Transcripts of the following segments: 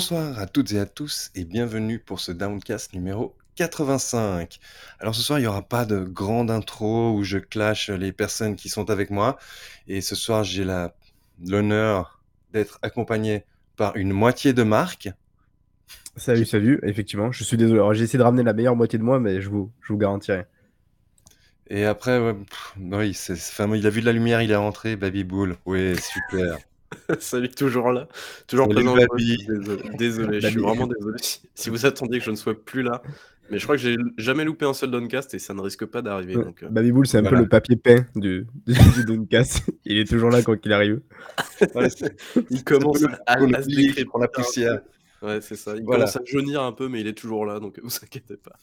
Bonsoir à toutes et à tous et bienvenue pour ce Downcast numéro 85. Alors ce soir, il n'y aura pas de grande intro où je clash les personnes qui sont avec moi. Et ce soir, j'ai l'honneur d'être accompagné par une moitié de Marc. Salut, salut, effectivement, je suis désolé. Alors, j'ai essayé de ramener la meilleure moitié de moi, mais je vous, je vous garantis rien. Et après, ouais, pff, oui, c'est c'est fameux. Il a vu de la lumière, il est rentré, Baby Bull. Oui, super. Salut, toujours là, toujours Salut, présent. Désolé, désolé je suis vraiment désolé si, vous attendiez que je ne sois plus là. Mais je crois que j'ai jamais loupé un seul Doncast et ça ne risque pas d'arriver. Ouais. Donc, euh, c'est un Voilà. peu le papier peint du, du, du Downcast. Il est toujours là quand il arrive. Ouais, il commence à, se le décréter pour la poussière. Ouais, c'est ça. Il Voilà. commence à jaunir un peu, mais il est toujours là, donc vous inquiétez pas.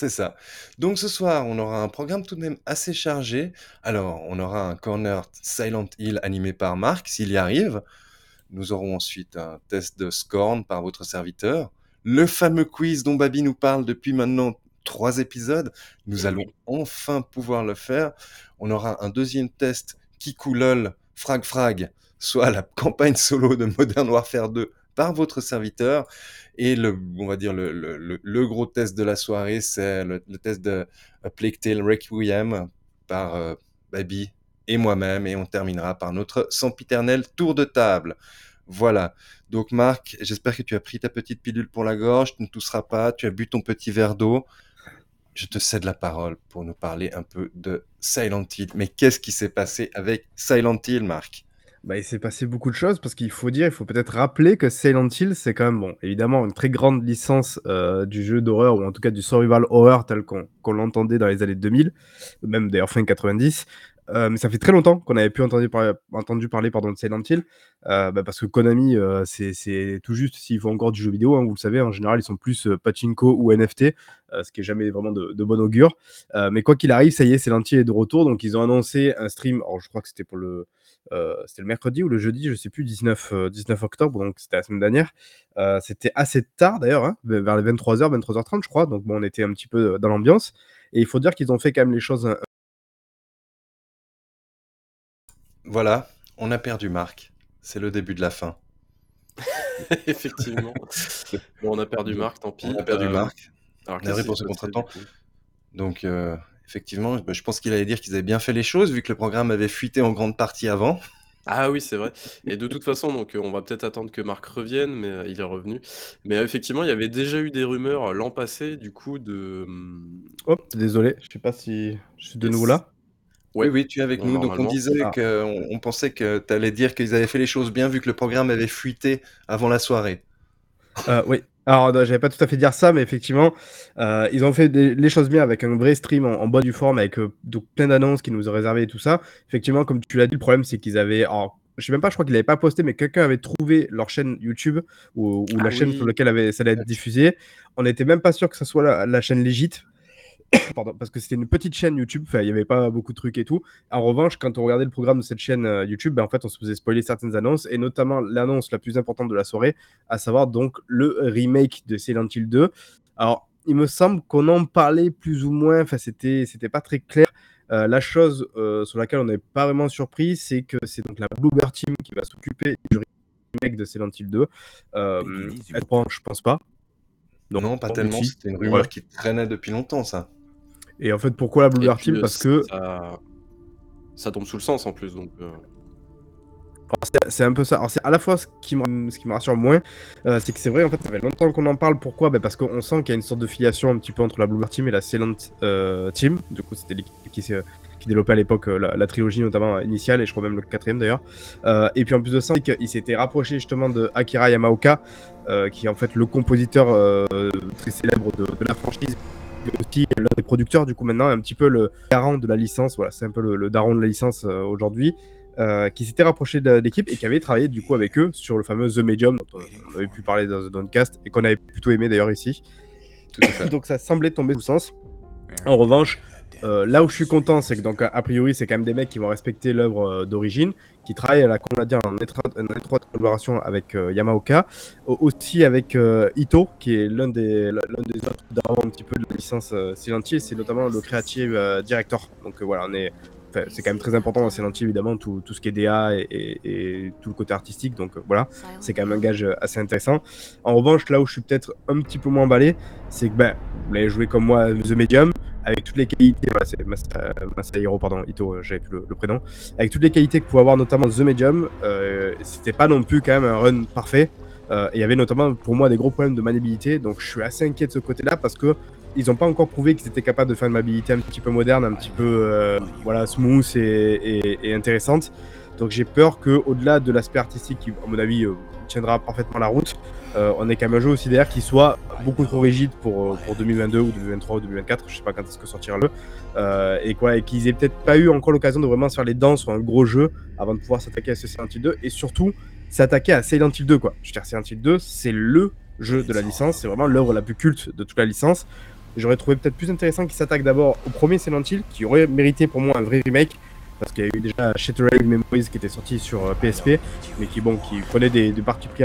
C'est ça. Donc ce soir, on aura un programme tout de même assez chargé. Alors, on aura un corner Silent Hill animé par Marc, s'il y arrive. Nous aurons ensuite un test de Scorn par votre serviteur. Le fameux quiz dont Babi nous parle depuis maintenant trois épisodes. Nous allons enfin pouvoir le faire. On aura un deuxième test Kikulol Frag Frag, soit la campagne solo de Modern Warfare 2 par votre serviteur. Et le, on va dire le, le, gros test de la soirée, c'est le, test de A Plague Tale Requiem par euh, Babi et moi-même. Et on terminera par notre sempiternel tour de table. Voilà. Donc Marc, j'espère que tu as pris ta petite pilule pour la gorge, tu ne tousseras pas, tu as bu ton petit verre d'eau. Je te cède la parole pour nous parler un peu de Silent Hill. Mais qu'est-ce qui s'est passé avec Silent Hill, Marc? Bah, il s'est passé beaucoup de choses parce qu'il faut dire, il faut peut-être rappeler que Silent Hill, c'est quand même, bon, évidemment, une très grande licence euh, du jeu d'horreur ou en tout cas du survival horror tel qu'on l'entendait dans les années 2000, même d'ailleurs fin 90. Euh, mais ça fait très longtemps qu'on avait pu entendu, par- entendu parler de Silent Hill, euh, bah, parce que Konami, c'est- tout juste s'ils font encore du jeu vidéo, hein, vous le savez, en général, ils sont plus pachinko ou NFT, ce qui est jamais vraiment de, bon augure. Mais quoi qu'il arrive, ça y est, Silent Hill est de retour, donc ils ont annoncé un stream, alors je crois que c'était pour le, c'était le mercredi ou le jeudi, je sais plus, 19, euh, 19 octobre, donc c'était la semaine dernière. Euh, c'était assez tard d'ailleurs, hein, vers les 23h, 23h30, je crois. Donc bon, on était un petit peu euh, dans l'ambiance. Et il faut dire qu'ils ont fait quand même les choses. Voilà, on a perdu Marc. C'est le début de la fin. Effectivement. Bon, on a perdu Marc, tant pis. On a perdu Euh, Marc. Alors, ce s'est passé, contretemps. Donc, euh, effectivement, bah, je pense qu'il allait dire qu'ils avaient bien fait les choses, vu que le programme avait fuité en grande partie avant. Ah oui, c'est vrai. Et de toute façon, donc, euh, on va peut-être attendre que Marc revienne, mais euh, il est revenu. Mais euh, effectivement, il y avait déjà eu des rumeurs l'an passé, du coup, de. hum, Hop, désolé, je sais pas si je suis de nouveau là. Ouais. Oui, oui, tu es avec nous. Donc, on disait Ah. qu'on on pensait que tu allais dire qu'ils avaient fait les choses bien, vu que le programme avait fuité avant la soirée. Euh, oui. Alors, non, j'avais pas tout à fait dire ça, mais effectivement, euh, ils ont fait des- les choses bien avec un vrai stream en, en bonne du forme, avec euh, donc plein d'annonces qui nous ont réservé et tout ça. Effectivement, comme tu l'as dit, le problème c'est qu'ils avaient. Alors, je sais même pas, je crois qu'ils l'avaient pas posté, mais quelqu'un avait trouvé leur chaîne YouTube ou, ou Ah la chaîne oui. sur laquelle avait, ça allait être diffusé. On n'était même pas sûr que ce soit la, la chaîne légite. Pardon, parce que c'était une petite chaîne YouTube, il n'y avait pas beaucoup de trucs et tout. En revanche, quand on regardait le programme de cette chaîne euh, YouTube, ben, en fait, on se faisait spoiler certaines annonces, et notamment l'annonce la plus importante de la soirée, à savoir donc le remake de Silent Hill 2. Alors, il me semble qu'on en parlait plus ou moins, enfin, c'était, c'était pas très clair. Euh, la chose euh, sur laquelle on n'est pas vraiment surpris, c'est que c'est donc la Bluebird Team qui va s'occuper du remake de Silent Hill 2. Euh, elle prend, je pense pas. Non, pas tellement. C'était une rumeur Ouais. qui traînait depuis longtemps, ça. Et en fait, pourquoi la puis, Team? euh, Parce que Ça... ça tombe sous le sens en plus, donc. euh, c'est- un peu ça. Alors, c'est à la fois ce qui me, ce qui me rassure moins, euh, c'est que c'est vrai, en fait, ça fait longtemps qu'on en parle. Pourquoi? Ben, Parce qu'on sent qu'il y a une sorte de filiation un petit peu entre la Bluebird Team et la Silent euh, Team. Du coup, c'était l'équipe qui, qui développait à l'époque la, la trilogie, notamment initiale, et je crois même le quatrième d'ailleurs. Euh, et puis en plus de ça, qu'il s'était rapproché justement de Akira Yamaoka, qui est en fait le compositeur très célèbre de, de la franchise. Aussi l'un des producteurs du coup maintenant un petit peu le garant de la licence voilà c'est un peu le, le daron de la licence euh, aujourd'hui euh, qui s'était rapproché de l'équipe et qui avait travaillé du coup avec eux sur le fameux The Medium dont on avait pu parler dans The Downcast et qu'on avait plutôt aimé d'ailleurs ici. Tout. Donc ça semblait tomber sous sens. En revanche, euh, là où je suis content, c'est que donc a priori c'est quand même des mecs qui vont respecter l'œuvre euh, d'origine, qui travaillent là, comme on l'a dit, en étroite, collaboration avec euh, Yamaoka, Au- aussi avec euh, Ito, qui est l'un des l'un des autres d'avant un petit peu de la licence Silent Hill, c'est notamment le creative euh, director. Donc voilà, on est c'est quand même très important dans Silent Hill, évidemment, tout, tout ce qui est DA et, tout le côté artistique. Donc voilà, c'est quand même un gage assez intéressant. En revanche, là où je suis peut-être un petit peu moins emballé, c'est que ben, vous l'avez joué comme moi, The Medium, avec toutes les qualités, pardon, Ito, euh, j'avais plus le, prénom, avec toutes les qualités que pouvait avoir notamment The Medium, euh, c'était pas non plus quand même un run parfait. Euh, il y avait notamment pour moi des gros problèmes de maniabilité, donc je suis assez inquiet de ce côté-là parce que ils n'ont pas encore prouvé qu'ils étaient capables de faire une maniabilité un petit peu moderne, un petit peu euh, voilà smooth et, et, intéressante. Donc j'ai peur que au-delà de l'aspect artistique qui, à mon avis, tiendra parfaitement la route, euh, on est quand même un jeu aussi derrière qui soit beaucoup trop rigide pour, euh, pour 2022 ou 2023 ou 2024, je sais pas quand est-ce que sortira le, euh, et quoi, et qu'ils aient peut-être pas eu encore l'occasion de vraiment se faire les dents sur un gros jeu avant de pouvoir s'attaquer à ce Silent Hill 2 et surtout s'attaquer à Silent Hill 2 quoi. Je veux dire Silent Hill 2 c'est le jeu de la licence, c'est vraiment l'œuvre la plus culte de toute la licence. J'aurais trouvé peut-être plus intéressant qu'ils s'attaquent d'abord au premier Silent Hill qui aurait mérité pour moi un vrai remake parce qu'il y a eu déjà Shattered Memories qui était sorti sur PSP, mais qui, bon, qui prenait des, des parties pris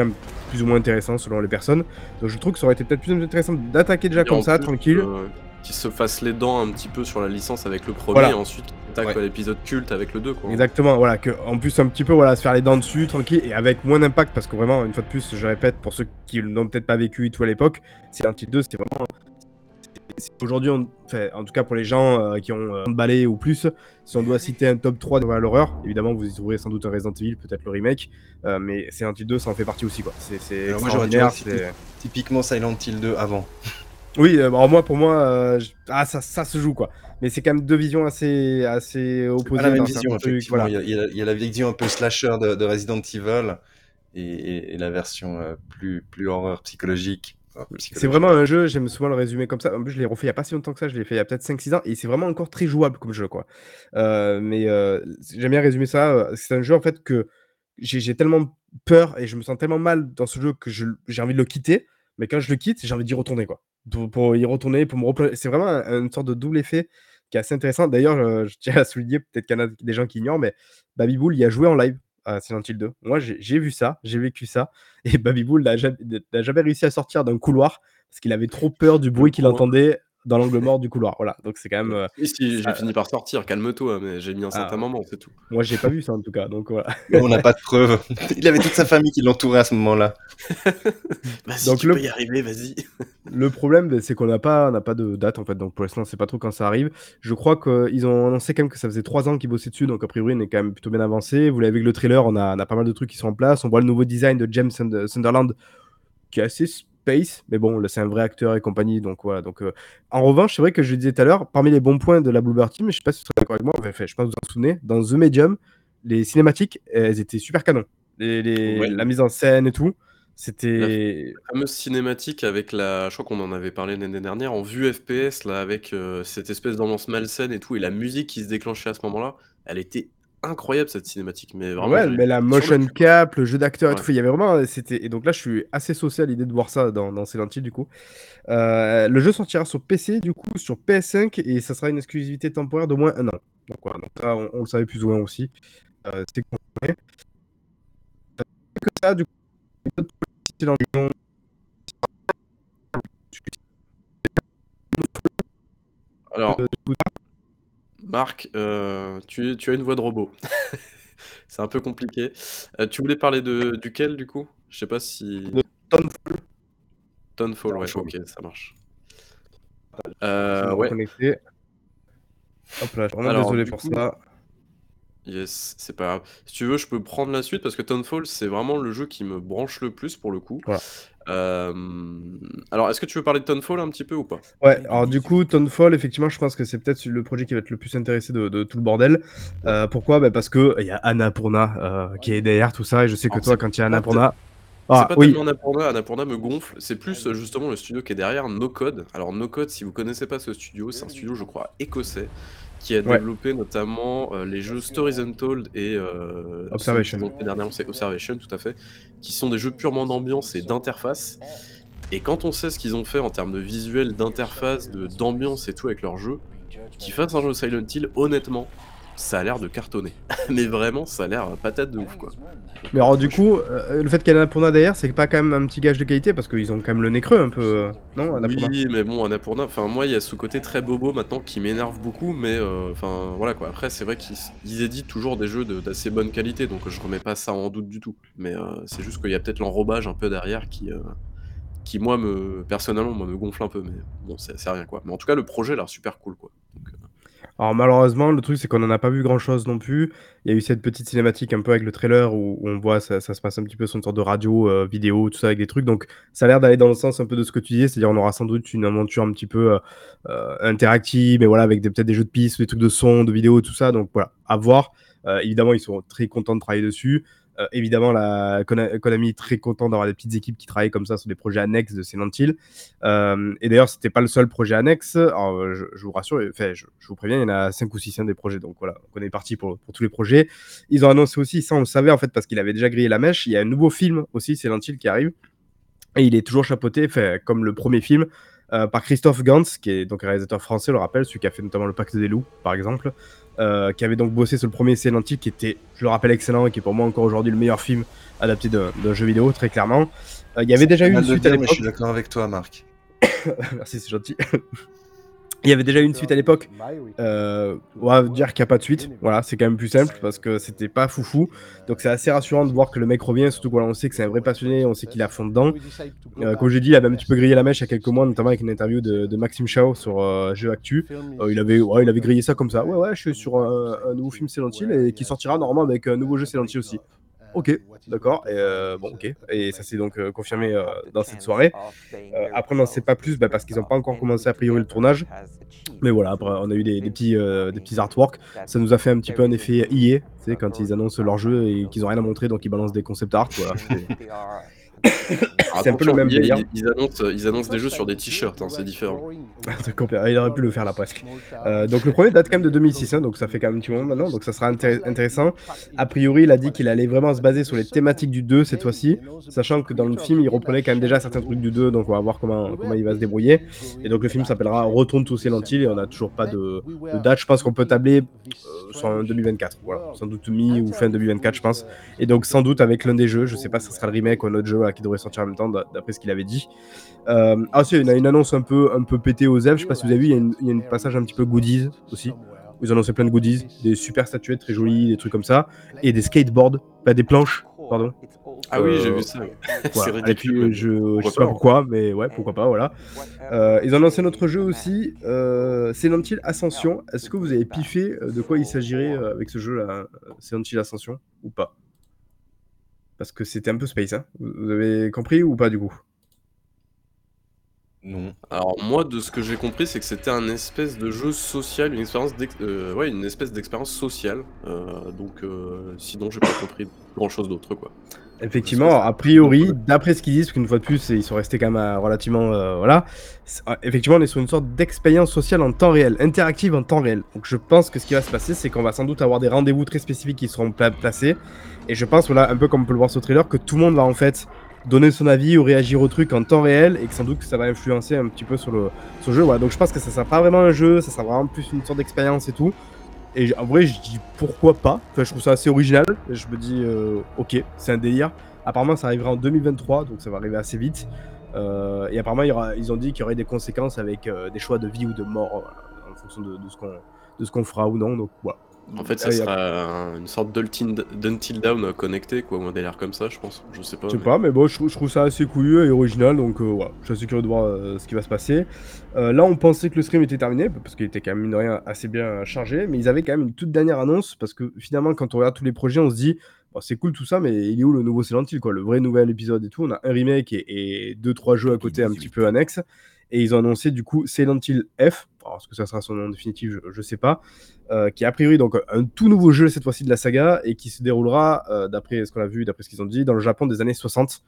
plus ou moins intéressants selon les personnes. Donc je trouve que ça aurait été peut-être plus intéressant d'attaquer déjà comme ça, tranquille. Euh, qui se fasse les dents un petit peu sur la licence avec le premier, et ensuite attaque l'épisode culte avec le 2. Quoi. Exactement, voilà, que en plus un petit peu voilà, se faire les dents dessus, tranquille, et avec moins d'impact, parce que vraiment, une fois de plus, je répète, pour ceux qui n'ont peut-être pas vécu tout à l'époque, c'est un petit 2, c'était vraiment Aujourd'hui, en tout cas pour les gens euh, qui ont euh, balais ou plus, si on doit citer un top 3 de l'horreur, évidemment vous y trouverez sans doute un Resident Evil, peut-être le remake, euh, mais Silent Hill 2 ça en fait partie aussi. quoi. C'est extraordinaire. Typiquement Silent Hill 2 avant. Oui, alors moi pour moi, ah, ça, ça se joue quoi. Mais c'est quand même deux visions assez, assez opposées. La même vision, voilà. il, y a, la vision un peu slasher de, Resident Evil et, et la version plus, plus horreur psychologique c'est vraiment un jeu, j'aime souvent le résumer comme ça. En plus, je l'ai refait il n'y a pas si longtemps que ça, je l'ai fait il y a peut-être 5-6 ans, et c'est vraiment encore très jouable comme jeu, quoi. Euh, mais euh, j'aime bien résumer ça. Euh, c'est un jeu, en fait, que j'ai tellement peur et je me sens tellement mal dans ce jeu que j'ai envie de le quitter, mais quand je le quitte, j'ai envie d'y retourner, quoi. Pour, y retourner, pour me replonger. C'est vraiment une sorte de double effet qui est assez intéressant. D'ailleurs, je tiens à souligner, peut-être qu'il y en a des gens qui ignorent, mais Baby Bull y a joué en live à Silent Hill 2. Moi, j'ai vu ça, j'ai vécu ça. Et Baby Bull n'a jamais, jamais, réussi à sortir d'un couloir parce qu'il avait trop peur du bruit qu'il entendait dans l'angle mort du couloir. Voilà, donc c'est quand même. Euh, si, j'ai fini par sortir, calme-toi, mais j'ai mis un certain ah. moment, c'est tout. Moi, j'ai pas vu ça en tout cas, donc voilà. on n'a pas de preuves. Il avait toute sa famille qui l'entourait à ce moment-là. vas-y, donc, tu peux y arriver, vas-y. le problème, ben, c'est qu'on n'a pas, on pas de date en fait, donc pour l'instant, on sait pas trop quand ça arrive. Je crois qu'ils ont annoncé quand même que ça faisait trois ans qu'ils bossaient dessus, donc a priori, on est quand même plutôt bien avancé. Vous l'avez vu avec le trailer, on a, on a pas mal de trucs qui sont en place. On voit le nouveau design de James Sunderland qui est assez mais bon, là, c'est un vrai acteur et compagnie, donc voilà. Donc, euh, en revanche, c'est vrai que je le disais tout à l'heure, parmi les bons points de la Bluebird Team, je sais pas si vous d'accord avec moi, enfin, je pense que vous en souvenez, dans The Medium, les cinématiques, elles étaient super canon. Les, La mise en scène et tout, c'était. La fameuse cinématique avec la. Je crois qu'on en avait parlé l'année dernière, en vue FPS, là, avec euh, cette espèce d'ambiance malsaine et tout, et la musique qui se déclenchait à ce moment-là, elle était incroyable cette cinématique, mais vraiment. Ouais, mais la motion cap, le jeu d'acteur et tout, il y avait vraiment. C'était... Et donc là, je suis assez saucé à l'idée de voir ça dans, dans Silent Hill, du coup. Euh, le jeu sortira sur PC, du coup, sur PS5, et ça sera une exclusivité temporaire d'au moins un an. Donc voilà, donc ça, on, le savait plus ou moins aussi. Euh, c'est compris. Que ça, du coup, Alors, euh, Marc, euh, tu, tu as une voix de robot. C'est un peu compliqué. Euh, tu voulais parler de duquel, du coup? Je sais pas si Tonefall. Tonefall, ouais, OK, ça marche. Euh, ouais. Hop là, je suis vraiment désolé pour ça. Yes, c'est pas grave. Si tu veux, je peux prendre la suite parce que Tonefall, c'est vraiment le jeu qui me branche le plus pour le coup. Alors, est-ce que tu veux parler de Tonefall un petit peu ou pas? Ouais, alors du coup, Tonefall, effectivement, je pense que c'est peut-être le projet qui va être le plus intéressé de, tout le bordel. Euh, pourquoi? Bah Parce qu'il y a Annapurna euh, qui est derrière tout ça, et je sais que toi, quand il y a Annapurna. Ah, c'est pas tellement Annapurna, Annapurna me gonfle, c'est plus justement le studio qui est derrière, No Code. Alors, No Code, si vous connaissez pas ce studio, c'est un studio, je crois, écossais qui a développé notamment euh, les jeux Stories Untold et euh, Observation. Dernièrement, c'est Observation, tout à fait, qui sont des jeux purement d'ambiance et d'interface. Et quand on sait ce qu'ils ont fait en termes de visuel, d'interface, d'ambiance et tout avec leur jeu, qu'ils fassent un jeu Silent Hill, honnêtement, ça a l'air de cartonner. mais vraiment, ça a l'air patate de ouf, quoi. Mais alors, du coup, euh, le fait qu'il y ait Annapurna derrière, c'est pas quand même un petit gage de qualité parce qu'ils ont quand même le nez creux un peu, euh, non Annapurna Oui, mais bon, Annapurna, enfin, moi, il y a ce côté très bobo maintenant qui m'énerve beaucoup, mais euh, enfin, voilà quoi. Après, c'est vrai qu'ils éditent toujours des jeux d'assez bonne qualité, donc je remets pas ça en doute du tout. Mais c'est juste qu'il y a peut-être l'enrobage un peu derrière qui, qui, moi, me, personnellement, moi, me gonfle un peu, mais bon, c'est rien quoi. Mais en tout cas, le projet a l'air super cool quoi. Alors malheureusement, le truc c'est qu'on n'en a pas vu grand-chose non plus. Il y a eu cette petite cinématique un peu avec le trailer où, on voit ça, ça, se passe un petit peu sur une sorte de radio, euh, vidéo, tout ça avec des trucs. Donc ça a l'air d'aller dans le sens un peu de ce que tu disais, c'est-à-dire on aura sans doute une aventure un petit peu euh, euh, interactive, mais voilà avec peut-être des jeux de pistes, des trucs de son, de vidéo, tout ça. Donc voilà, à voir. évidemment, ils sont très contents de travailler dessus. Euh, évidemment, la Konami est très content d'avoir des petites équipes qui travaillent comme ça sur des projets annexes de Silent Hill. Euh, et d'ailleurs, c'était pas le seul projet annexe. Alors, je, vous rassure, enfin, je, vous préviens, il y en a 5 ou 6 des projets. Donc voilà, on est parti pour, tous les projets. Ils ont annoncé aussi, ça on le savait en fait, parce qu'il avait déjà grillé la mèche. Il y a un nouveau film aussi, Silent Hill, qui arrive. Et il est toujours chapeauté, comme le premier film, euh, par Christophe Gans, qui est donc un réalisateur français, je le rappelle, celui qui a fait notamment Le Pacte des Loups, par exemple. Euh, qui avait donc bossé sur le premier Silent Hill, qui était, je le rappelle, excellent et qui est pour moi encore aujourd'hui le meilleur film adapté d'un jeu vidéo, très clairement. Euh, il y avait déjà eu une suite à l'époque. Je suis d'accord avec toi, Marc. Merci, c'est gentil. Il y avait déjà une suite à l'époque. Euh, on va dire qu'il n'y a pas de suite. Voilà, c'est quand même plus simple parce que c'était pas foufou. Donc c'est assez rassurant de voir que le mec revient. Surtout qu'on on sait que c'est un vrai passionné, on sait qu'il à fond dedans. Euh, comme j'ai dit, il avait un petit peu grillé la mèche il y a quelques mois, notamment avec une interview de, Maxime Chao sur euh, Jeux Actu. Euh, il, avait, il avait grillé ça comme ça. Ouais, ouais, je suis sur un, nouveau film Silent et qui sortira normalement avec un nouveau jeu Silent aussi. Ok, d'accord. Et euh, bon, ok. Et ça s'est donc euh, confirmé euh, dans cette soirée. après, on n'en sait pas plus bah, parce qu'ils n'ont pas encore commencé a priori le tournage. Mais voilà, après, on a eu des, petits, des petits artworks. Ça nous a fait un petit peu un effet IE, quand ils annoncent leur jeu et qu'ils n'ont rien à montrer, donc ils balancent des concept art. Voilà, c'est un peu le même délire. Ils, annoncent, ils annoncent des jeux sur des t-shirts, hein, c'est différent. il aurait pu le faire là presque. Euh, donc le premier date quand même de 2006, hein, donc ça fait quand même un petit moment maintenant, donc ça sera intéressant. A priori, il a dit qu'il allait vraiment se baser sur les thématiques du 2 cette fois-ci, sachant que dans le film, il reprenait quand même déjà certains trucs du 2, donc on va voir comment, comment il va se débrouiller. Et donc le film s'appellera Retourne tous ces lentilles, et on n'a toujours pas de, date. Je pense qu'on peut tabler euh, sur un 2024, voilà, sans doute mi ou fin 2024, je pense. Et donc sans doute avec l'un des jeux, je sais pas si ce sera le remake ou un autre jeu qui devrait sortir en même temps, d'après ce qu'il avait dit. Euh, ah, si, il y a une annonce un peu, un peu pétée aux F. Je sais pas si vous avez vu, il y a, un passage un petit peu goodies aussi. Ils ont annoncé plein de goodies, des super statuettes très jolies, des trucs comme ça, et des skateboards, pas des planches, pardon. Ah oui, j'ai vu ça. C'est ridicule. je, je sais pas pourquoi, mais ouais, pourquoi pas, voilà. Euh, ils ont lancé notre jeu aussi, euh, Silent Hill Ascension. Est-ce que vous avez piffé de quoi il s'agirait avec ce jeu-là, Silent Hill Ascension, ou pas? Parce que c'était un peu space, hein. Vous avez compris ou pas du coup? Non. Alors moi, de ce que j'ai compris, c'est que c'était un espèce de jeu social, une expérience, euh, ouais, une espèce d'expérience sociale. Euh, donc, euh, sinon, j'ai pas compris grand chose d'autre, quoi. Effectivement, a priori, d'après ce qu'ils disent, parce qu'une fois de plus, ils sont restés quand même relativement, voilà. Effectivement, on est sur une sorte d'expérience sociale en temps réel, interactive en temps réel. Donc, je pense que ce qui va se passer, c'est qu'on va sans doute avoir des rendez-vous très spécifiques qui seront placés et je pense, voilà, un peu comme on peut le voir sur le trailer, que tout le monde va en fait donner son avis ou réagir au truc en temps réel et que sans doute que ça va influencer un petit peu sur le, sur jeu. Voilà. Donc je pense que ça sera pas vraiment un jeu, ça sera vraiment plus une sorte d'expérience et tout. Et en vrai, je dis pourquoi pas. Enfin, je trouve ça assez original. je me dis, euh, ok, c'est un délire. Apparemment, ça arrivera en 2023, donc ça va arriver assez vite. Euh, et apparemment, ils ont dit qu'il y aurait des conséquences avec euh, des choix de vie ou de mort en fonction de, de ce qu'on fera ou non. Donc voilà. En fait, ça sera une sorte d'Until Down connecté, quoi, ou un délire comme ça, je pense. Je sais pas. Je sais pas, mais bon, je, trouve ça assez couillu et original, donc euh, voilà, je suis assez curieux de voir euh, ce qui va se passer. Euh, là, on pensait que le stream était terminé, parce qu'il était quand même, mine de rien, assez bien chargé, mais ils avaient quand même une toute dernière annonce, parce que finalement, quand on regarde tous les projets, on se dit, c'est cool tout ça, mais il est où le nouveau Silent Hill, quoi, le vrai nouvel épisode et tout On a un remake et, et deux, trois jeux à côté un petit peu annexes. Et ils ont annoncé du coup Silent Hill F, est-ce que ça sera son nom définitif, je, ne sais pas, euh, qui est a priori donc un tout nouveau jeu cette fois-ci de la saga et qui se déroulera, euh, d'après ce qu'on a vu, d'après ce qu'ils ont dit, dans le Japon des années 60.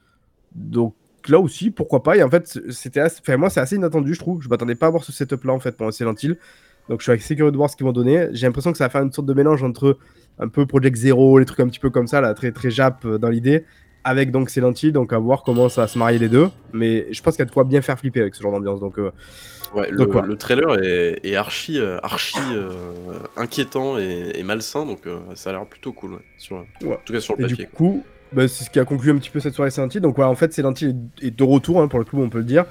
Donc là aussi, pourquoi pas. Et en fait, c'était enfin, moi, c'est assez inattendu, je trouve. Je m'attendais pas à voir ce setup-là en fait pour Silent Hill. Donc je suis assez curieux de voir ce qu'ils vont donner. J'ai l'impression que ça va faire une sorte de mélange entre un peu Project Zero, les trucs un petit peu comme ça, là, très très Jap euh, dans l'idée, avec donc Silent Hill, donc à voir comment ça va se marier les deux. Mais je pense qu'il y a de quoi bien faire flipper avec ce genre d'ambiance. Donc, euh, Ouais, le, trailer est, est archi, euh, archi euh, inquiétant et, et malsain, donc ça a l'air plutôt cool, ouais, sur, Ouais. en tout cas sur le et papier. du coup, bah, c'est ce qui a conclu un petit peu cette soirée Silent. Donc, ouais, en fait, Silent Hill est de retour hein, pour le club, on peut le dire.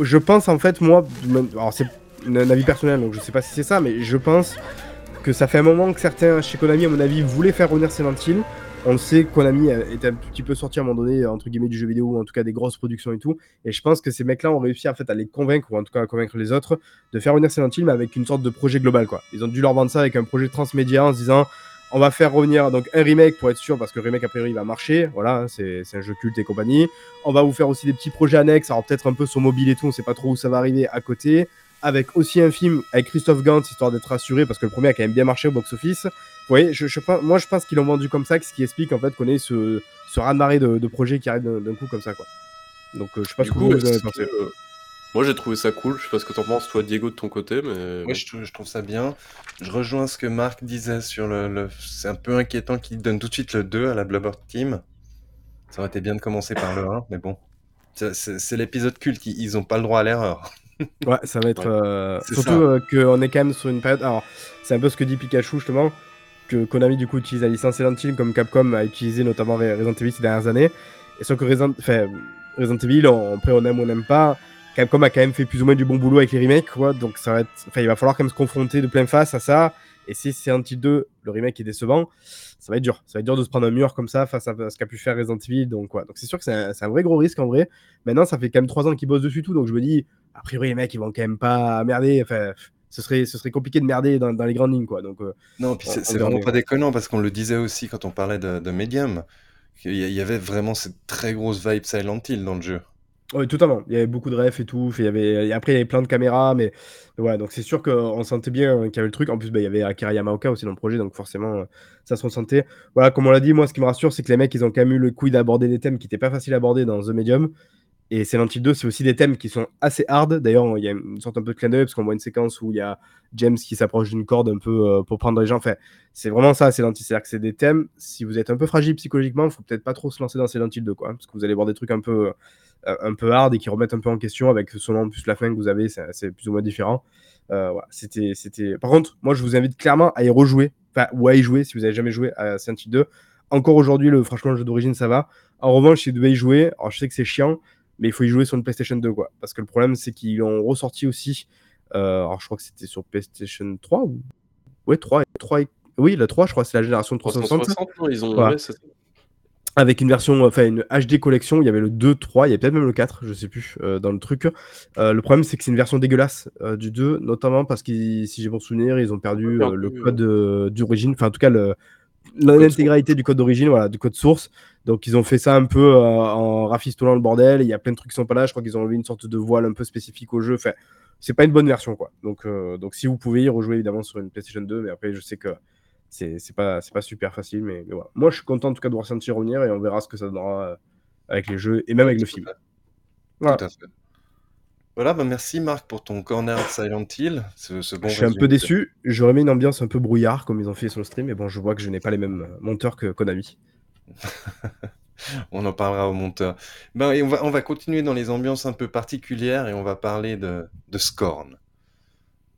Je pense, en fait, moi, alors c'est un avis personnel, donc je sais pas si c'est ça, mais je pense que ça fait un moment que certains chez Konami, à mon avis, voulaient faire revenir Silent Hill. On sait, Konami euh, est un petit peu sorti à un moment donné, euh, entre guillemets, du jeu vidéo, ou en tout cas des grosses productions et tout. Et je pense que ces mecs-là ont réussi en fait, à les convaincre, ou en tout cas à convaincre les autres, de faire revenir Silent Hill, mais avec une sorte de projet global. Quoi. Ils ont dû leur vendre ça avec un projet transmédia en se disant on va faire revenir un remake pour être sûr, parce que le remake a priori il va marcher, voilà, c'est un jeu culte et compagnie. On va vous faire aussi des petits projets annexes, alors peut-être un peu sur mobile et tout, on sait pas trop où ça va arriver à côté. Avec aussi un film avec Christophe Gans, histoire d'être rassuré, parce que le premier a quand même bien marché au box-office. Vous voyez, je, je pense- moi je pense qu'ils l'ont vendu comme ça, ce qui explique en fait qu'on ait ce, ce raz-de-marée de, de projets qui arrivent d'un coup comme ça, quoi. Donc euh, je sais pas Du ce que coup, vous, vous avez que, pensé. euh, moi j'ai trouvé ça cool, je sais pas ce que t'en penses, toi Diego, de ton côté, mais. Moi, je trouve, je trouve ça bien. Je rejoins ce que Marc disait sur le. le- C'est un peu inquiétant qu'il donne tout de suite le 2 à la Blubber Team. Ça aurait été bien de commencer par le 1, mais bon. C'est- l'épisode culte, ils ils ont pas le droit à l'erreur. Ouais, ça va être. Ouais. euh, C'est surtout ça. euh, qu'on est quand même sur une période. Alors, c'est un peu ce que dit Pikachu justement, que Konami du coup utilise la licence Silent Hill comme Capcom a utilisé notamment Re- Resident Evil ces dernières années. Et sauf que Resident, Resident Evil, on- après on aime ou on n'aime pas, Capcom a quand même fait plus ou moins du bon boulot avec les remakes, quoi. Donc ça va être. Enfin, il va falloir quand même se confronter de plein face à ça. Et si Silent Hill 2, le remake est décevant, ça va être dur. Ça va être dur de se prendre un mur comme ça face à ce qu'a pu faire Resident Evil. Donc, quoi. Donc c'est sûr que c'est un, c'est un vrai gros risque en vrai. Maintenant, ça fait quand même 3 ans qu'ils bossent dessus tout. Donc je me dis, a priori, les mecs, ils vont quand même pas merder. Enfin, ce serait, ce serait compliqué de merder dans, dans les grandes lignes, quoi. Donc, euh, Non, puis c'est vraiment pas déconnant parce qu'on le disait aussi quand on parlait de, de Medium. qu'il y a- il y avait vraiment cette très grosse vibe Silent Hill dans le jeu. oui, totalement. Il y avait beaucoup de refs et tout. Il y avait, après, il y avait plein de caméras, mais voilà. Donc, c'est sûr qu'on sentait bien qu'il y avait le truc. En plus, bah, il y avait Akira Yamaoka aussi dans le projet, donc forcément, euh, ça se ressentait. Voilà, comme on l'a dit, moi, ce qui me rassure, c'est que les mecs, ils ont quand même eu le couille d'aborder des thèmes qui n'étaient pas faciles à aborder dans The Medium. Et Silent Hill 2, c'est aussi des thèmes qui sont assez hard. D'ailleurs, il y a une sorte un peu de clin d'œil parce qu'on voit une séquence où il y a James qui s'approche d'une corde un peu euh, pour prendre les gens. Enfin, c'est vraiment ça, Silent Hill. C'est-à-dire que c'est des thèmes, si vous êtes un peu fragile psychologiquement, il faut peut-être pas trop se lancer dans Silent Hill 2, quoi. Parce que vous allez voir des trucs un peu, euh, un peu hard et qui remettent un peu en question avec selon en plus la fin que vous avez, c'est plus ou moins différent. Euh, voilà, c'était, c'était... Par contre, moi, je vous invite clairement à y rejouer, ou à y jouer si vous avez jamais joué à Silent Hill 2. Encore aujourd'hui, le, franchement, le jeu d'origine, ça va. En revanche, si vous devez y jouer, alors je sais que c'est chiant, mais il faut y jouer sur une PlayStation 2, quoi. Parce que le problème, c'est qu'ils l'ont ressorti aussi. euh, alors, je crois que c'était sur PlayStation 3 ou. Ouais, 3. 3 et- Oui, la 3, je crois, c'est la génération de 360. 360, non, ils ont. Voilà. ouais, c'est ça. Avec une version, enfin une HD collection, il y avait le 2, 3, il y a peut-être même le 4, je sais plus, euh, dans le truc. Euh, le problème, c'est que c'est une version dégueulasse euh, du 2, notamment parce que, si j'ai bon souvenir, ils ont perdu le code d'origine, enfin en tout cas le- l'intégralité du code d'origine, voilà, du code source. Donc ils ont fait ça un peu euh, en rafistolant le bordel. Il y a plein de trucs qui sont pas là. Je crois qu'ils ont enlevé une sorte de voile un peu spécifique au jeu. Enfin, c'est pas une bonne version, quoi. Donc, euh, donc si vous pouvez y rejouer évidemment sur une PlayStation 2, mais après je sais que c'est c'est pas c'est pas super facile, mais, mais voilà. Moi je suis content en tout cas de voir Santi revenir et on verra ce que ça donnera euh, avec les jeux et même avec le film. Voilà. Tout à fait. Voilà, bah merci Marc pour ton corner de Silent Hill. Ce, ce bon je suis un peu déçu. J'aurais mis une ambiance un peu brouillard comme ils ont fait sur le stream, mais bon, je vois que je n'ai pas les mêmes monteurs que Konami. On en parlera au monteur. Ben, et on, va, on va continuer dans les ambiances un peu particulières et on va parler de, de Scorn.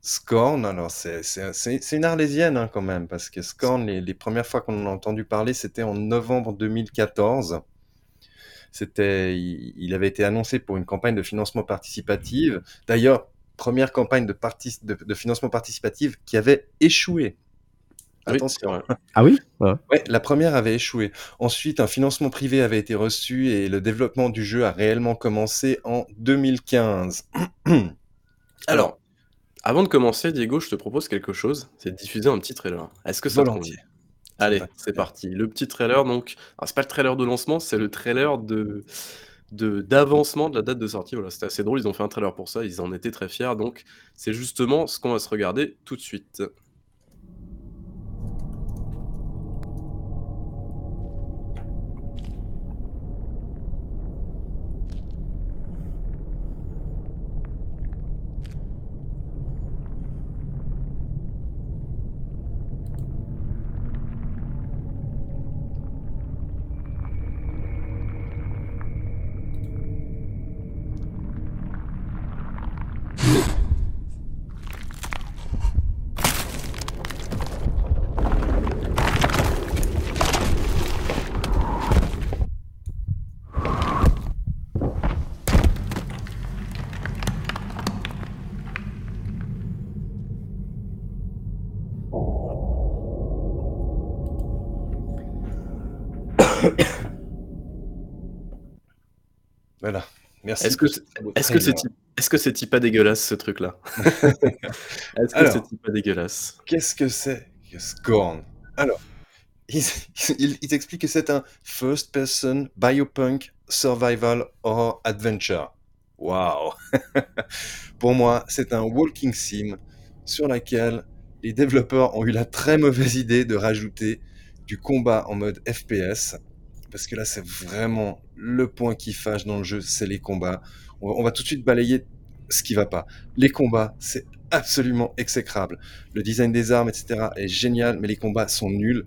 Scorn, alors c'est c'est- c'est- c'est une arlésienne hein, quand même, parce que Scorn, les, les premières fois qu'on en a entendu parler, c'était en novembre 2014. C'était, il, il avait été annoncé pour une campagne de financement participatif. D'ailleurs, première campagne de, partic- de, de financement participatif qui avait échoué. Attention. Ah oui? Ouais. Ouais, la première avait échoué. Ensuite, un financement privé avait été reçu et le développement du jeu a réellement commencé en 2015. Alors, avant de commencer, Diego, je te propose quelque chose, c'est de diffuser un petit trailer. Est-ce que ça te convient? Allez, c'est parti. Le petit trailer, donc, alors, c'est pas le trailer de lancement, c'est le trailer de de- d'avancement de la date de sortie. Voilà, c'était assez drôle, ils ont fait un trailer pour ça, ils en étaient très fiers, donc c'est justement ce qu'on va se regarder tout de suite. Merci. Est-ce que c'est est-ce que c'est pas dégueulasse ce truc là? Est-ce que c'est pas dégueulasse? Qu'est-ce que c'est que Scorn? Alors, il, il, t'explique que c'est un first person biopunk survival horror adventure. Waouh! Pour moi, c'est un walking sim sur laquelle les développeurs ont eu la très mauvaise idée de rajouter du combat en mode FPS. Parce que là, c'est vraiment le point qui fâche dans le jeu, c'est les combats. On va, tout de suite balayer ce qui va pas. Les combats, c'est absolument exécrable. Le design des armes, etc. est génial, mais les combats sont nuls.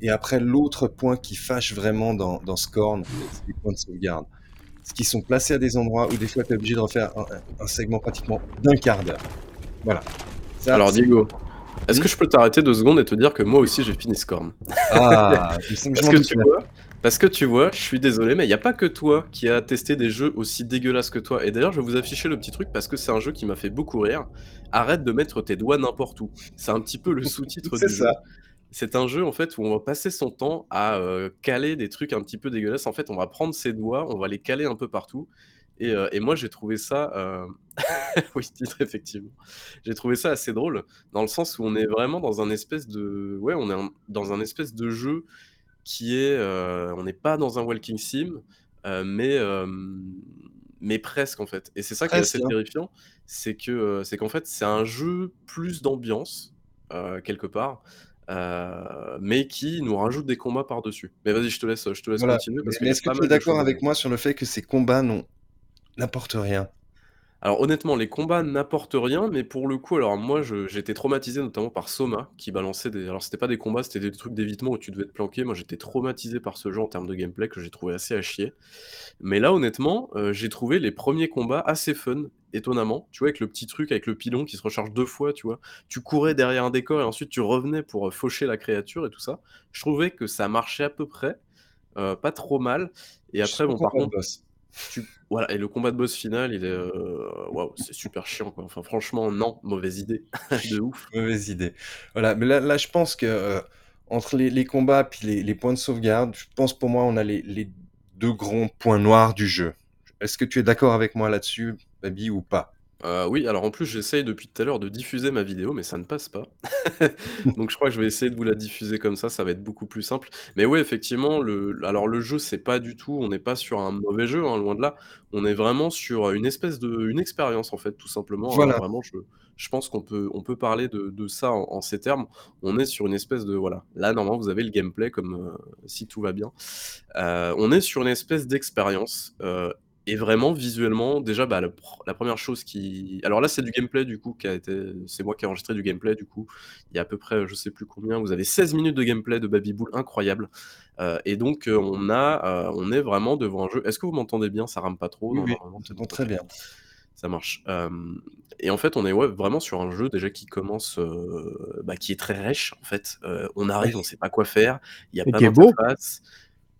Et après, l'autre point qui fâche vraiment dans, dans Scorn, c'est les points de sauvegarde. Ce qui sont placés à des endroits où des fois tu es obligé de refaire un, segment pratiquement d'un quart d'heure. Voilà. Alors Diego, est-ce que je peux t'arrêter deux secondes et te dire que moi aussi j'ai fini Scorn? Ah, parce, que tu vois, parce que tu vois, je suis désolé, mais il n'y a pas que toi qui a testé des jeux aussi dégueulasses que toi. Et d'ailleurs, je vais vous afficher le petit truc parce que c'est un jeu qui m'a fait beaucoup rire. Arrête de mettre tes doigts n'importe où. C'est un petit peu le sous-titre du ça. C'est un jeu en fait où on va passer son temps à euh, caler des trucs un petit peu dégueulasses. En fait, on va prendre ses doigts, on va les caler un peu partout. Euh, et, moi, j'ai trouvé ça. Euh, oui, effectivement. J'ai trouvé ça assez drôle, dans le sens où on est vraiment dans un espèce de. Ouais, on est dans un espèce de jeu qui est. Euh, on n'est pas dans un walking sim, mais. mais presque en fait. Et c'est ça qui est assez hein. terrifiant, c'est que c'est qu'en fait c'est un jeu plus d'ambiance quelque part, mais qui nous rajoute des combats par-dessus. Mais vas-y, je te laisse, je te laisse continuer. mais est-ce que tu es d'accord avec moi sur le fait que ces combats n'ont N'importe rien? Alors honnêtement, les combats n'apportent rien, mais pour le coup, alors moi j'étais traumatisé notamment par Soma qui balançait des. Alors c'était pas des combats, c'était des trucs d'évitement où tu devais te planquer. Moi j'étais traumatisé par ce jeu en termes de gameplay que j'ai trouvé assez à chier. Mais là honnêtement, euh, j'ai trouvé les premiers combats assez fun, étonnamment. Tu vois, avec le petit truc, avec le pilon qui se recharge deux fois, tu vois. Tu courais derrière un décor et ensuite tu revenais pour euh, faucher la créature et tout ça. Je trouvais que ça marchait à peu près, euh, pas trop mal. Et après, bon, par contre. Voilà, et le combat de boss final, il est. Euh, waouh, c'est super chiant, quoi. Enfin, franchement, non, mauvaise idée. de ouf. Mauvaise idée. Voilà, mais là, là je pense que euh, entre les, combats puis les, points de sauvegarde, je pense pour moi, on a les, les deux grands points noirs du jeu. Est-ce que tu es d'accord avec moi là-dessus, Baby, ou pas? Euh, oui, alors en plus, j'essaye depuis tout à l'heure de diffuser ma vidéo, mais ça ne passe pas. Donc je crois que je vais essayer de vous la diffuser comme ça, ça va être beaucoup plus simple. Mais oui, effectivement, le alors le jeu, c'est pas du tout on n'est pas sur un mauvais jeu, hein, loin de là. On est vraiment sur, une espèce de une expérience, en fait, tout simplement, hein. vraiment, je je pense qu'on peut on peut parler de de ça en ces termes. On est sur une espèce de voilà, là, normalement, vous avez le gameplay comme, euh, si tout va bien. Euh, on est sur une espèce d'expérience, et vraiment, visuellement, déjà, bah, la première chose qui alors là, c'est du gameplay, du coup, qui a été c'est moi qui ai enregistré du gameplay, du coup. Il y a à peu près, je sais plus combien, vous avez 16 minutes de gameplay de Baby Bull, incroyable. Euh, et donc, euh, on a, euh, on est vraiment devant un jeu est-ce que vous m'entendez bien? Ça rame pas trop? Oui, oui, très bien. Ça marche. et en fait, on est, ouais, vraiment sur un jeu déjà qui commence, bah, qui est très rêche, en fait. on arrive, on sait pas quoi faire, il y a pas d'interface.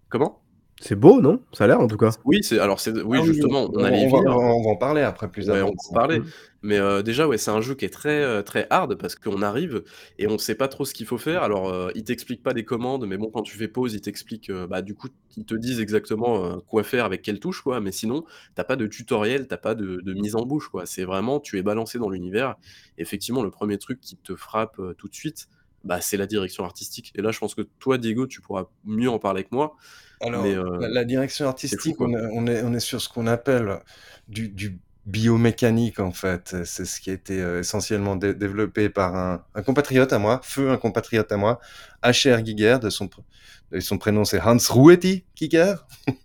Comment? C'est beau, non? Ça a l'air en tout cas. Oui, c'est alors c'est oui, ah justement, on, allait va, on, va, en parler après plus ouais, on va en parler. Mais euh, déjà, ouais, c'est un jeu qui est très euh, très hard parce qu'on arrive et on sait pas trop ce qu'il faut faire. Alors, euh, ils t'expliquent pas des commandes, mais bon, quand tu fais pause, ils t'expliquent, bah, du coup, ils te disent exactement quoi faire avec quelle touche, quoi. Mais sinon, t'as pas de tutoriel, t'as pas de, de, mise en bouche, quoi. C'est vraiment, tu es balancé dans l'univers. Effectivement, le premier truc qui te frappe tout de suite, bah, c'est la direction artistique. Et là, je pense que toi, Diego, tu pourras mieux en parler que moi. Alors, euh, la, direction artistique, on, est, on, est, sur ce qu'on appelle du, biomécanique, en fait. C'est ce qui a été euh, essentiellement développé par un, compatriote à moi, feu un compatriote à moi, HR Giger, de son, de son prénom c'est Hans Rueti Giger.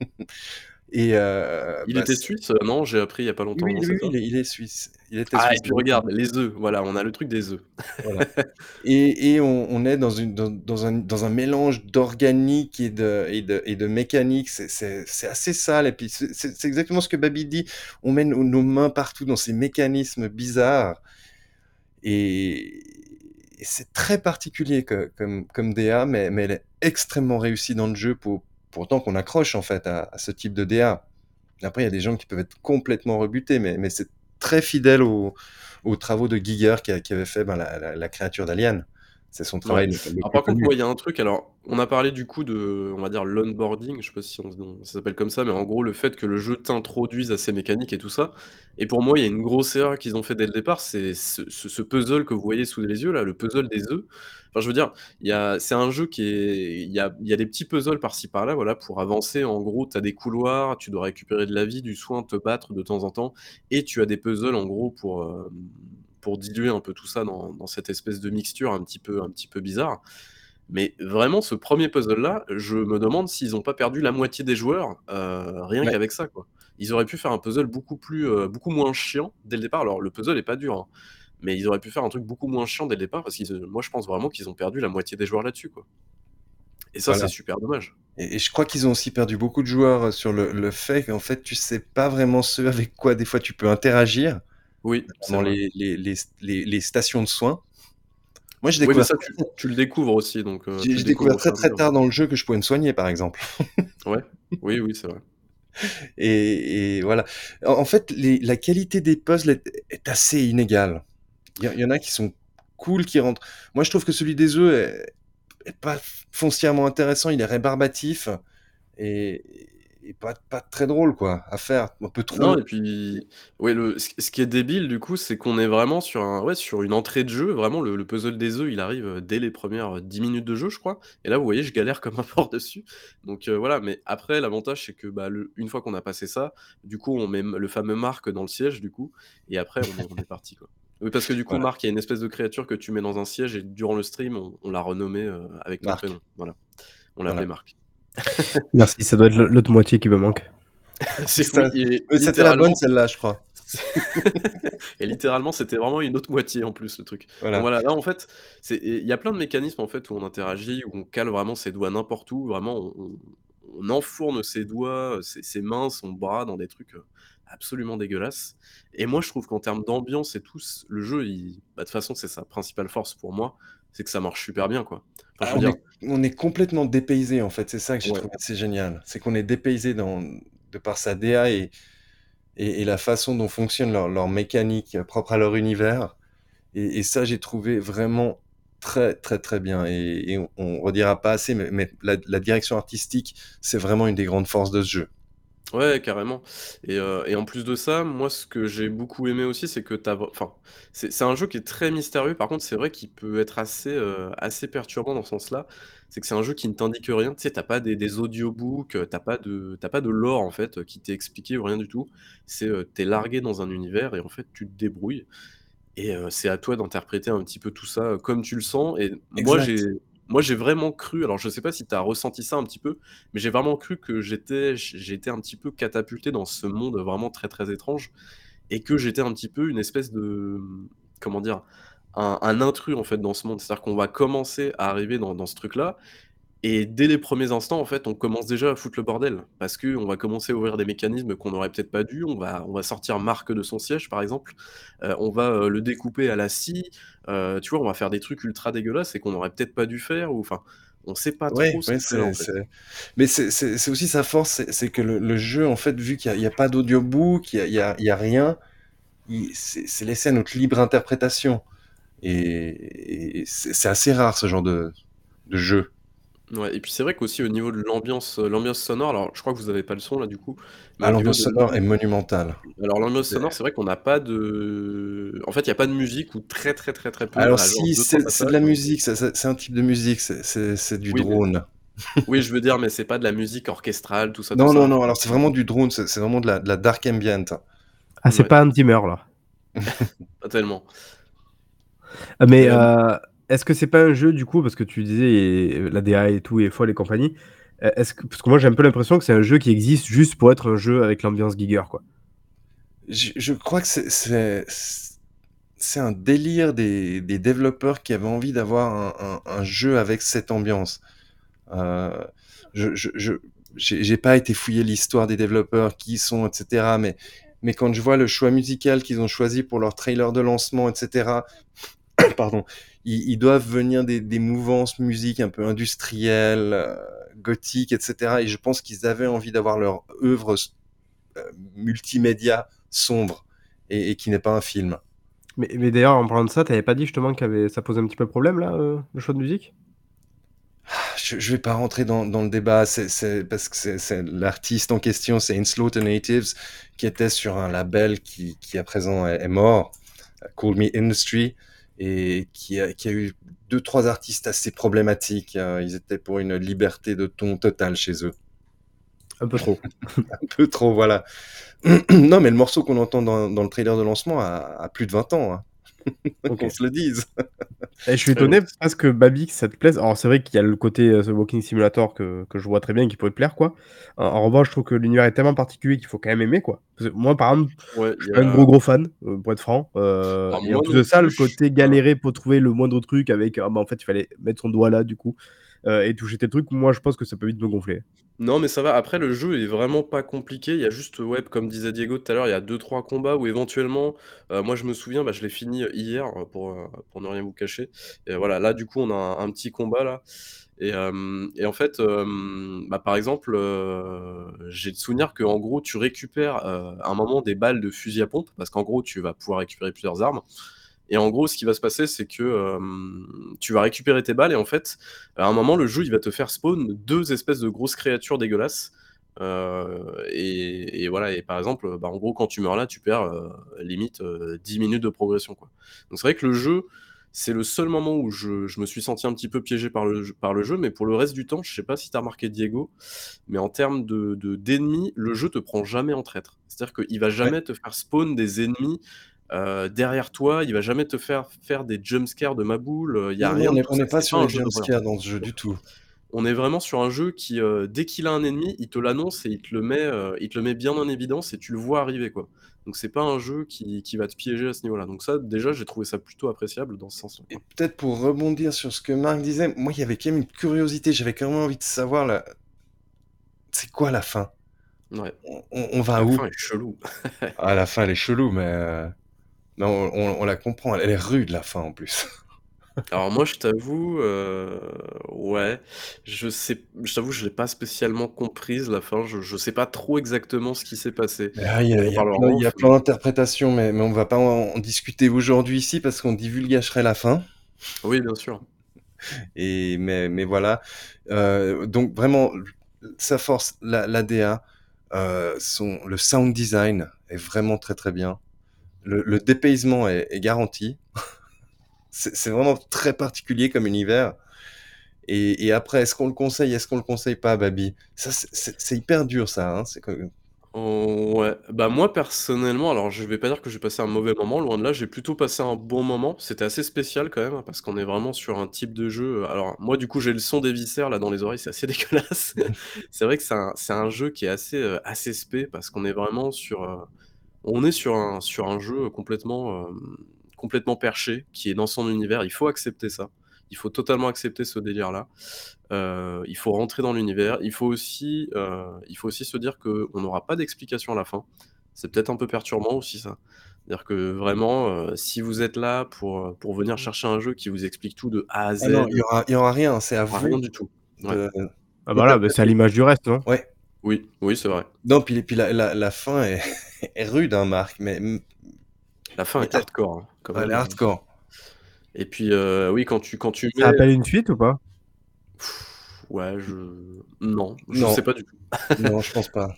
Et euh, il bah, était suisse, non? J'ai appris il y a pas longtemps. Oui, oui, il, est, il, est, suisse. Il était ah, suisse, et puis regarde, les œufs, voilà, on a le truc des œufs. Voilà. et, et on, on, est dans, une, dans, dans, un, dans un mélange d'organique et de, et, de, et de mécanique. C'est assez sale. Et puis c'est exactement ce que Babi dit. On met nos, mains partout dans ces mécanismes bizarres. Et, c'est très particulier que, comme, comme DA, mais, mais elle est extrêmement réussie dans le jeu pour pourtant qu'on accroche en fait à, ce type de DA. Après, il y a des gens qui peuvent être complètement rebutés, mais, c'est très fidèle aux, travaux de Giger qui, avait fait ben, la, créature d'Alien. C'est son travail Ouais. le le Alors plus par contre, il y a un truc, alors, on a parlé du coup de, on va dire l'onboarding, je sais pas si on ça s'appelle comme ça, mais en gros, le fait que le jeu t'introduise à ses mécaniques et tout ça et pour moi, il y a une grosse erreur qu'ils ont fait dès le départ, c'est ce puzzle que vous voyez sous les yeux là, le puzzle des œufs. Enfin, je veux dire, c'est un jeu qui est il y a y a des petits puzzles par-ci par-là, voilà, pour avancer. En gros, tu as des couloirs, tu dois récupérer de la vie, du soin, te battre de temps en temps et tu as des puzzles en gros pour, hem, pour diluer un peu tout ça dans dans cette espèce de mixture un petit peu un petit peu bizarre. Mais vraiment ce 1er puzzle là, je me demande s'ils ont pas perdu la moitié des joueurs, heu, rien Ouais. qu'avec ça, quoi. Ils auraient pu faire un puzzle beaucoup plus, heu, beaucoup moins chiant dès le départ. Alors le puzzle est pas dur, hein, mais ils auraient pu faire un truc beaucoup moins chiant dès le départ parce qu'ils, heu, moi je pense vraiment qu'ils ont perdu la moitié des joueurs là-dessus, quoi. Et ça, c'est super dommage. Et je crois qu'ils ont aussi perdu beaucoup de joueurs, sur le le fait qu'en fait, tu sais pas vraiment ce avec quoi des fois tu peux interagir, Oui, vrai. les les les les stations de soins. Moi, j'ai Oui, découvert ça très, tu tu le découvres aussi donc heu, j'ai découvert très, très tard dans le jeu que je pouvais me soigner, par exemple. Ouais. Oui, oui, c'est vrai. Et et voilà. En fait, la qualité des puzzles est est assez inégale. Il y en a qui sont cool, qui rentrent moi, je trouve que celui des œufs est est pas foncièrement intéressant, il est rébarbatif et et pas pas très drôle, quoi, à faire, un peu trop Non et puis, ouais, le ce qui est débile du coup, c'est qu'on est vraiment sur un ouais, sur une entrée de jeu, vraiment le le puzzle des œufs, il arrive, heu, dès les 1res, heu, 10 minutes de jeu, je crois et là, vous voyez, je galère comme un porc dessus donc heu, voilà, mais après l'avantage, c'est que, bah, le une fois qu'on a passé ça, du coup, on met le fameux Marc dans le siège, du coup et après on est on est parti, quoi. Oui, parce que du coup, Voilà. Marc, il y a une espèce de créature que tu mets dans un siège et durant le stream, on on l'a renommé, heu, avec ton prénom. Voilà. On Voilà. l'appelait Marc. Merci, ça doit être l'au l'autre moitié qui me manque. Oui c'était la bonne littéralement celle-là, je crois. et littéralement, c'était vraiment une autre moitié en plus, le truc. Donc Voilà. là, en fait, il y a plein de mécanismes, en fait, où on interagit, où on cale vraiment ses doigts n'importe où, vraiment on enfourne ses doigts, ses ses mains, son bras dans des trucs, heu, absolument dégueulasses et moi, je trouve qu'en termes d'ambiance et tout, le jeu, il bah, de toute façon, c'est sa principale force pour moi, c'est que ça marche super bien, quoi. Enfin, Ah, on dire est on est complètement dépaysé, en fait, c'est ça que j'ai Ouais. trouvé assez génial. C'est qu'on est dépaysé dans de par sa DA et et et la façon dont fonctionne leur leur mécanique propre à leur univers et et ça, j'ai trouvé vraiment très, très, très bien et et on on redira pas assez, mais mais la la direction artistique, c'est vraiment une des grandes forces de ce jeu. Ouais, carrément et heu et en plus de ça, moi, ce que j'ai beaucoup aimé aussi, c'est que tu as vr enfin, c'est un jeu qui est très mystérieux. Par contre, c'est vrai qu'il peut être assez, heu, assez perturbant dans ce sens-là. C'est que c'est un jeu qui ne t'indique rien. Tu sais, tu as pas des des audiobooks, tu as pas de pas de lore, en fait, qui t'est expliqué ou rien du tout. C'est, heu, tu es largué dans un univers et en fait, tu te débrouilles et heu, c'est à toi d'interpréter un petit peu tout ça, comme tu le sens et moi, j'ai. Moi, j'ai vraiment cru alors je sais pas si tu as ressenti ça un petit peu, mais j'ai vraiment cru que j'étais un petit peu catapulté dans ce monde vraiment très, très étrange et que j'étais un petit peu une espèce de, comment dire? Un intrus, en fait, dans ce monde. C'est-à-dire qu'on va commencer à arriver dans dans ce truc-là et dès les 1ers instants, en fait, on commence déjà à foutre le bordel parce qu'on va commencer à ouvrir des mécanismes qu'on aurait peut-être pas dû. On va on va sortir Marc de son siège, par exemple, heu, on va, heu, le découper à la scie, heu, tu vois? On va faire des trucs ultra dégueulasses et qu'on aurait peut-être pas dû faire ou enfin, on sait pas Ouais, trop ce ouais, qu'on fait là, c'est en fait. c'est mais c'est aussi sa force, c'est que le le jeu, en fait, vu qu'il y a pas d'audiobook, il y a rien, c'est laissé à notre libre interprétation et et c'est c'est assez rare ce genre de de jeu. Ouais et puis c'est vrai qu'aussi au niveau de l'ambiance, heu, l'ambiance sonore, alors je crois que vous avez pas le son là, du coup, mais Ah, au niveau l'ambiance de sonore est monumentale. alors l'ambiance C'est sonore, c'est vrai qu'on n'a pas de en fait, il y a pas de musique ou très, très, très, très peu Alors à genre si, 2-3 c'est c'est de passages. la musique, ça ça c'est un type de musique, c'est c'est c'est du Oui, mais drone. oui, je veux dire, mais c'est pas de la musique orchestrale, tout ça, tout Non, non, ça. non, alors c'est vraiment du drone, c'est c'est vraiment de la de la dark ambient. Ah, c'est Ouais. pas Hans Zimmer, là? Pas tellement. Mais Mais hem heu, est-ce que c'est pas un jeu, du coup, parce que tu disais et la DA et tout est folle et compagnie, e est-ce que parce que moi, j'ai un peu l'impression que c'est un jeu qui existe juste pour être un jeu avec l'ambiance Giger, quoi? Je crois que c'est un délire des développeurs qui avaient envie d'avoir un jeu avec cette ambiance. Heu, je je je j'ai pas été fouiller l'histoire des développeurs, qui sont et cetera, mais quand je vois le choix musical qu'ils ont choisi pour leur trailer de lancement et cetera, pardon, ils ils doivent venir des des mouvances musique un peu industrielles, heu, gothiques et cetera et je pense qu'ils avaient envie d'avoir leur œuvre heu, multimédia sombre et et qui n'est pas un film. Mais mais d'ailleurs, en parlant de ça, tu avais pas dit justement que ça posait un petit peu problème là, heu, le choix de musique? Je je vais pas rentrer dans dans le débat, c'est parce que c'est l'artiste en question, c'est Inslaughter Natives, qui était sur un label qui qui à présent est est mort, Call Me Industry et qui a qui a eu 2-3 artistes assez problématiques, heu, ils étaient pour une liberté de ton totale chez eux. Un peu trop. Un peu trop, voilà. Non, mais le morceau qu'on entend dans dans le trailer de lancement a a plus de 20 ans, hein. OK. Qu'on se le dise. Et je suis étonné parce que Babi, que ça te plaise. Alors c'est vrai qu'il y a le côté, heu, The Walking Simulator que que je vois très bien et qui pourrait te plaire, quoi. En en revanche, je trouve que l'univers est tellement particulier qu'il faut quand même aimer, quoi. Parce que moi, par exemple, Ouais, je suis un gros, gros fan, heu, pour être franc, et en plus de ça, le côté voilà. galérer pour trouver le moindre truc avec, ah bah, en fait, il fallait mettre son doigt là, du coup, heu et toucher tel truc, moi, je pense que ça peut vite me gonfler. Non, mais ça va. Après, le jeu est vraiment pas compliqué. Il y a juste, ouais, comme disait Diego tout à l'heure, il y a 2-3 combats où éventuellement, heu, moi je me souviens, bah, je l'ai fini hier, heu, pour, pour ne rien vous cacher et voilà, là, du coup, on a un petit combat là et et en fait, bah, par exemple, j'ai le souvenir qu'en gros, tu récupères, à un moment des balles de fusil à pompe parce qu'en gros, tu vas pouvoir récupérer plusieurs armes et en gros, ce qui va se passer, c'est que, hem, tu vas récupérer tes balles et en fait, à un moment, le jeu, il va te faire spawn 2 espèces de grosses créatures dégueulasses, heu et et voilà et par exemple, bah, en gros, quand tu meurs là, tu perds, heu, limite, heu, 10 minutes de progression, quoi. Donc c'est vrai que le jeu, c'est le seul moment où je je me suis senti un petit peu piégé par le jeu par le jeu, mais pour le reste du temps, je sais pas si tu as remarqué Diego, mais en termes de de d'ennemis, le jeu te prend jamais en traître. C'est-à-dire qu'il va Ouais. jamais te faire spawn des ennemis, heu, derrière toi, il va jamais te faire faire des jump scares de ma boule, il y a Non, rien on n'est pas sur un les jeu jump d'horreur. scares dans ce jeu du tout. On est vraiment sur un jeu qui, heu, dès qu'il a un ennemi, il te l'annonce et il te le met, il te le met bien en évidence et tu le vois arriver, quoi. Donc c'est pas un jeu qui qui va te piéger à ce niveau-là. Donc ça, déjà, j'ai trouvé ça plutôt appréciable dans ce sens-là, Et peut-être pour rebondir sur ce que Marc disait, moi, il y avait quand même une curiosité, j'avais quand même envie de savoir la c'est quoi la fin? Ouais. On on va La où? fin est chelou. Ah, la fin, elle est chelou, mais mais on on on la comprend, elle est rude, la fin, en plus. Alors moi, je t'avoue, heu, ouais, je sais je t'avoue, je l'ai pas spécialement comprise la fin, je je sais pas trop exactement ce qui s'est passé. Ah, il y a y plein y a d'interprétations, mais mais on va pas en en discuter aujourd'hui ici parce qu'on divulgâcherait la fin oui, bien sûr. et mais mais voilà, heu, donc vraiment, sa force, la la DA, heu, son le sound design est vraiment très, très bien. Le le dépaysement est est garanti. C'est vraiment très particulier comme univers et et après est-ce qu'on le conseille, est-ce qu'on le conseille pas, Babi? Ça, c'est hyper dur ça, hein, c'est Oh, ouais, bah, moi personnellement, alors je vais pas dire que j'ai passé un mauvais moment, loin de là, j'ai plutôt passé un bon moment. C'était assez spécial quand même, parce qu'on est vraiment sur un type de jeu, alors moi du coup j'ai le son des viscères là dans les oreilles, c'est assez dégueulasse. C'est vrai que c'est un jeu qui est assez, heu, assez spé parce qu'on est vraiment sur, heu, on est sur un sur un jeu complètement, hem, complètement perché, qui est dans son univers. Il faut accepter ça. Il faut totalement accepter ce délire-là. Heu, il faut rentrer dans l'univers. Il faut aussi, heu, il faut aussi se dire qu'on n'aura pas d'explication à la fin. C'est peut-être un peu perturbant aussi ça. C'est-à-dire que vraiment, si vous êtes là pour, pour venir chercher un jeu qui vous explique tout de A à ah Z, non, il il y aura rien, c'est à aura rien vous du tout. Ouais. de Ah bah là, bah, c'est à l'image du reste, non? ouais. Oui, oui, c'est vrai. Non, puis puis la la la fin est est rude, hein, Marc, mais La fin est hardcore, hein, quand elle est hardcore. et puis, heu, oui, quand tu quand tu Ça mets appelle une suite ou pas? ouais, je non, je Non, sais pas du tout. non, je pense pas.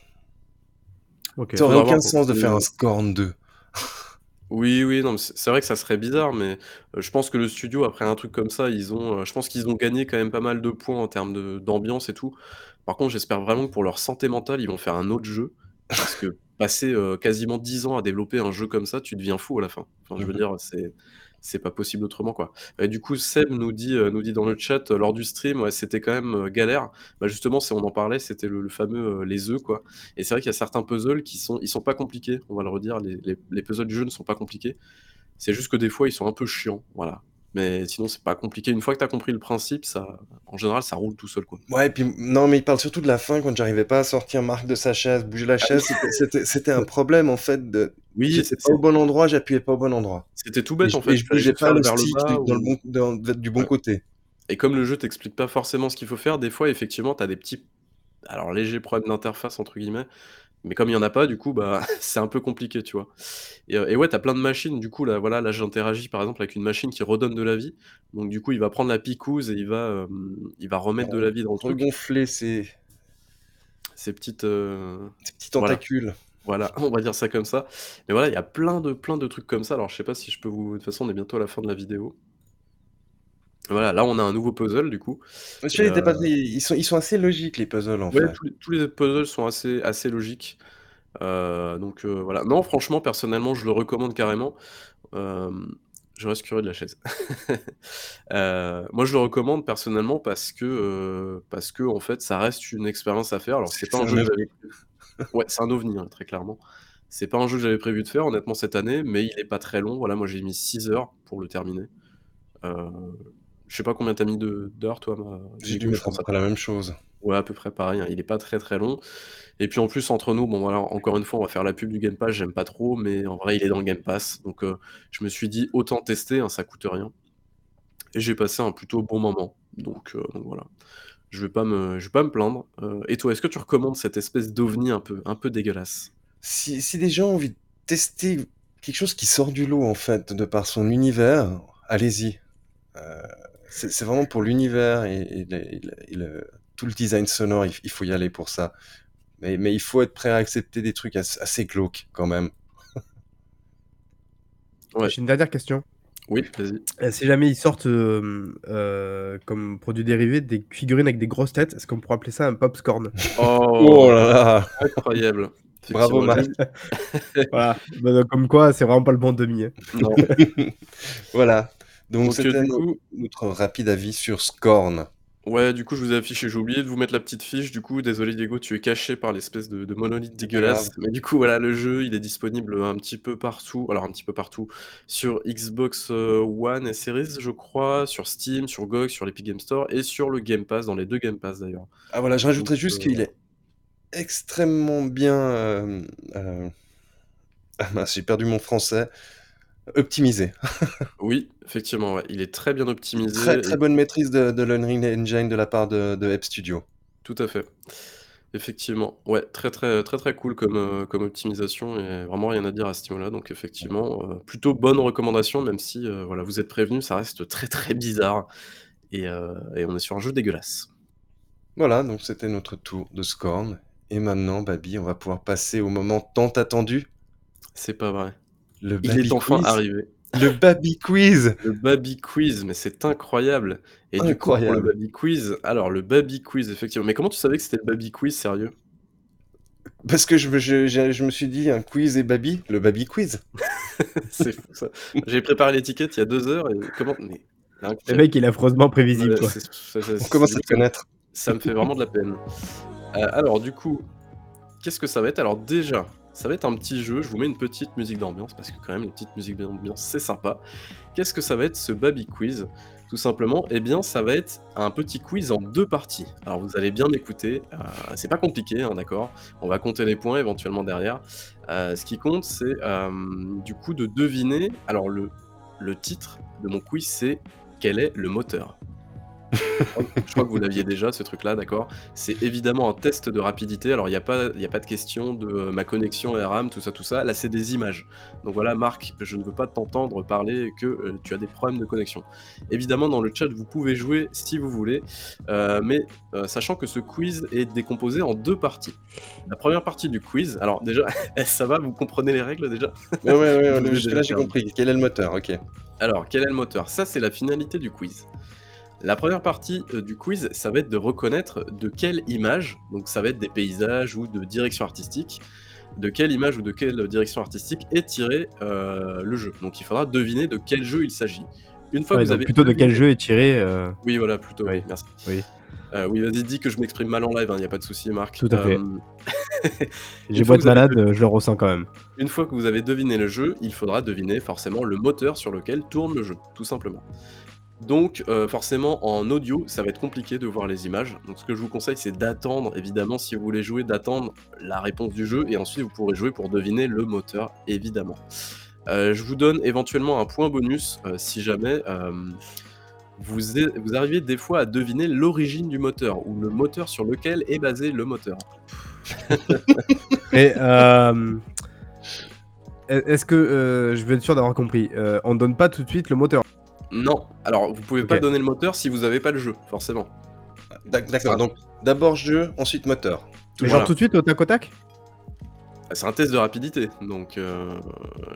OK. Ça aurait aucun sens de faire un Scorn 2. Oui, oui, non, mais c'est vrai que ça serait bizarre, mais heu, je pense que le studio, après un truc comme ça, ils ont, heu, je pense qu'ils ont gagné quand même pas mal de points en termes de d'ambiance et tout. Par contre, j'espère vraiment que pour leur santé mentale, ils vont faire un autre jeu, parce que passer, heu, quasiment 10 ans à développer un jeu comme ça, tu deviens fou à la fin. Enfin, je veux mh. dire, c'est c'est pas possible autrement, quoi. Et du coup, Seb nous dit, heu, nous dit dans le chat, heu, lors du stream, ouais, c'était quand même, galère. Bah, justement, c'est on en parlait, c'était le le fameux, les œufs, quoi. Et c'est vrai qu'il y a certains puzzles qui sont ils sont pas compliqués, on va le redire, les les les puzzles du jeu ne sont pas compliqués. C'est juste que des fois, ils sont un peu chiants, voilà. Mais sinon, c'est pas compliqué. Une fois que tu as compris le principe, ça en général, ça roule tout seul, quoi. Ouais, et puis non, mais il parle surtout de la fin quand j'arrivais pas à sortir Marc de sa chaise, bouger la Ah chaise, c'était un problème en fait de Oui, j'étais pas au bon endroit, j'appuyais pas au bon endroit c'était tout bête, en fait. et je bougeais pas le vers le stick bas du dans le bon dans du bon ouais. côté. Et comme le jeu t'explique pas forcément ce qu'il faut faire, des fois, effectivement, tu as des petits alors légers problèmes d'interface entre guillemets Mais comme il y en a pas, du coup, bah, c'est un peu compliqué, tu vois? Et, euh, et ouais, t'as plein de machines, du coup, là, voilà, là, j'interagis, par exemple, avec une machine qui redonne de la vie. Donc du coup, il va prendre la picouse et il va, il va remettre de la vie dans le truc. Regonfler ses Ces petites, ses petits voilà. tentacules. Voilà, on va dire ça comme ça. Mais voilà, il y a plein de plein de trucs comme ça. Alors je sais pas si je peux vous de toute façon, on est bientôt à la fin de la vidéo. Voilà, là, on a un nouveau puzzle, du coup et il était pas ils sont ils sont assez logiques les puzzles, en Ouais, fait. tous les tous les puzzles sont assez assez logiques. Heu, donc heu, voilà. Non, franchement, personnellement, je le recommande carrément. Hem, je reste curieux de la chaise. Heu, moi, je le recommande personnellement parce que, heu, parce qu'en fait, ça reste une expérience à faire. Alors c'est C'est pas c'est un un jeu que ovni. j'avais ouais, c'est un ovni, hein, très clairement. C'est pas un jeu que j'avais prévu de faire honnêtement cette année, mais il est pas très long. Voilà, moi, j'ai mis 6 heures pour le terminer. Heu, je sais pas combien tu as mis d'heures toi, ma J'ai dû mettre à pense peu près la même chose. ouais, à peu près pareil, hein. Il est pas très, très long et puis en plus, entre nous, bon voilà, encore une fois, on va faire la pub du Game Pass, j'aime pas trop, mais en vrai, il est dans le Game Pass. Donc heu, je me suis dit: «Autant tester, hein, ça coûte rien» et j'ai passé un plutôt bon moment. Donc donc voilà. Je vais pas me je vais pas me plaindre. Heu et toi, est-ce que tu recommandes cette espèce d'ovni un peu un peu dégueulasse? Si si des gens ont envie de tester quelque chose qui sort du lot, en fait, de par son univers, allez-y. C'est vraiment pour l'univers et et le et le et le tout le design sonore, il faut y aller pour ça. Mais mais il faut être prêt à accepter des trucs ass assez glauques, quand même. Ouais. J'ai une dernière question. Oui, vas-y. Heu, si jamais ils sortent, hem, heu, comme produit dérivé des figurines avec des grosses têtes, est-ce qu'on pourrait appeler ça un popscorn? Oh Oh! là là! Incroyable. Bravo, Voilà, bah, comme quoi, c'est vraiment pas le bon demi, hein. Non. Voilà. Donc c'était notre rapide avis sur Scorn. Ouais, du coup, je vous ai affiché j'ai oublié de vous mettre la petite fiche, du coup, désolé Diego, tu es caché par l'espèce de de monolithe dégueulasse. Mais du coup, voilà, le jeu, il est disponible, un petit peu partout, alors un petit peu partout, sur Xbox, heu, One et Series, je crois, sur Steam, sur GOG, sur l'Epic Game Store et sur le Game Pass, dans les 2 Game Pass d'ailleurs. Ah voilà, je rajouterais juste heu, qu'il est extrêmement bien, heu, ah mince, j'ai perdu mon français, optimisé. Oui, effectivement, ouais, il est très bien optimisé très, très et bonne maîtrise de de l'Unreal Engine de la part de de Studio. Tout à fait. Effectivement, ouais, très, très, très, très cool comme, heu, comme optimisation et vraiment rien à dire à ce niveau-là. Donc effectivement, heu, plutôt bonne recommandation, même si, heu, voilà, vous êtes prévenus, ça reste très, très bizarre et et on est sur un jeu dégueulasse. Voilà, donc c'était notre tour de Scorn et maintenant, Babi, on va pouvoir passer au moment tant attendu. C'est pas vrai. Le Il est enfin Quiz. arrivé. Le Babi Quiz! Le Babi Quiz, mais c'est incroyable et du coup, pour le Incroyable. Babi Quiz alors le Babi Quiz, effectivement mais comment tu savais que c'était le Babi Quiz, sérieux? Parce que je me je j'ai je me suis dit: «Un quiz et Babi, le Babi Quiz». C'est fou ça. J'ai préparé l'étiquette il y a 2 heures et comment mais Le incroyable. mec, il est affreusement prévisible, On commence à te connaître. ça me fait vraiment de la peine. Heu, alors du coup, qu'est-ce que ça va être? Alors déjà, ça va être un petit jeu, je vous mets une petite musique d'ambiance parce que quand même les petites musiques d'ambiance, c'est sympa. Qu'est-ce que ça va être ce Babi Quiz? Tout simplement, eh bien, ça va être un petit quiz en 2 parties. Alors vous allez bien m'écouter, heu, c'est pas compliqué, hein, d'accord? On va compter les points éventuellement derrière. Heu, ce qui compte, c'est, hem, du coup de deviner alors le titre de mon quiz, c'est: «Quel est le moteur?» Je crois que vous l'aviez déjà ce truc-là, d'accord? C'est évidemment un test de rapidité. Alors il y a pas y a pas de question de, heu, ma connexion RAM, tout ça, tout ça. Là, c'est des images. Donc voilà, Marc, je ne veux pas t'entendre parler que, heu, tu as des problèmes de connexion. Évidemment, dans le chat, vous pouvez jouer si vous voulez, heu, mais sachant que ce quiz est décomposé en 2 parties. La première partie du quiz alors déjà, ça va, vous comprenez les règles déjà? Jusque déjà là, j'ai compris. Quel est le moteur? OK. Alors, quel est le moteur? Ça, c'est la finalité du quiz. La première partie, heu, du quiz, ça va être de reconnaître de quelle image, donc ça va être des paysages ou de direction artistique, de quelle image ou de quelle direction artistique est tiré, heu, le jeu. Donc il faudra deviner de quel jeu il s'agit. Une fois Ouais, que vous avez plutôt de quel jeu est tiré, heu oui, voilà, plutôt, oui, merci. oui. Oui, vas-y, dis que je m'exprime mal en live, hein, il y a pas de souci, Marc. Tout à fait. J'ai beau être avez malade, je le ressens quand même. une fois que vous avez deviné le jeu, il faudra deviner forcément le moteur sur lequel tourne le jeu, tout simplement. Donc heu, forcément en audio, ça va être compliqué de voir les images. Donc ce que je vous conseille, c'est d'attendre évidemment si vous voulez jouer, d'attendre la réponse du jeu et ensuite vous pourrez jouer pour deviner le moteur, évidemment. Heu, je vous donne éventuellement un point bonus, heu, si jamais, vous arrivez des fois à deviner l'origine du moteur ou le moteur sur lequel est basé le moteur. Euh, est-ce que euh, je vais être sûr d'avoir compris euh, On donne pas tout de suite le moteur. Non, alors vous pouvez pas donner le moteur si vous avez pas le jeu, forcément. D'ac- D'accord, donc d'abord jeu, ensuite moteur. Mais genre tout de suite au tac au tac? C'est un test de rapidité, donc. euh,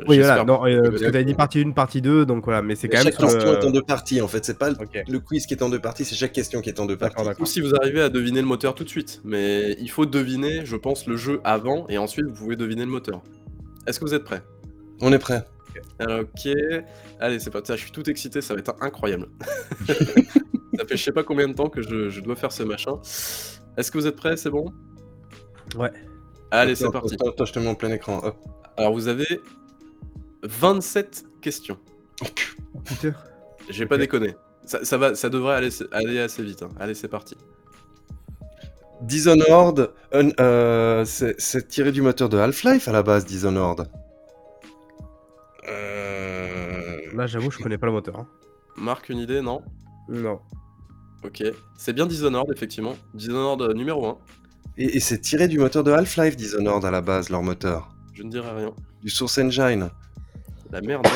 Oui, voilà. Non, euh, que- parce que dit partie 1, partie 2, donc voilà. Mais c'est quand même chaque question est en deux parties en fait, c'est pas le- quiz qui est en deux parties, c'est chaque question qui est en deux parties. d'accord. Ou si vous arrivez à deviner le moteur tout de suite, mais il faut deviner, je pense, le jeu avant et ensuite vous pouvez deviner le moteur. Est-ce que vous êtes prêts? On est prêt. Alors, Ok, allez, c'est parti. Ah, Je suis tout excité, ça va être incroyable. ça fait je sais pas combien de temps que je, je dois faire ce machin. Est-ce que vous êtes prêts? C'est bon? Ouais. Allez, c'est parti. Attends, attends, je te mets en plein écran. Hop. Alors, vous avez 27 questions. Putain. J'ai pas déconné. Ça, ça va, ça devrait aller, aller assez vite. hein. Allez, c'est parti. Dishonored, un- euh, c'est c'est tiré du moteur de Half-Life à la base, Dishonored. Euh... Là, j'avoue, je connais pas le moteur. hein. Marc, une idée Non? Non. Ok. C'est bien Dishonored, effectivement. Dishonored euh, numéro 1. Et, et c'est tiré du moteur de Half-Life, Dishonored à la base, leur moteur. Je ne dirai rien. Du Source Engine. La merde.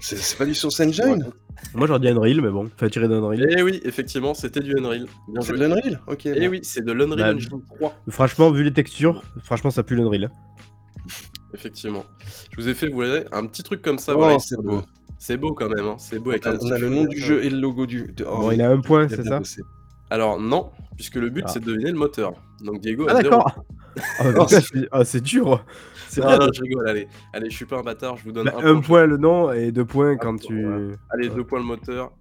C'est c'est pas du Source Engine? Moi, j'aurais dit Unreal, mais bon, fait tirer d'Unreal. Eh oui, effectivement, c'était du Unreal. Bien C'est joué. de l'Unreal? Ok. Eh bon. oui, c'est de l'Unreal Bah, Engine 3, Franchement, vu les textures, franchement, ça pue l'Unreal. Effectivement. Je vous ai fait, vous voyez, un petit truc comme ça. Oh, voilà, c'est beau. de- C'est beau quand même, hein. c'est beau avec On a, un petit on a le nom du jeu et le logo du. de- oh, Bon, il a un point, c'est ça bossé. Alors non, puisque le but Ah. c'est de deviner le moteur. Donc Diego Ah, d'accord Ah, putain, c'est- ah, c'est dur C'est Non, bien. non, je rigole, allez. Allez, je suis pas un bâtard, je vous donne Bah, un, un point le nom et deux points quand tu. Allez, deux points le moteur.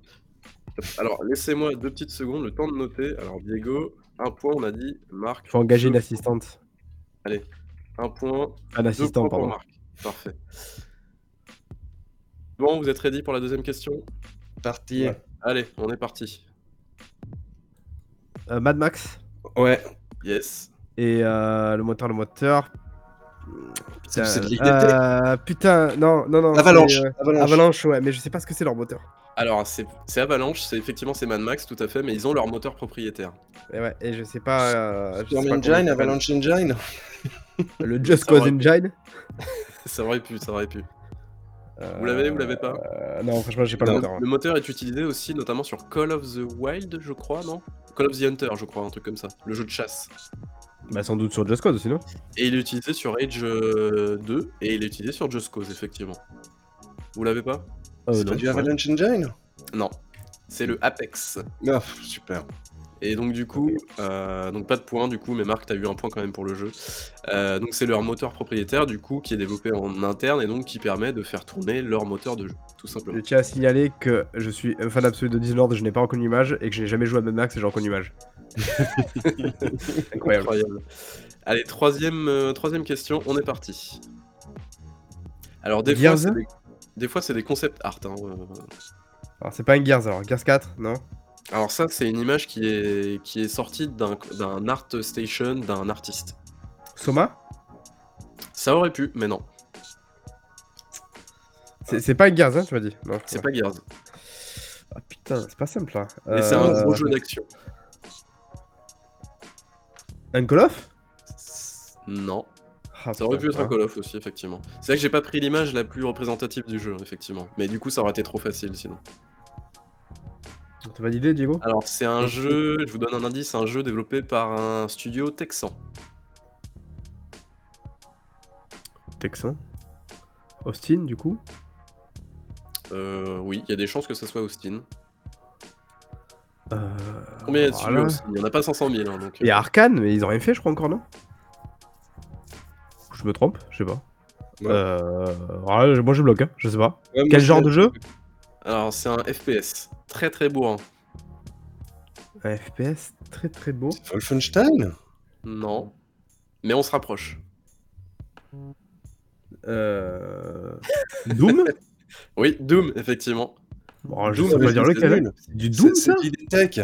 Alors, laissez-moi deux petites secondes, le temps de noter. Alors, Diego, un point, on a dit. Marc. Faut engager une deux- assistante. Un point, Un deux assistant, points pour pardon. Marc. Parfait. Bon, vous êtes ready pour la deuxième question? Parti. Ouais. Allez, on est parti. Euh, Mad Max Ouais. Yes. et euh, le moteur, le moteur. C'est c'est. Euh, putain, non, non, non. Avalanche. euh, Avalanche. Avalanche, ouais, mais je sais pas ce que c'est leur moteur. Alors, c'est c'est Avalanche, c'est effectivement c'est Mad Max, tout à fait, mais ils ont leur moteur propriétaire. Et ouais, et je sais pas. euh, Storm Engine. Avalanche Engine. Le Just Ça Cause. Engine. ça aurait pu, ça aurait pu. Euh, Vous l'avez, vous l'avez pas euh, Non, franchement, j'ai pas Non. le moteur. hein. le moteur est utilisé aussi notamment sur Call of the Wild, je crois, non? Call of the Hunter, je crois, un truc comme ça. Le jeu de chasse. Bah, sans doute sur Just Cause aussi, non? Et il est utilisé sur Age euh, 2 et il est utilisé sur Just Cause, effectivement. Vous l'avez pas? Euh, C'est pas du Avalanche Engine? Non. C'est le Apex. Ah, super. Et donc du coup, euh, donc pas de points du coup, mais Marc, t'as eu un point quand même pour le jeu. Euh, donc c'est leur moteur propriétaire du coup qui est développé en interne et donc qui permet de faire tourner leur moteur de jeu, tout Je simplement. tiens à signaler que je suis un fan absolu de Dishonored, je n'ai pas reconnu l'image et que je n'ai jamais joué à Mad Max et j'ai reconnu l'image. Incroyable. Incroyable. Allez, troisième, euh, troisième question, on est parti. Alors des fois, c'est des, des fois c'est des concept art. hein. Alors, c'est pas un Gears alors, Gears 4, non? Alors ça, c'est une image qui est, qui est sortie d'un art station d'un artiste. Soma? Ça aurait pu, mais non, C'est pas Gears, hein, tu m'as dit? C'est pas Gears. Ah putain, c'est pas simple là. Mais c'est un Euh, gros jeu d'action. Un Call of? Non. Ah, Ça aurait pu être un ah. Call of aussi, effectivement. C'est vrai que j'ai pas pris l'image la plus représentative du jeu, effectivement. Mais du coup, ça aurait été trop facile sinon. T'as pas d'idée, Diego? Alors, c'est un jeu, je vous donne un indice, un jeu développé par un studio texan. Texan Austin, du coup? Euh, oui, il y a des chances que ce soit Austin. euh... Combien il y a de voilà. studios Austin? Il y en a pas 500 000, hein, donc... Il y a euh, Arkane, mais ils ont rien fait, je crois, encore, non? Je me trompe, je sais pas. Ouais. Euh... voilà, moi, je bloque, hein, je sais pas. Ouais, Quel genre de jeu? Alors, c'est un FPS. Très très bourrin. Un FPS très très beau. Wolfenstein? Non. Mais on se rapproche. Euh... Doom? Oui, Doom, effectivement. Bon, je Doom, sais pas dire lequel. C'est du Doom, C'est ça? C'est ID Tech.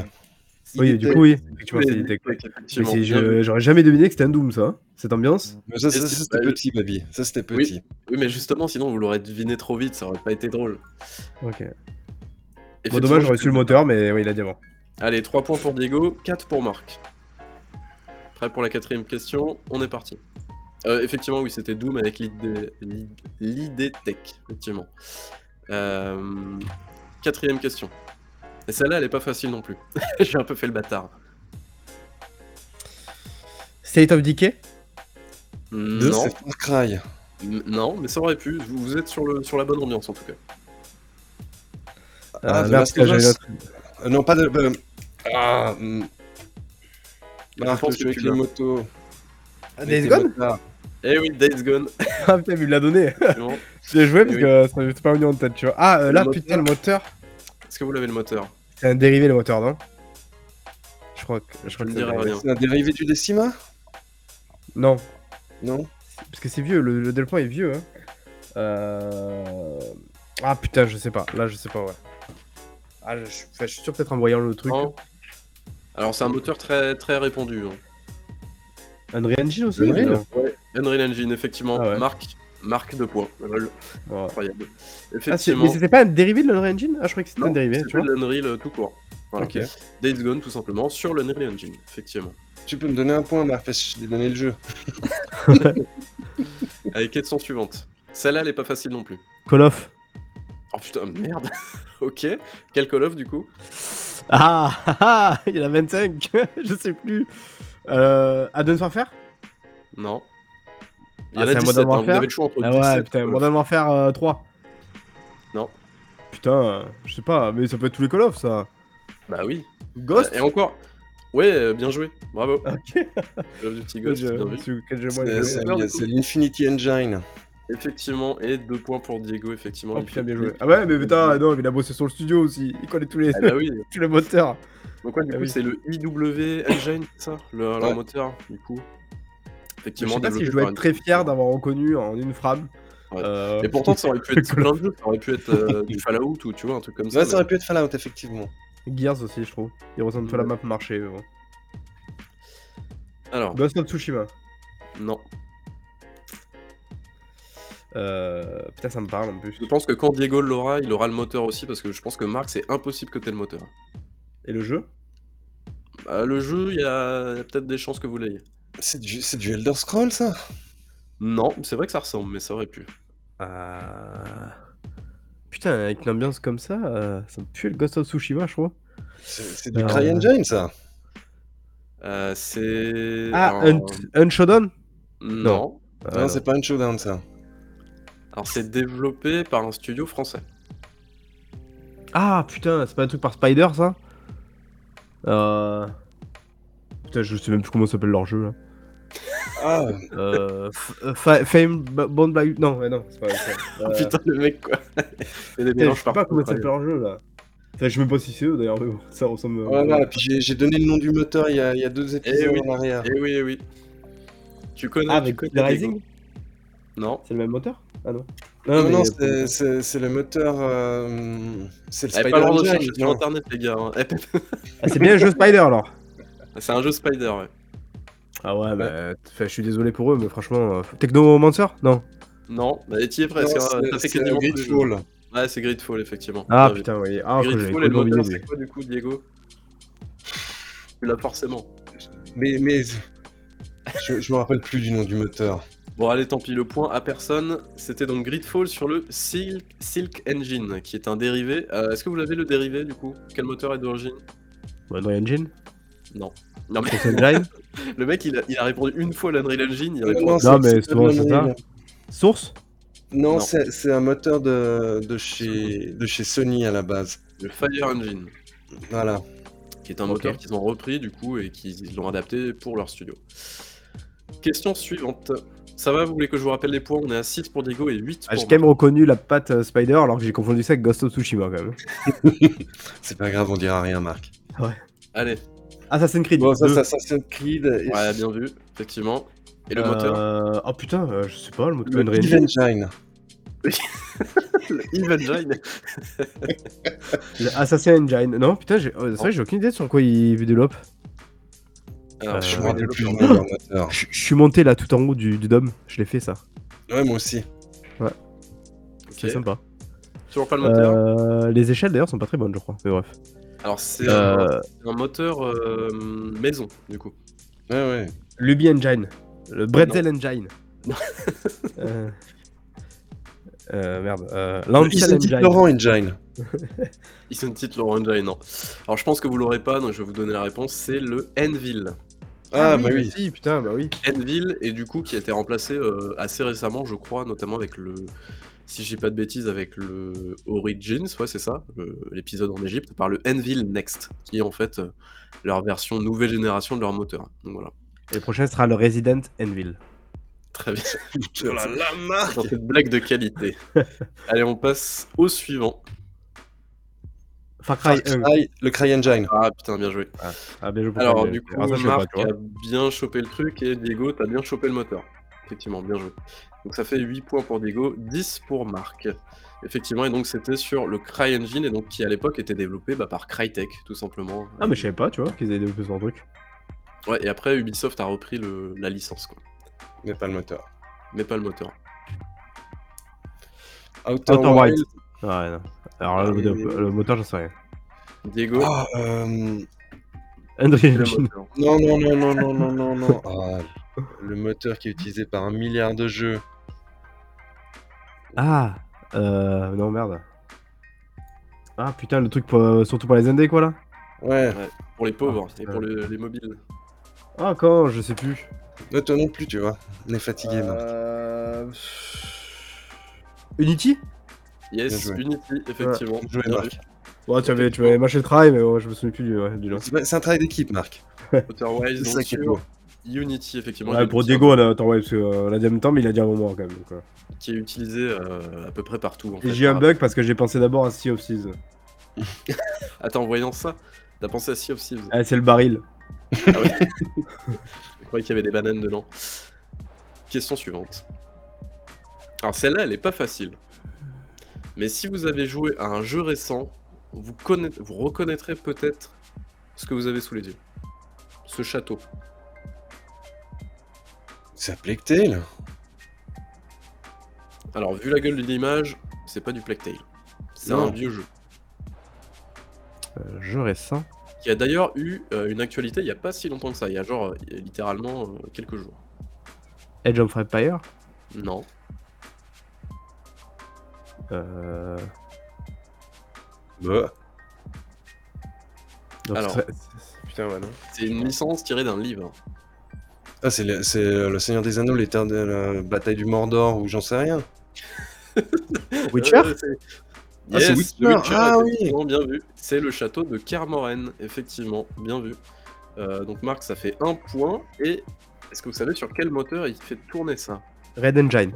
Oui, du coup, oui. Effectivement, c'est Tech. j'aurais jamais deviné que c'était un Doom, ça. hein, Cette ambiance. Mais ça, c'était petit, Baby. Ça, c'était Oui. petit. Oui, mais justement, sinon, vous l'aurez deviné trop vite, ça aurait pas été drôle. Ok. Bon, dommage, j'aurais su le moteur, mais oui, il a pas. Allez, 3 points pour Diego, 4 pour Marc. Prêt pour la quatrième question On est parti. Euh, effectivement, oui, c'était Doom avec l'idée tech, effectivement. Euh, quatrième question. Et celle-là, elle est pas facile non plus. J'ai un peu fait le bâtard. State of Decay? Deux, Non, c'est Far Cry. n- non, mais ça aurait pu. Vous vous êtes sur, le, sur la bonne ambiance en tout cas. Ah, Euh, The merde, parce Euh, non, pas de. euh, Ah. Je pense que jeu avec tu les motos. Ah, Days Gone? Eh oui, Days Gone. Ah putain, mais il me l'a donné. J'ai joué parce Oui. que ça m'était pas venu en tête, tu vois. Ah, euh, là, Le putain, le moteur. Est-ce que vous l'avez le moteur? C'est un dérivé, le moteur, non? Je crois que, je crois que c'est un dérivé. rien. C'est un dérivé du Decima? Non, Non? Parce que c'est vieux, le, le est vieux. Hein. Euh... Ah putain, je sais pas. Là, je sais pas, ouais. Ah, je, je- je suis sûr peut-être en voyant le truc. Non. Alors c'est un moteur très très répandu. hein. Unreal Engine aussi Unreal Ouais, Unreal Engine, effectivement. Ah ouais. Marque, marque de. Ouais. Incroyable. Ah, c'est- Effectivement. mais c'était pas un dérivé de l'Unreal Engine? Ah, je croyais que c'était un dérivé, de l'Unreal euh, tout court. Voilà. Ok. Days Gone, tout simplement, sur l'Unreal Engine, effectivement. Tu peux me donner un point, Marc, parce que je t'ai donné le jeu. Allez, question suivante. Celle-là, elle est pas facile non plus. Call of. Oh putain, merde. ok. Quel Call of du coup? Ah, ah, ah, il y en a 25, je sais plus. Euh, Advanced Warfare? Non. Il y Ah, en a c'est un 17, Modern hein, vous avez le choix entre Ah 17 ouais, putain, Call of. Modern Warfare euh, 3. Non. Putain, euh, je sais pas, mais ça peut être tous les Call of, ça. Bah oui. Ghost? Et encore. Ouais, euh, bien joué. Bravo. Ok. Call of Duty Ghost, c'est l'Infinity Engine. Effectivement, et deux points pour Diego, effectivement. Oh il putain, bien joué. Ah ouais, mais putain, non, il a bossé sur le studio aussi. Il connaît tous les, Ah bah oui. tous les moteurs. Donc ouais, du Ah coup, oui. c'est le IW Engine, c'est ça le, leur moteur, du coup. Je Effectivement, sais pas si je dois être très fier d'avoir reconnu en une frame. Ouais. Euh, Et pourtant, ça aurait pu être plein de jeux, ça aurait pu être euh, du Fallout ou tu vois, un truc comme ça. Ouais, ça aurait pu être Fallout, effectivement. Gears aussi, je trouve. Il ressemble à la map marché. mais bon. Alors, Ghost of Tsushima. non. Euh... Putain, ça me parle en plus. Je pense que quand Diego l'aura, il aura le moteur aussi, parce que je pense que Marc, c'est impossible que t'aies le moteur. Et le jeu? Bah, le jeu, il y a, il y a peut-être des chances que vous l'ayez. C'est du, c'est du Elder Scroll, ça? Non, c'est vrai que ça ressemble, mais ça aurait pu. Euh... Putain, avec une ambiance comme ça, euh, ça me pue le Ghost of Tsushima, je crois. C'est c'est du Euh, CryEngine, ça? Euh, c'est. Ah, alors, Hunt, Unshodown Non. Euh, Non, c'est pas un showdown, ça. Alors, c'est développé par un studio français. Ah putain, c'est pas un truc par Spider ça? Euh... Putain, je sais même plus comment s'appelle leur jeu là. Ah, Euh... Euh, Fa- Fame B- Bound by... Non, ouais, non, c'est pas ça. Euh, putain, le mec, quoi. Il y a des putain, je sais pas comment s'appelle leur jeu là. Enfin, je sais même pas si c'est eux d'ailleurs, mais bon, ça ressemble... voilà, puis j'ai donné le nom du moteur il y a, il y a deux épisodes oui. en arrière. Eh oui, eh oui. Tu connais, Ah, tu avec connais Rising Non. C'est le même moteur? Ah non. Non, non, c'est- c'est c'est le moteur. euh, c'est le Spider pas le de chercher sur internet, les gars. hein. Ah, c'est bien un jeu Spider alors c'est un jeu Spider, ouais. Ah ouais, bah, je suis désolé pour eux, mais franchement... euh, Technomancer Non. Non, bah t'y es Non, presque. hein. c'est- T'as fait. Gridfall. Ouais, c'est Gridfall, effectivement. Ah putain, oui. Ah, Gridfall et le moteur, c'est quoi du coup, Diego? Tu l'as forcément. Mais, mais je, je me rappelle plus du nom du moteur. Bon, allez, tant pis, le point à personne. C'était donc Gridfall sur le Silk, Silk Engine, qui est un dérivé. Euh, Est-ce que vous l'avez le dérivé du coup? Quel moteur est d'origine? Unreal Engine Non. Non, mais le mec, il a, il a répondu une fois l'Unreal Engine, il répond. Non, mais souvent, c'est l'Unreal. Source? Non, Non. c'est un moteur de, de, chez, de chez Sony à la base. le Fire Engine, Voilà. qui est un moteur qu'ils ont repris du coup et qu'ils l'ont adapté pour leur studio. Question suivante. Ça va, vous voulez que je vous rappelle les points? On est à 6 pour Diego et 8 Ah, pour J'ai quand même reconnu la patte euh, Spider alors que j'ai confondu ça avec Ghost of Tsushima quand même. C'est pas grave, on dira rien, Marc. Allez, Assassin's Creed. Bon, ça, 2. ça, ça c'est Creed. et- ouais, bien vu, effectivement. Et le Euh, moteur? Oh putain, euh, je sais pas, le moteur Le Unreal Eve Engine. Engine. Le Eve Engine Le Assassin Engine. Non, putain, j'ai oh, c'est vrai, j'ai aucune idée sur quoi il développe. Alors, Euh, Je plus suis monté là tout en haut du, du dôme, je l'ai fait ça. Ouais, moi aussi. C'est Ok. sympa. Toujours pas le moteur Euh, les échelles d'ailleurs sont pas très bonnes, je crois. Mais bref. Alors, c'est un, Euh, un moteur euh, maison, du coup. Ouais, ouais. Luby Engine. Le Bretzel Engine. Euh, euh, merde. Euh, Engine. Laurent Engine. Ils sont titre Laurent Engine, non. Alors je pense que vous l'aurez pas, donc je vais vous donner la réponse. C'est le Enville. Ah, bah oui. Si, putain, bah oui. Enville, et du coup qui a été remplacé euh, assez récemment, je crois, notamment avec le. Si je dis pas de bêtises, avec le Origins, ouais, c'est ça, l'épisode en Égypte, par le Enville Next, qui est en fait euh, leur version nouvelle génération de leur moteur. Donc voilà. Et le prochain sera le Resident Evil. Très bien. Oh là, Marc Dans cette blague de qualité. Allez, on passe au suivant. Far Cry 1. Cry- Le Cry Engine. Ah putain, bien joué. Ah, bien joué pour Alors, du coup, Ah, ça, pas, Marc a bien chopé le truc et Diego, t'as bien chopé le moteur. Effectivement, bien joué. Donc ça fait 8 points pour Diego, 10 pour Marc. Effectivement, et donc c'était sur le CryEngine, et donc qui à l'époque était développé bah, par Crytek, tout simplement. Ah, mais je savais pas, tu vois, qu'ils avaient développé ce truc. Ouais, et après Ubisoft a repris le- la licence, quoi. Mais pas le moteur. Mais pas le moteur. Outer, Outer Wild. Ouais, non. Alors là, le, le moteur, j'en sais rien. Diego, Ah, euh, moteur. Non, non, non, non, non, non, non, non. Ah, le moteur qui est utilisé par un milliard de jeux. Ah, euh, non, merde. Ah, putain, le truc pour, euh, surtout pour les indés, quoi, là Ouais. Pour les pauvres Ah, et pour les, les mobiles. Ah, quand Je sais plus. Ne toi non plus, tu vois. On est fatigué, Marc. Euh... Unity? Yes. Unity, effectivement. Joué, Marc. Tu avais, tu avais mâché le travail, mais ouais, je me souviens plus du, ouais, du nom. C'est un travail d'équipe, Marc. Donc sur beau. Unity, effectivement. Ouais, pour Diego, on a, parce qu'on a dit en même temps, mais il a dit un moment quand même. Donc, ouais. Qui est utilisé euh, à peu près partout. En Et j'ai un bug parce que j'ai pensé d'abord à Sea of Thieves. Attends, en voyant ça, t'as pensé à Sea of Thieves. Ah, c'est le baril. Je croyais qu'il y avait des bananes dedans. Question suivante. Alors celle-là, elle est pas facile. Mais si vous avez joué à un jeu récent, vous, connaît- vous reconnaîtrez peut-être ce que vous avez sous les yeux. Ce château. C'est appelé Tale. Alors, vu la gueule de l'image, c'est pas du Plague Tale. C'est un vieux jeu. Euh, jeu récent. Qui a d'ailleurs eu euh, une actualité il y a pas si longtemps que ça. Il y a genre, euh, littéralement, euh, quelques jours. Edge of Empire. Non. Euh... Bah. donc Alors. c'est- Putain, ouais, non. C'est une licence tirée d'un livre. Ah, c'est le, c'est le Seigneur des Anneaux, l'éternelle bataille du Mordor, ou j'en sais rien. Witcher Euh, c'est- Ah, c'est Yes, Witcher. Ah oui. effectivement, bien vu. C'est le château de Kermoren, effectivement, bien vu. Euh, donc Marc, ça fait un point. Et est-ce que vous savez sur quel moteur il fait tourner ça? Red Engine.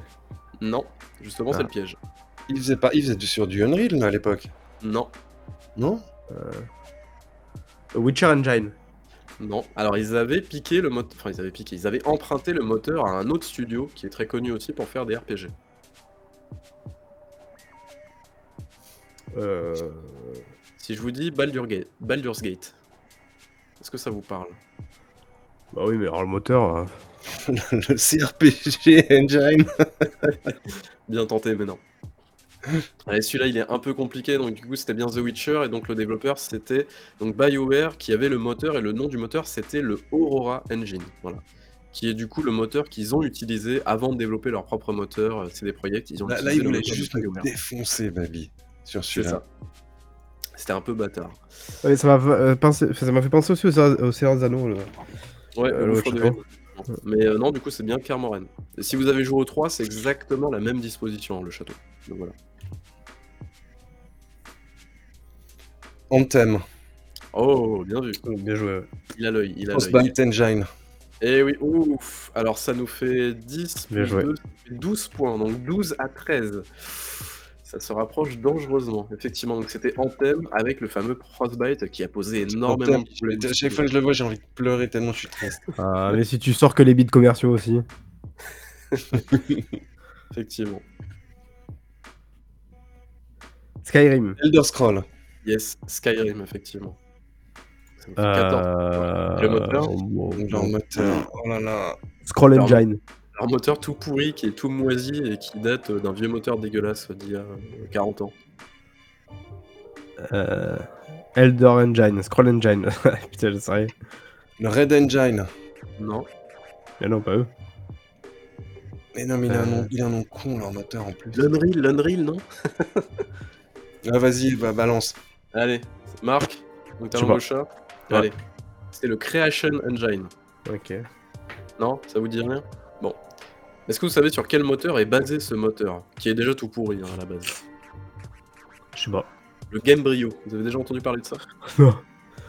Non, justement, Ah. c'est le piège. Il faisait pas, il faisait du- sur du Unreal à l'époque, Non, non Witcher Engine. non. Alors ils avaient piqué le moteur, enfin ils avaient piqué, ils avaient emprunté le moteur à un autre studio qui est très connu aussi pour faire des RPG. Euh... Si je vous dis Baldur Baldur's Gate, est-ce que ça vous parle? Bah oui, mais alors le moteur. euh, Le CRPG Engine. Bien tenté, mais non. Allez, celui-là, il est un peu compliqué, donc du coup, c'était bien The Witcher, et donc le développeur, c'était donc BioWare, qui avait le moteur, et le nom du moteur, c'était le Aurora Engine, voilà. Qui est du coup le moteur qu'ils ont utilisé avant de développer leur propre moteur, euh, c'est des projets, ils ont Là, là, utilisé il le voulait moteur de juste le défoncer, Baby. Sur celui-là. C'était un peu bâtard. Ouais, ça m'a euh, fait penser aussi aux, aux Anneaux. Ouais, Euh, le Mais euh, non, du coup, c'est bien Kermoren. Et si vous avez joué au 3, c'est exactement la même disposition, le château. Donc voilà. Anthem. Oh, bien vu. Oh, Bien joué. ouais. Il a l'œil, il a l'œil. Frostbite Engine. Et oui, ouf Alors ça nous fait 10 Bien plus joué. 2, ça fait 12 points, donc 12 à 13. Ça se rapproche dangereusement, effectivement. Donc c'était Anthem avec le fameux Frostbite qui a posé énormément Anthem, de problèmes. à chaque fois que je le vois, j'ai envie de pleurer tellement je suis triste. Ah, mais si tu sors que les bits commerciaux aussi. Effectivement. Skyrim. Elder Scroll. Yes, Skyrim, effectivement. Ça me fait 14. Euh... Le moteur bon, Leur bon. moteur. Oh là là. Scroll Pardon. Engine. Un moteur tout pourri qui est tout moisi et qui date d'un vieux moteur dégueulasse d'il y a euh, 40 ans. Euh... Elder Engine. Scroll Engine. Putain, je sais. Le Red Engine. Non, Mais non, pas eux. Mais non, mais il a un nom, Euh. il a un nom con, leur moteur en plus. L'Unreal, l'Unreal, non? Ah, vas-y, bah, balance. Allez, Marc, donc t'as chat Ouais. Allez. C'est le Creation Engine. Ok. Non Ça vous dit rien? Bon. Est-ce que vous savez sur quel moteur est basé ce moteur Qui est déjà tout pourri hein, à la base? Je sais pas. Le Gamebryo. Vous avez déjà entendu parler de ça? Non.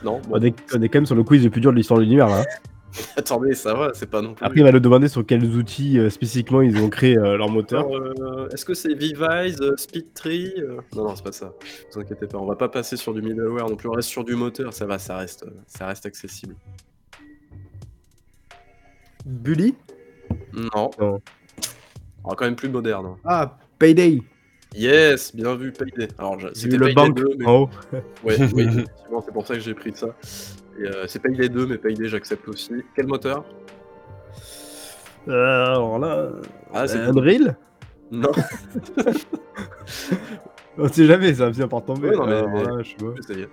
Non? Bon. On est, on est quand même sur le quiz le plus dur de l'histoire de l'univers là. hein. Attendez, ça va, c'est pas non plus. Après, il va nous demander sur quels outils euh, spécifiquement ils ont créé euh, leur moteur. Euh, Est-ce que c'est Vivise, euh, Speedtree euh, Non, non, c'est pas ça. Vous inquiétez pas, on va pas passer sur du middleware non plus. On reste sur du moteur, ça va, ça reste, ça reste accessible. Bully? Non. Non. Alors, quand même plus moderne. hein. Ah, Payday Yes, bien vu, Payday. Alors, c'était le Payday banque 2, mais... en haut. Ouais, oui, effectivement, c'est pour ça que j'ai pris ça. Euh, c'est Payday 2, mais Payday, j'accepte aussi. Quel moteur? Euh, alors là. Ah, c'est Unreal Non, On sait jamais, ça va finir par tomber. Ouais, non, mais- Alors mais- là, je sais pas. ça y est.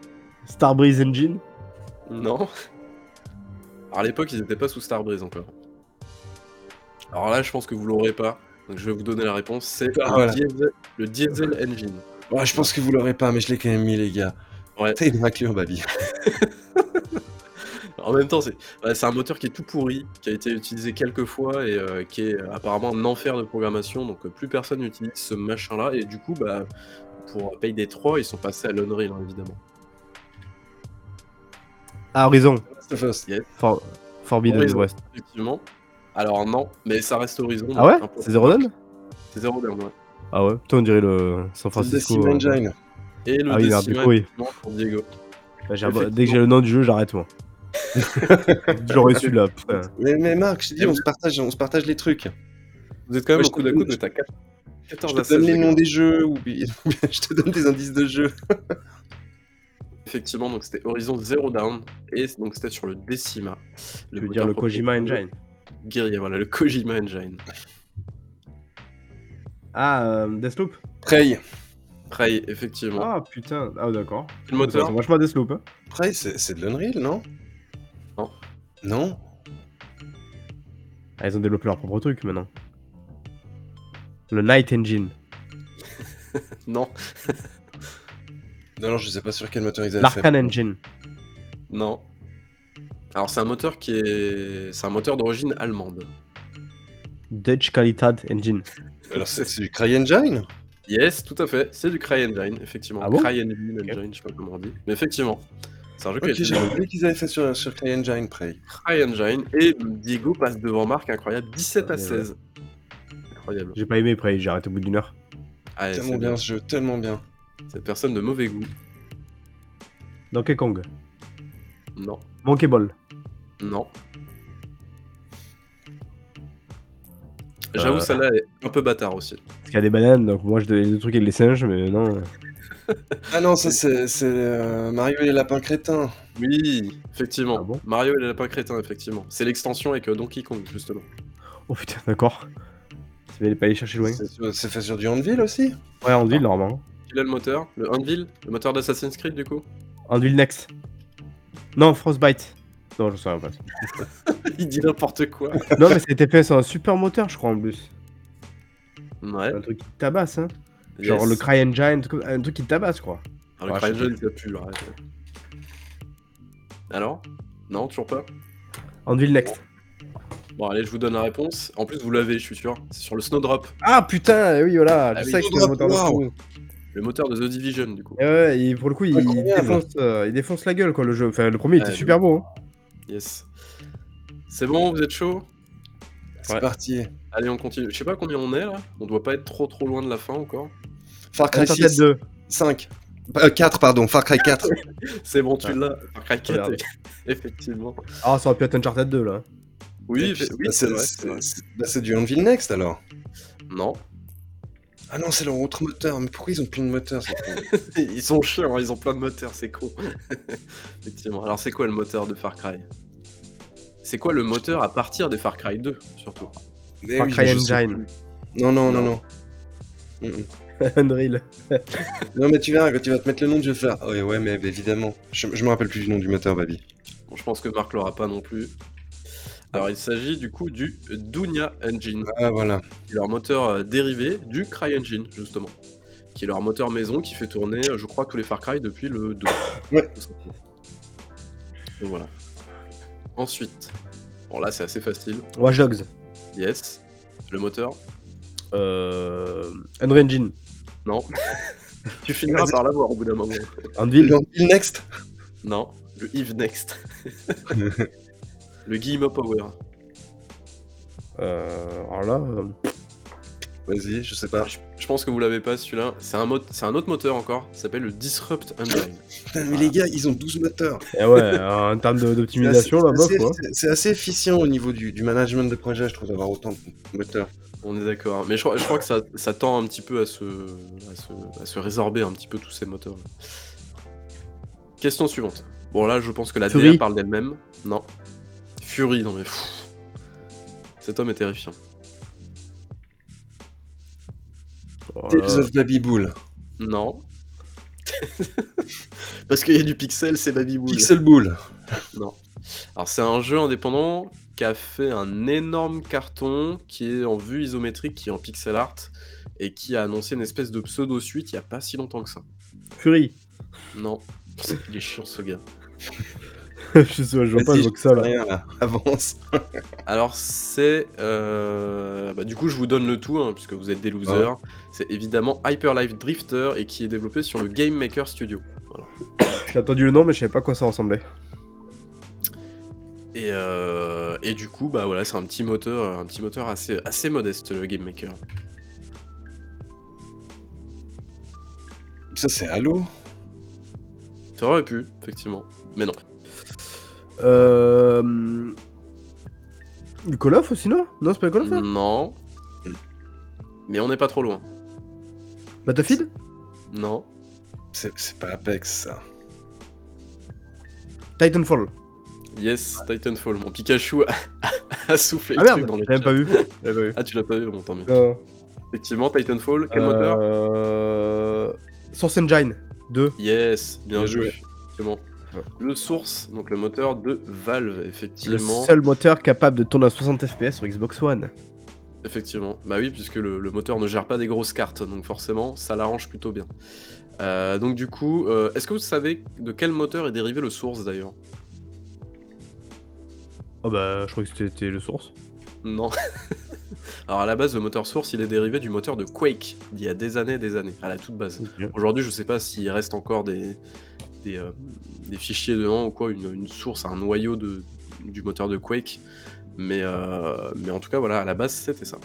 Starbreeze Engine? Non. Alors, à l'époque, ils étaient pas sous Starbreeze encore. Alors là, je pense que vous l'aurez pas. Donc, je vais vous donner la réponse. C'est Ah, le, voilà. diesel, le Diesel Engine. Ouais, je pense que vous l'aurez pas, mais je l'ai quand même mis, les gars. Ouais. T'as une raclure, Babi. En même temps, c'est un moteur qui est tout pourri, qui a été utilisé quelques fois et euh, qui est apparemment un enfer de programmation. Donc, euh, plus personne n'utilise ce machin-là. Et du coup, bah, pour Payday 3, ils sont passés à l'Unreal, hein, évidemment. Ah, Horizon. For... Forbidden Horizon. West. Effectivement. Alors, non, mais ça reste Horizon. Ah ouais C'est Zero Dawn C'est Zero Dawn, ouais. Ah ouais Toi, on dirait le San C'est le Francisco. Steam euh, Engine. Et le Ah oui, Decima, coup, oui. effectivement, pour Diego. bah, Dès que j'ai le nom du jeu, j'arrête moi. J'aurais su là. putain. Mais, mais Marc, je t'ai dit, on se partage, on se partage les trucs. Vous êtes quand même Ouais, au je coude te à coude, donne- mais t'as 4 Je 14 à te 16. donne les noms des jeux ou bien je te donne des indices de jeux. Effectivement, donc c'était Horizon Zero Down. Et donc c'était sur le Decima. Tu veux dire le Kojima Engine Guerrier, voilà, le Kojima Engine. Ah, euh, Deathloop Prey. Prey, effectivement. Ah putain. Ah d'accord. le moteur C'est vachement Deathloop. Hein. C'est c'est de l'Unreal, non? Non. Non? Ah, ils ont développé leur propre truc maintenant. Le Night Engine. Non, Non, non, je sais pas sur quel moteur ils avaient fait. L'Arcane Engine. non. Alors c'est un moteur qui est. C'est un moteur d'origine allemande. Dutch Qualität Engine. Alors, c'est c'est du CryEngine? Yes, tout à fait. C'est du CryEngine, effectivement. Ah bon? CryEngine, Engine, je sais pas comment on dit. Mais effectivement, c'est un jeu qui a Ok, été j'avais oublié qu'ils avaient fait sur, sur CryEngine, Prey. CryEngine. Et Diego passe devant Marc, incroyable, 17 à Ah, 16. Incroyable. J'ai pas aimé après, j'ai arrêté au bout d'une heure. Ah, Tellement c'est bien bien. ce jeu, tellement bien. Cette personne de mauvais goût. Donkey Kong. Non, Monkey Ball. Non. J'avoue, Euh. celle-là est un peu bâtard aussi. Parce qu'il y a des bananes, donc moi je donnais des trucs avec les singes, mais non. Ah non, ça c'est euh, Mario et les lapins crétins. Oui, effectivement. Ah bon Mario et les lapins crétins, effectivement. C'est l'extension avec euh, Donkey Kong, justement. Oh putain, d'accord. C'est bien de pas aller chercher loin. C'est fait sur du Anvil aussi Ouais, Anvil, normalement. Quel est le moteur? Le Anvil? Le moteur d'Assassin's Creed, du coup? Anvil Next. Non, Frostbite. Non, je sais pas. Il dit n'importe quoi. non, mais c'était fait sur un super moteur, je crois, en plus. Ouais. Un truc qui tabasse, hein. Genre le CryEngine, un truc- un truc qui tabasse, quoi. Alors, le Ouais, CryEngine, ça pue, là. Alors? Non, toujours pas Anvil Next. Bon, allez, je vous donne la réponse. En plus, vous l'avez, je suis sûr. C'est sur le Snowdrop, Ah putain, eh oui, voilà. Ah je sais que le moteur de le moteur de The Division, du coup. Et ouais, et pour le coup, il, il Incroyable. défonce, euh, il défonce la gueule, quoi, le jeu. Enfin, le premier, il était Ouais, super beau. Hein. Yes. C'est bon, vous êtes chaud? C'est Ouais. parti. Allez, on continue. Je sais pas combien on est, là. On doit pas être trop trop loin de la fin, encore. Far Cry Uncharted 6, 2. 5. Euh, 4, pardon, Far Cry 4. C'est bon, tu Ouais. l'as. Far Cry 4, Regarde. effectivement. Ah, ça aurait pu être Uncharted 2, là. Oui, puis, oui bah, c'est bah, du Anvil Next alors. Non. Ah non, c'est leur autre moteur. Mais pourquoi ils ont plus de moteur c'est con ils sont chiants, hein, ils ont plein de moteurs, c'est con. Effectivement. Alors, c'est quoi le moteur de Far Cry? C'est quoi le moteur à partir des Far Cry 2, surtout? Mais Far oui, Cry je Engine. Non, non, non, Non. non. Mm, mm. Unreal. Non, mais tu verras, quand tu vas te mettre le nom, tu vas faire. Ouais, ouais, mais évidemment. Je, je me rappelle plus du nom du moteur, Babi. Bon, je pense que Marc l'aura pas non plus. Alors, il s'agit du coup du Dunia Engine, Ah, voilà. qui est leur moteur euh, dérivé du CryEngine, justement. Qui est leur moteur maison qui fait tourner, euh, je crois, tous les Far Cry depuis le 2. Ouais. Donc voilà. Ensuite, bon là c'est assez facile. Watch Dogs. Yes. Le moteur Euh... Unreal Engine. Non. tu finiras par l'avoir au bout d'un moment. Le Next Non. Le Eve Next. le Guillemot Power. Euh... Alors là... euh, Vas-y, je sais pas. Je, je pense que vous l'avez pas celui-là. C'est un, mot- c'est un autre moteur encore. Ça s'appelle le Disrupt Engine. Putain, mais les gars, ils ont 12 moteurs. Eh ouais, en termes de- d'optimisation, là, C'est bof, assez- quoi. c'est- C'est assez efficient au niveau du, du management de projet, je trouve, d'avoir autant de moteurs. On est d'accord. Mais je crois, je crois que ça, ça tend un petit peu à se, à, se, à se résorber un petit peu tous ces moteurs. Question suivante. Bon là, je pense que la Fury. DA parle d'elle-même. Non. Fury, non mais pff. Cet homme est terrifiant. Oh Tales of Baby Bull. Non. Parce qu'il y a du pixel, c'est Baby Bull. Pixel Bull. Alors c'est un jeu indépendant qui a fait un énorme carton, qui est en vue isométrique, qui est en pixel art, et qui a annoncé une espèce de pseudo-suite il y a pas si longtemps que ça. Fury. Non. Il est chiant ce gars. je sais, je vois pas, je vois que ça, là. Rien, là. Avance. Alors c'est... euh, bah, du coup je vous donne le tout, hein, puisque vous êtes des losers. C'est évidemment Hyper Life Drifter, et qui est développé sur le Game Maker Studio. Voilà. J'ai entendu le nom, mais je savais pas à quoi ça ressemblait. Et, euh, et du coup, bah voilà, c'est un petit moteur, un petit moteur assez, assez modeste, le Game Maker. Ça, c'est Halo. Ça aurait pu, effectivement. Mais non. Euh... Du Call of aussi, non? Non, c'est pas Call of, là Non. Mais on n'est pas trop loin. Battlefield? Non. C'est c'est pas Apex, ça. Titanfall. Yes, Titanfall. Mon Pikachu a, a soufflé Ah le truc merde, dans les chats. pas vu. Ah, tu l'as pas vu, bon, tant mieux. Euh, Effectivement, Titanfall, quel moteur? Euh... Source Engine 2. Yes, bien, Bien joué. joué. Effectivement. Ouais. Le Source, donc le moteur de Valve, Le effectivement. seul moteur capable de tourner à 60 FPS sur Xbox One. Effectivement. Bah oui, puisque le, le moteur ne gère pas des grosses cartes, donc forcément, ça l'arrange plutôt bien. Euh, donc du coup, euh, est-ce que vous savez de quel moteur est dérivé le Source d'ailleurs? Oh bah, je crois que c'était le Source. Non. Alors à la base, le moteur Source, il est dérivé du moteur de Quake, d'il y a des années et des années, à la toute base. Aujourd'hui, je sais pas s'il reste encore des, des, euh, des fichiers dedans ou quoi, une, une source, un noyau de, du moteur de Quake. Mais, euh, mais en tout cas, voilà, à la base, c'était ça.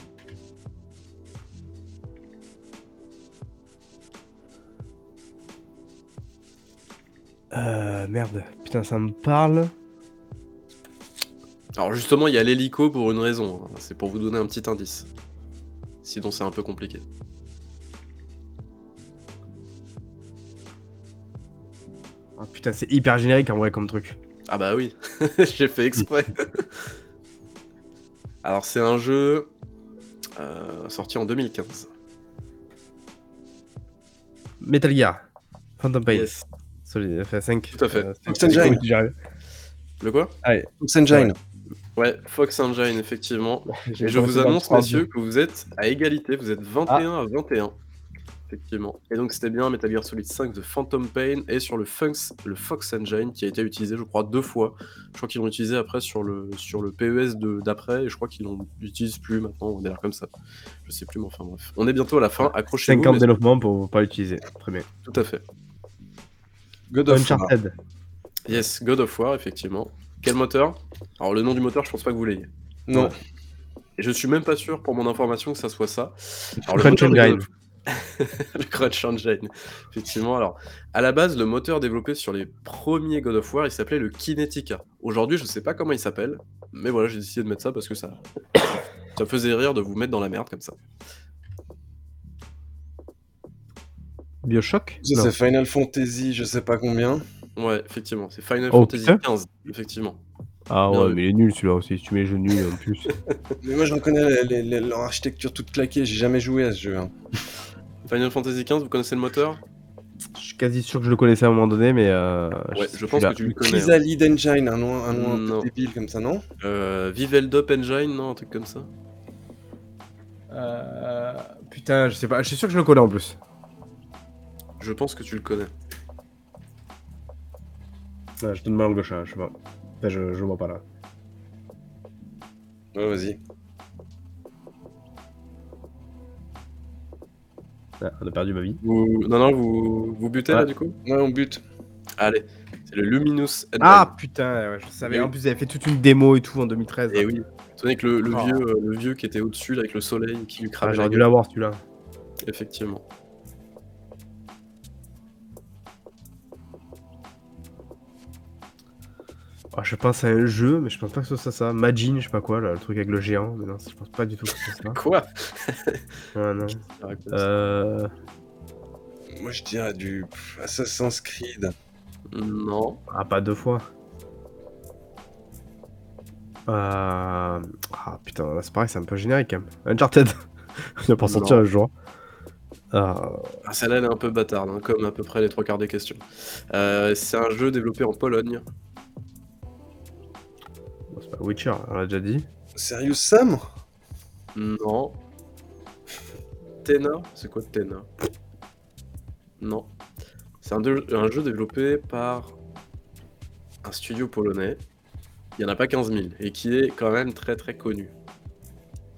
Euh, merde. Putain, ça me parle. Alors justement, il y a l'hélico pour une raison. hein. C'est pour vous donner un petit indice. Sinon, c'est un peu compliqué. Ah, putain, c'est hyper générique en vrai comme truc. Ah bah oui, j'ai fait exprès. Alors c'est un jeu euh, sorti en 2015. Metal Gear. Phantom Pain. Yes. Solid FA5. Tout à fait. Euh, Fox Engine. Le quoi? Fox Engine. Ouais, Fox Engine, effectivement. Et je vous annonce, 3D. messieurs, que vous êtes à égalité. Vous êtes 21 à 21. Effectivement. Et donc c'était bien Metal Gear Solid 5 de Phantom Pain et sur le, Fox, le Fox Engine qui a été utilisé, je crois, deux fois. Je crois qu'ils l'ont utilisé après sur le, sur le PES d'après et je crois qu'ils l'utilisent plus maintenant. On est là comme ça. Je sais plus, mais enfin bref. On est bientôt à la fin. Accrochez-vous. 50 mais- développements pour pas l'utiliser. Très bien. Tout à fait. God of War. Uncharted. Yes, God of War, effectivement. Quel moteur? Alors le nom du moteur, je pense pas que vous l'ayez. Non. Et je suis même pas sûr pour mon information que ça soit ça. Alors, Crunch moteur le Crunch Engine, effectivement. Alors, à la base, le moteur développé sur les premiers God of War, il s'appelait le Kinetica. Aujourd'hui, je sais pas comment il s'appelle, mais voilà, j'ai décidé de mettre ça parce que ça, ça me faisait rire de vous mettre dans la merde comme ça. Bioshock? C'est Final Fantasy, je sais pas combien. Ouais, effectivement, c'est Final Oh, Fantasy putain. XV, effectivement. Ah ouais, mais il est nul celui-là aussi. Si tu mets les jeux nuls en plus. Mais moi, j'en connais les- les- les- leur architecture toute claquée. J'ai jamais joué à ce jeu. hein. Final Fantasy XV, vous connaissez le moteur? Je suis quasi sûr que je le connaissais à un moment donné, mais. Euh, Ouais, je pense là. que tu le connais. hein. Chrysalid Engine, un nom, un nom un Non. peu débile comme ça, non? Euh, Viveldop Engine, non, un truc comme ça. Euh, Putain, je sais pas. Je suis sûr que je le connais en plus. Je pense que tu le connais. Je donne ma langue gauche, hein, je sais pas. Enfin, je, je vois pas là. Ouais, vas-y. Ah, on a perdu ma vie. Vous... Non, non, vous, vous butez là Ouais. du coup? Ouais, on bute. Allez, c'est le Luminous Engine. Ah putain, ouais, je savais. Oui. En plus, ils avaient fait toute une démo et tout en 2013. Et oui, tenez que le, le Oh. vieux, euh, le vieux qui était au-dessus là, avec le soleil qui lui Ah, cramait la J'aurais dû l'avoir celui-là. Effectivement. Ah, je pense à un jeu, mais je pense pas que ce soit ça. Magin, je sais pas quoi, là, le truc avec le géant. Mais non, je pense pas du tout que ce soit ça. Quoi? Non. Euh... Moi, je dirais du Assassin's Creed. Non. Ah, pas deux fois. Euh... Ah putain, là c'est pareil, c'est un peu générique quand même. Uncharted. Il va pas sortir un jour. Ah, Ah, celle-là, elle est un peu bâtarde, hein, comme à peu près les trois quarts des questions. Euh, c'est un jeu développé en Pologne. Witcher, on l'a déjà dit. Serious Sam? Non. Tena C'est quoi Tena? Non. C'est un, jeu développé par un studio polonais. Il n'y en a pas 15 000 et qui est quand même très très connu.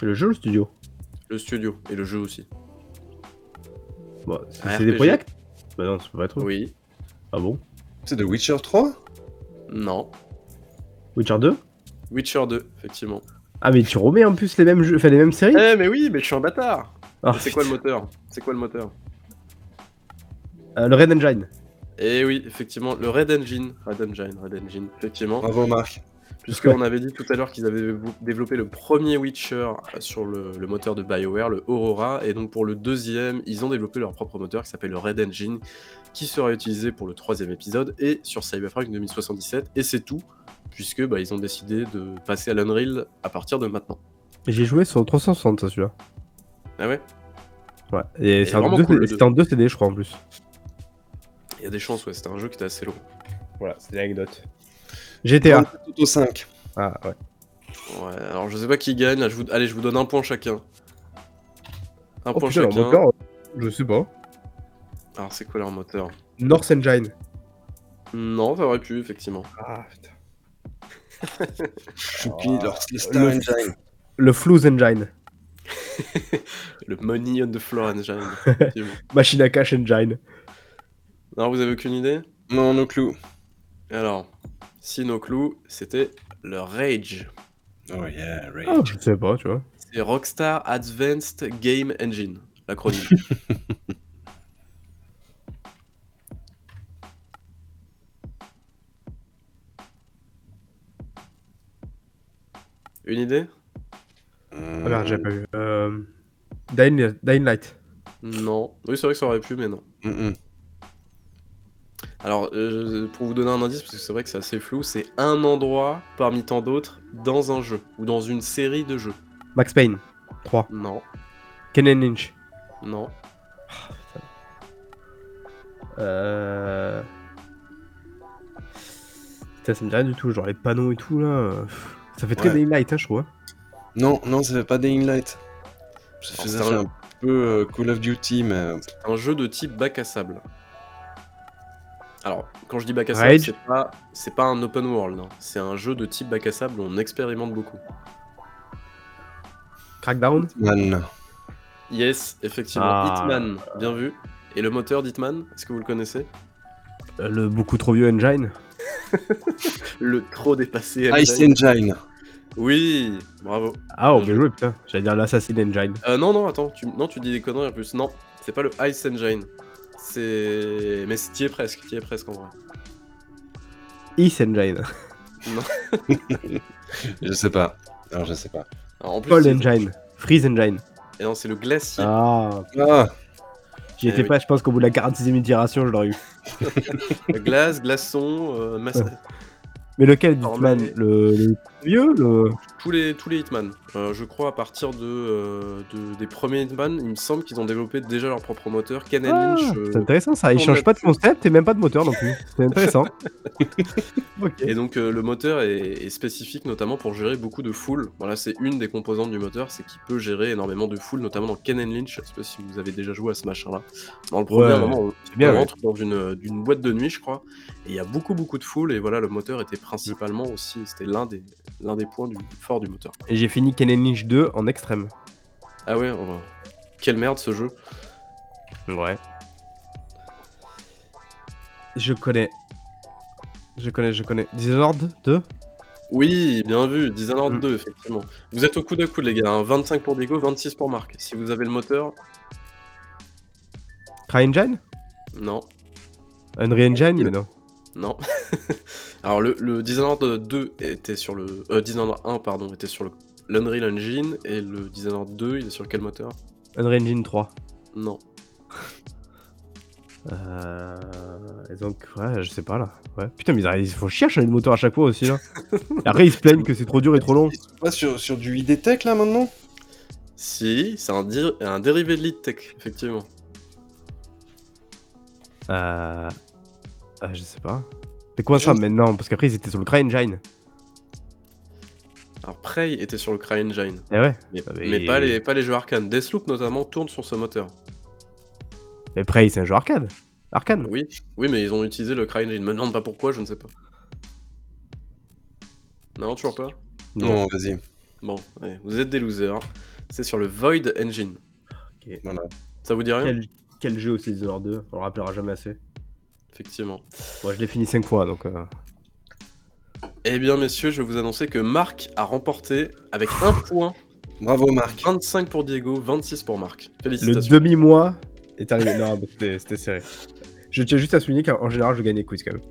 Le jeu ou le studio? Le studio et le jeu aussi. Bon, c'est Un c'est des projets Bah non, c'est pas être. Oui. Ah bon? C'est de Witcher 3 Non. Witcher 2 Witcher 2, effectivement. Ah mais tu remets en plus les mêmes jeux, enfin les mêmes séries Eh mais oui, mais je suis un bâtard Ah, C'est quoi le moteur? C'est quoi le moteur? Euh, Le Red Engine. Eh oui, effectivement, le Red Engine. Red Engine, Red Engine, effectivement. Bravo, Marc. Puisqu'on avait dit tout à l'heure qu'ils avaient développé le premier Witcher sur le, le moteur de BioWare, le Aurora, et donc pour le deuxième, ils ont développé leur propre moteur qui s'appelle le Red Engine, qui sera utilisé pour le troisième épisode et sur Cyberpunk 2077, et c'est tout, puisque bah, ils ont décidé de passer à l'Unreal à partir de maintenant. J'ai joué sur 360 ça, celui-là. Ah ouais? Ouais. Et c'est en, cool, en deux CD je crois en plus. Il y a des chances, ouais, c'était un jeu qui était assez long. Voilà, c'est l'anecdote. GTA. Auto 5. Ah ouais. Ouais, alors je sais pas qui gagne, là, je vous... allez, je vous donne un point chacun. Un Oh point putain, leur chacun. moteur, je sais pas. Alors c'est quoi leur moteur? North Engine. Non, ça aurait pu, effectivement. Ah putain. Choupi, leur le Star le- Engine. Le Engine. Le Money on the Floor Engine. Machine à cash Engine. Alors, vous avez aucune idée? Non, no clue. Alors, si nos clous, c'était le Rage. Oh yeah, Ah, Rage. je sais pas, tu vois. C'est Rockstar Advanced Game Engine, l'acronyme. Une idée? Ah merde, j'ai pas vu. Euh... Dying, Dying Light. Non. Oui, c'est vrai que ça aurait pu, mais non. Mm, mm. Alors, euh, pour vous donner un indice, parce que c'est vrai que c'est assez flou, c'est un endroit parmi tant d'autres dans un jeu, ou dans une série de jeux. Max Payne. 3. Non, Kennen Lynch. non. Euh... Putain, ça me dit rien du tout, genre les panneaux et tout là. Ça fait très Ouais. Dying Light, hein, je trouve. Non, non, ça fait pas Dying Light. Ça faisait c'est un- un peu euh, Call of Duty, mais. Un jeu de type bac à sable. Alors, quand je dis bac à sable, c'est pas, c'est pas un open world, hein. c'est un jeu de type bac à sable où on expérimente beaucoup. Crackdown. Man. Yes, effectivement, Ah. Hitman, bien vu. Et le moteur d'Hitman, est-ce que vous le connaissez? Euh, le beaucoup trop vieux Engine. Le trop dépassé. Ice Engine. Engine. Oui, bravo. Ah, oh, Bien bien joué, putain. J'allais dire l'Assassin Engine. Euh, non, non, attends, tu, non, tu dis des conneries en plus. Non, c'est pas le Ice Engine. C'est. Mais t'y es presque, t'y es presque en vrai. Is Engine. Je sais pas. Alors, je sais pas. Alors, en plus, Engine. Freeze Engine. Et non, c'est le glacier. Ah, Ah, j'y Eh étais oui. pas, je pense qu'au bout de la 46ème itération, je l'aurais eu. Glace, glaçon, euh, Mais lequel, Ditman mais- le, le vieux le... tous les, tous les Hitman. Euh, je crois à partir de, euh, de- des premiers Hitman, il me semble qu'ils ont développé déjà leur propre moteur. Ken Ah, Lynch. euh, c'est intéressant ça. Ils changent pas de concept et même pas de moteur non plus. C'est intéressant. Et donc euh, le moteur est, est spécifique notamment pour gérer beaucoup de foule. Voilà, c'est une des composantes du moteur, c'est qu'il peut gérer énormément de foule, notamment dans Ken Lynch. Je sais pas si vous avez déjà joué à ce machin-là. Dans le premier Ouais, moment, on, bien, on ouais. rentre dans une, boîte de nuit, je crois, et il y a beaucoup beaucoup de foule. Et voilà, le moteur était principalement aussi, c'était l'un des, l'un des points du, du moteur. Et j'ai fini Ken Lynch 2 en extrême. Ah ouais, quelle merde ce jeu. Ouais. Je connais. Je connais, je connais. Dishonored 2 Oui, bien vu, Dishonored Mm. 2, effectivement. Vous êtes au coup de coude, les gars. hein. 25 pour Diego, 26 pour Marc. Si vous avez le moteur, CryEngine non. Unreal Engine Mais non. Non. Alors le, le Dishonored 2 était sur le... Euh, Dishonored 1, pardon, était sur le l'Unreal Engine, et le Dishonored 2, il est sur quel moteur? Unreal Engine 3. Non. Euh... Et donc, ouais, je sais pas là. Ouais. Putain, mais ils, font chier à changer de moteur à chaque fois aussi là. Après, ils se plaignent que c'est trop dur et trop long. Ils sont pas sur, sur du ID Tech là maintenant? Si, c'est un, di- un dérivé de Lead Tech, effectivement. Euh... euh, je sais pas. C'est quoi ça maintenant Parce qu'après, ils étaient sur le CryEngine. Alors Prey était sur le CryEngine, Eh ouais. mais, Ah, mais- mais pas, les, pas les jeux arcane. Deathloop notamment tourne sur ce moteur. Mais Prey, c'est un jeu arcade. Arcane. Oui, oui, mais ils ont utilisé le CryEngine. Me demande pas pourquoi, je ne sais pas. Non, toujours pas Non, vas-y. Bon, vous êtes des losers. C'est sur le Void Engine. Voilà. Ça vous dit rien? Quel, quel jeu aussi Dishonored 2 On le rappellera jamais assez. Effectivement. Moi, je l'ai fini 5 fois donc. euh, Eh bien, messieurs, je vais vous annoncer que Marc a remporté avec un point, Bravo Marc. 25 pour Diego, 26 pour Marc. Le Félicitations. demi-mois est arrivé. non, mais c'était c'était serré. Je tiens juste à souligner qu'en général, je gagne les quiz quand même.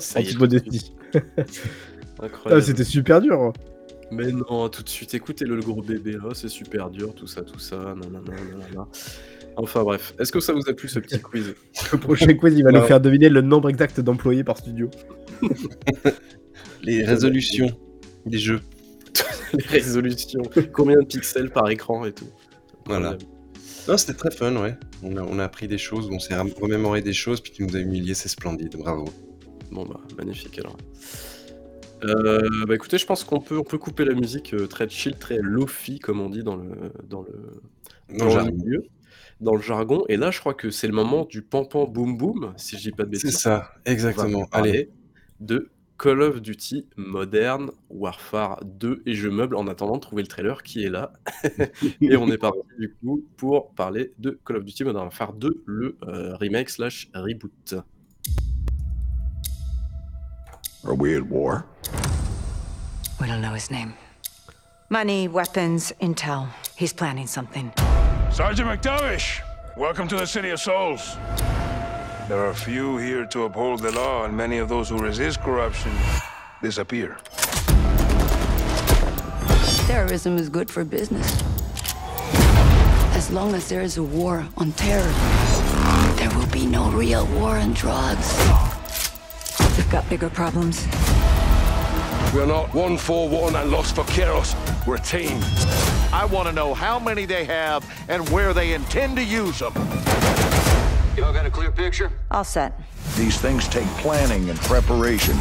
Ça de suite. modestie. Ah, c'était super dur. hein. Mais non, tout de suite, écoutez-le, le gros bébé, oh, c'est super dur, tout ça, tout ça, nanana, nanana. Enfin bref, est-ce que ça vous a plu ce petit quiz Le prochain quiz, il va Ouais. nous faire deviner le nombre exact d'employés par studio. Les résolutions des jeux. Les résolutions, combien de pixels par écran et tout. Voilà. Non, c'était très fun, ouais. On a, on a appris des choses, on s'est remémoré des choses, puis tu nous as humilié, c'est splendide, bravo. Bon bah, magnifique alors. Euh, bah écoutez, je pense qu'on peut, on peut couper la musique euh, très chill, très lofi comme on dit dans le, dans le, Non, dans le milieu, dans le jargon. Et là, je crois que c'est le moment du pampan boum boum, si je dis pas de C'est bêtises. ça, On va exactement. parler Allez, de Call of Duty Modern Warfare 2 et je meuble en attendant de trouver le trailer qui est là. et on est parti du coup pour parler de Call of Duty Modern Warfare 2, le euh, remake slash reboot. Are we at war? We don't know his name. Money, weapons, intel. He's planning something. Sergeant McTavish, welcome to the City of Souls. There are few here to uphold the law, and many of those who resist corruption disappear. Terrorism is good for business. As long as there is a war on terror, there will be no real war on drugs. We've got bigger problems. We're not one for one and lost for chaos. We're a team. I want to know how many they have and where they intend to use them. Y'all got a clear picture? All set. These things take planning and preparation.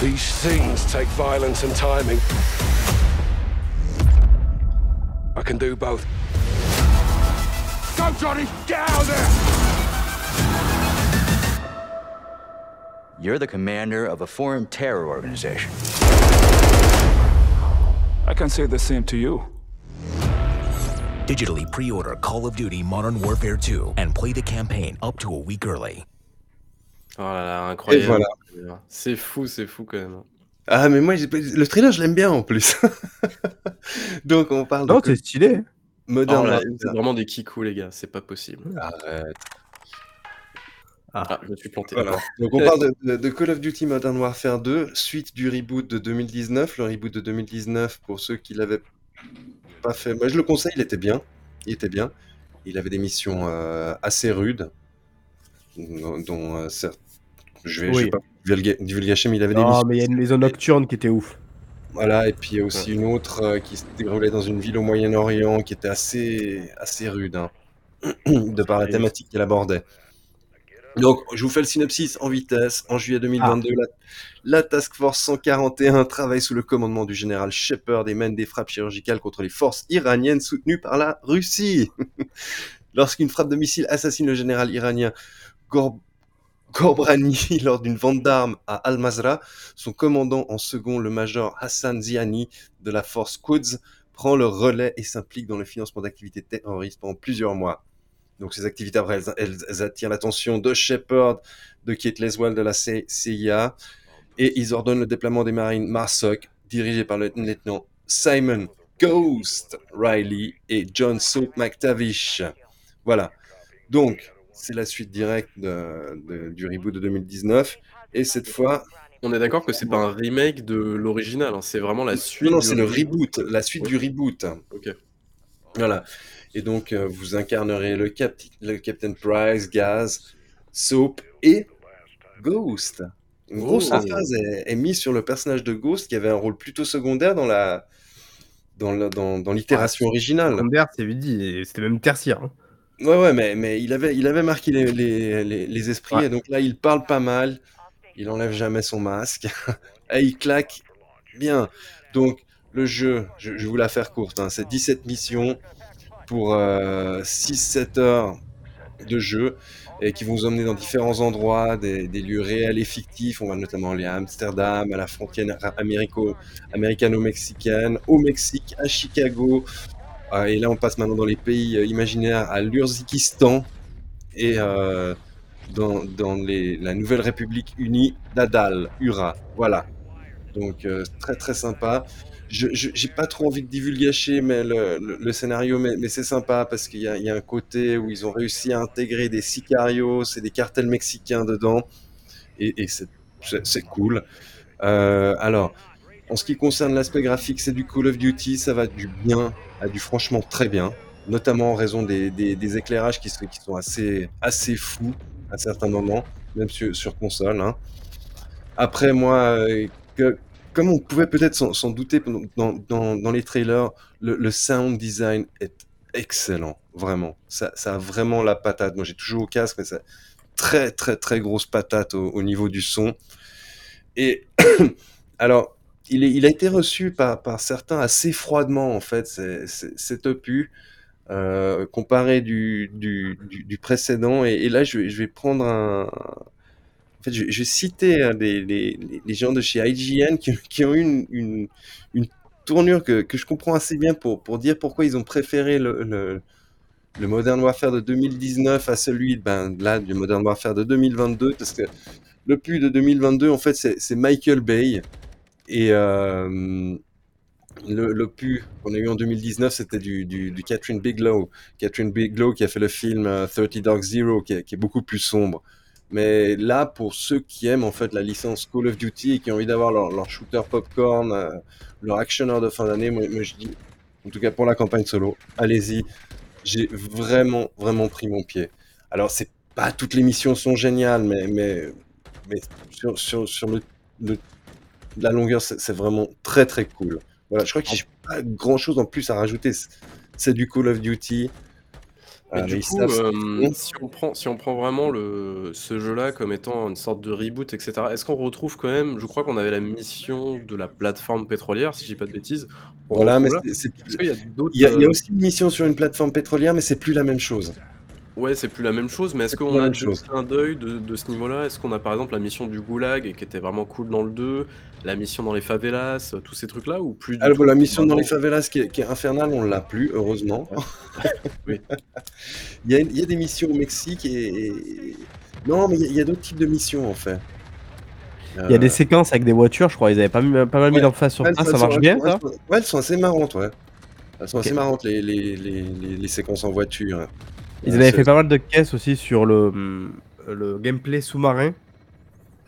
These things take violence and timing. I can do both. Go, Johnny! Get out there! You're the commander of a foreign terror organization. I can say the same to you. Digitally pre-order Call of Duty Modern Warfare 2 and play the campaign up to a week early. Oh là là, incroyable. voilà. C'est fou, c'est fou quand même. Ah, mais moi, j'ai pas- le trailer, je l'aime bien en plus. Donc, on parle Non, de c'est stylé. Modern Oh là, Warfare. c'est vraiment des kikous les gars, c'est pas possible. Arrête. Ah, je me suis planté. Voilà. Donc on parle de, Call of Duty Modern Warfare 2, suite du reboot de 2019. Le reboot de 2019, pour ceux qui l'avaient pas fait, moi je le conseille, il était bien. Il était bien. Il avait des missions euh, assez rudes, dont, dont, euh, certes, je vais, je Oui. vais pas Divulga- Divulgation, il avait des Non, missions. mais il y a une maison nocturne qui était ouf. Voilà, et puis il y a aussi une autre euh, qui se déroulait dans une ville au Moyen-Orient qui était assez, assez rude, hein, de par la thématique qu'elle abordait. Donc, je vous fais le synopsis en vitesse. En juillet 2022, la, la Task Force 141 travaille sous le commandement du général Shepard et mène des frappes chirurgicales contre les forces iraniennes soutenues par la Russie. Lorsqu'une frappe de missile assassine le général iranien Gor- Gorbrani lors d'une vente d'armes à Al-Mazra, son commandant en second, le major Hassan Ziani de la force Quds, prend le relais et s'implique dans le financement d'activités terroristes pendant plusieurs mois. Donc ces activités, après, elles, elles- elles attirent l'attention de Shepard, de Kate Leswell de la CIA, et ils ordonnent le déploiement des marines Marsoc, dirigés par le lieutenant Simon Ghost Riley et John Soap McTavish. Voilà. Donc, c'est la suite directe de- de- du reboot de 2019. Et cette fois, On est d'accord que c'est pas un remake de l'original, hein, c'est vraiment la suite. non, non, c'est le reboot. reboot, la suite Ouais. du reboot. Ok. Voilà. Et donc, euh, vous incarnerez le, cap le Captain Price, Gaz, Soap et Ghost. Une grosse Oh. emphase est, est mise sur le personnage de Ghost qui avait un rôle plutôt secondaire dans la dans la- dans, dans l'itération originale. Secondaire, c'est dit, c'était même tertiaire. hein. Ouais, ouais, mais, mais il, avait, il avait marqué les, les, les, les esprits, Ouais. et donc là, il parle pas mal, il enlève jamais son masque, et il claque bien. Donc, le jeu, je, je vais vous la faire courte, hein, c'est 17 missions pour 6-7 heures de jeu, et qui vont vous emmener dans différents endroits, des, lieux réels et fictifs. On va notamment aller à Amsterdam, à la frontière américano-mexicaine, au Mexique, à Chicago, euh, et là, on passe maintenant dans les pays euh, imaginaires, à l'Urzikistan et euh, dans, la nouvelle République unie d'Adal, Ura. Voilà. Donc, euh, très très sympa. Je j'ai pas trop envie de divulgacher mais le, scénario, mais, c'est sympa parce qu'il y a, un côté où ils ont réussi à intégrer des sicarios et des cartels mexicains dedans. Et, c'est- cool. Euh, alors, en ce qui concerne l'aspect graphique, c'est du Call of Duty, ça va du bien à du franchement très bien, notamment en raison des, des- éclairages qui, sont- qui sont assez, assez fous à certains moments, même sur, sur console. hein. Après, moi, euh, comme on pouvait peut-être s'en douter dans, les trailers, le, sound design est excellent, vraiment. Ça, a vraiment la patate. Moi, j'ai toujours au casque, mais c'est très, très, très grosse patate au, au niveau du son. Et alors, il, a été reçu par, certains assez froidement, en fait, cet opus, euh, comparé du, précédent. Et, là, je vais prendre un... En fait, je, citer hein, les, gens de chez IGN qui, ont eu une, tournure que, je comprends assez bien pour, dire pourquoi ils ont préféré le, le, Modern Warfare de 2019 à celui ben, là, du Modern Warfare de 2022, parce que le plus de 2022, en fait, c'est Michael Bay. Et euh, le, le pu qu'on a eu en 2019, c'était du, Catherine Bigelow. Catherine Bigelow qui a fait le film euh, 30 Dark Zero, qui est beaucoup plus sombre. Mais là, pour ceux qui aiment en fait la licence Call of Duty et qui ont envie d'avoir leur, leur shooter popcorn, euh, leur actionneur de fin d'année, moi, moi, je dis, en tout cas pour la campagne solo, allez-y. J'ai vraiment, vraiment pris mon pied. Alors, c'est pas toutes les missions sont géniales, mais, mais, mais sur, sur, sur le, le- la longueur, c'est vraiment très, très cool. Voilà, je crois que j'ai pas grand chose en plus à rajouter. C'est du Call of Duty. Mais Euh, du coup, euh, si, on prend, si on prend vraiment le, ce jeu-là comme étant une sorte de reboot, etc., est-ce qu'on retrouve quand même, je crois qu'on avait la mission de la plateforme pétrolière, si je dis pas de bêtises. Voilà, mais c'est- y a il y, a, il y a euh, aussi une mission sur une plateforme pétrolière, mais c'est plus la même chose. Ouais, c'est plus la même chose, mais est-ce qu'on a clins d'œil de, de ce niveau-là? Est-ce qu'on a par exemple la mission du Goulag qui était vraiment cool dans le 2, la mission dans les favelas, euh, tous ces trucs-là, ou plus du Alors, tout la mission dans les favelas qui est, qui est infernale, on l'a plus, heureusement. Oui. il, y a, il y a des missions au Mexique et. Non, mais il y a, d'autres types de missions en fait. Il y a des séquences avec des voitures, je crois. Ils avaient pas, mis- pas mal mis l'emphase sur Ouais, ça. Ça marche bien, ça elles sont- Ouais, elles sont assez marrantes, ouais. Elles sont assez marrantes, les, les, les, les, les séquences en voiture. Ils Euh, avaient fait pas mal de caisses aussi sur le, hum, le gameplay sous-marin.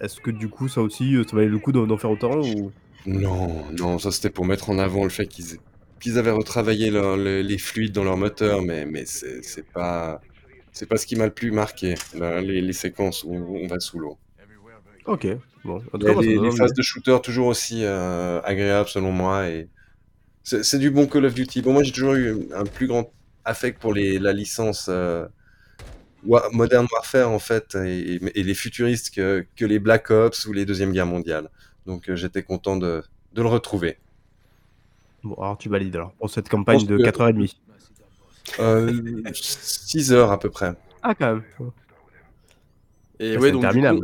Est-ce que du coup, ça aussi, euh, ça valait le coup d'en faire autant ou... Non, non, ça c'était pour mettre en avant le fait qu'ils qu'ils avaient retravaillé leur- les fluides dans leur moteur, mais, mais c'est pas, c'est pas ce qui m'a le plus marqué, là, les, les séquences où on va sous l'eau. Ok, bon. En tout cas, les, les phases de shooter toujours aussi euh, agréables selon moi et c'est c'est du bon Call of Duty. Bon, moi j'ai toujours eu un plus grand affect pour les, la licence euh, Modern Warfare en fait et, et les futuristes que, que les Black Ops ou les Deuxième Guerre mondiale. Donc euh, j'étais content de, de le retrouver. Bon, alors tu valides alors pour cette campagne de que- 4h30. Euh, 6 heures à peu près. Ah, quand même. Et ouais, donc coup,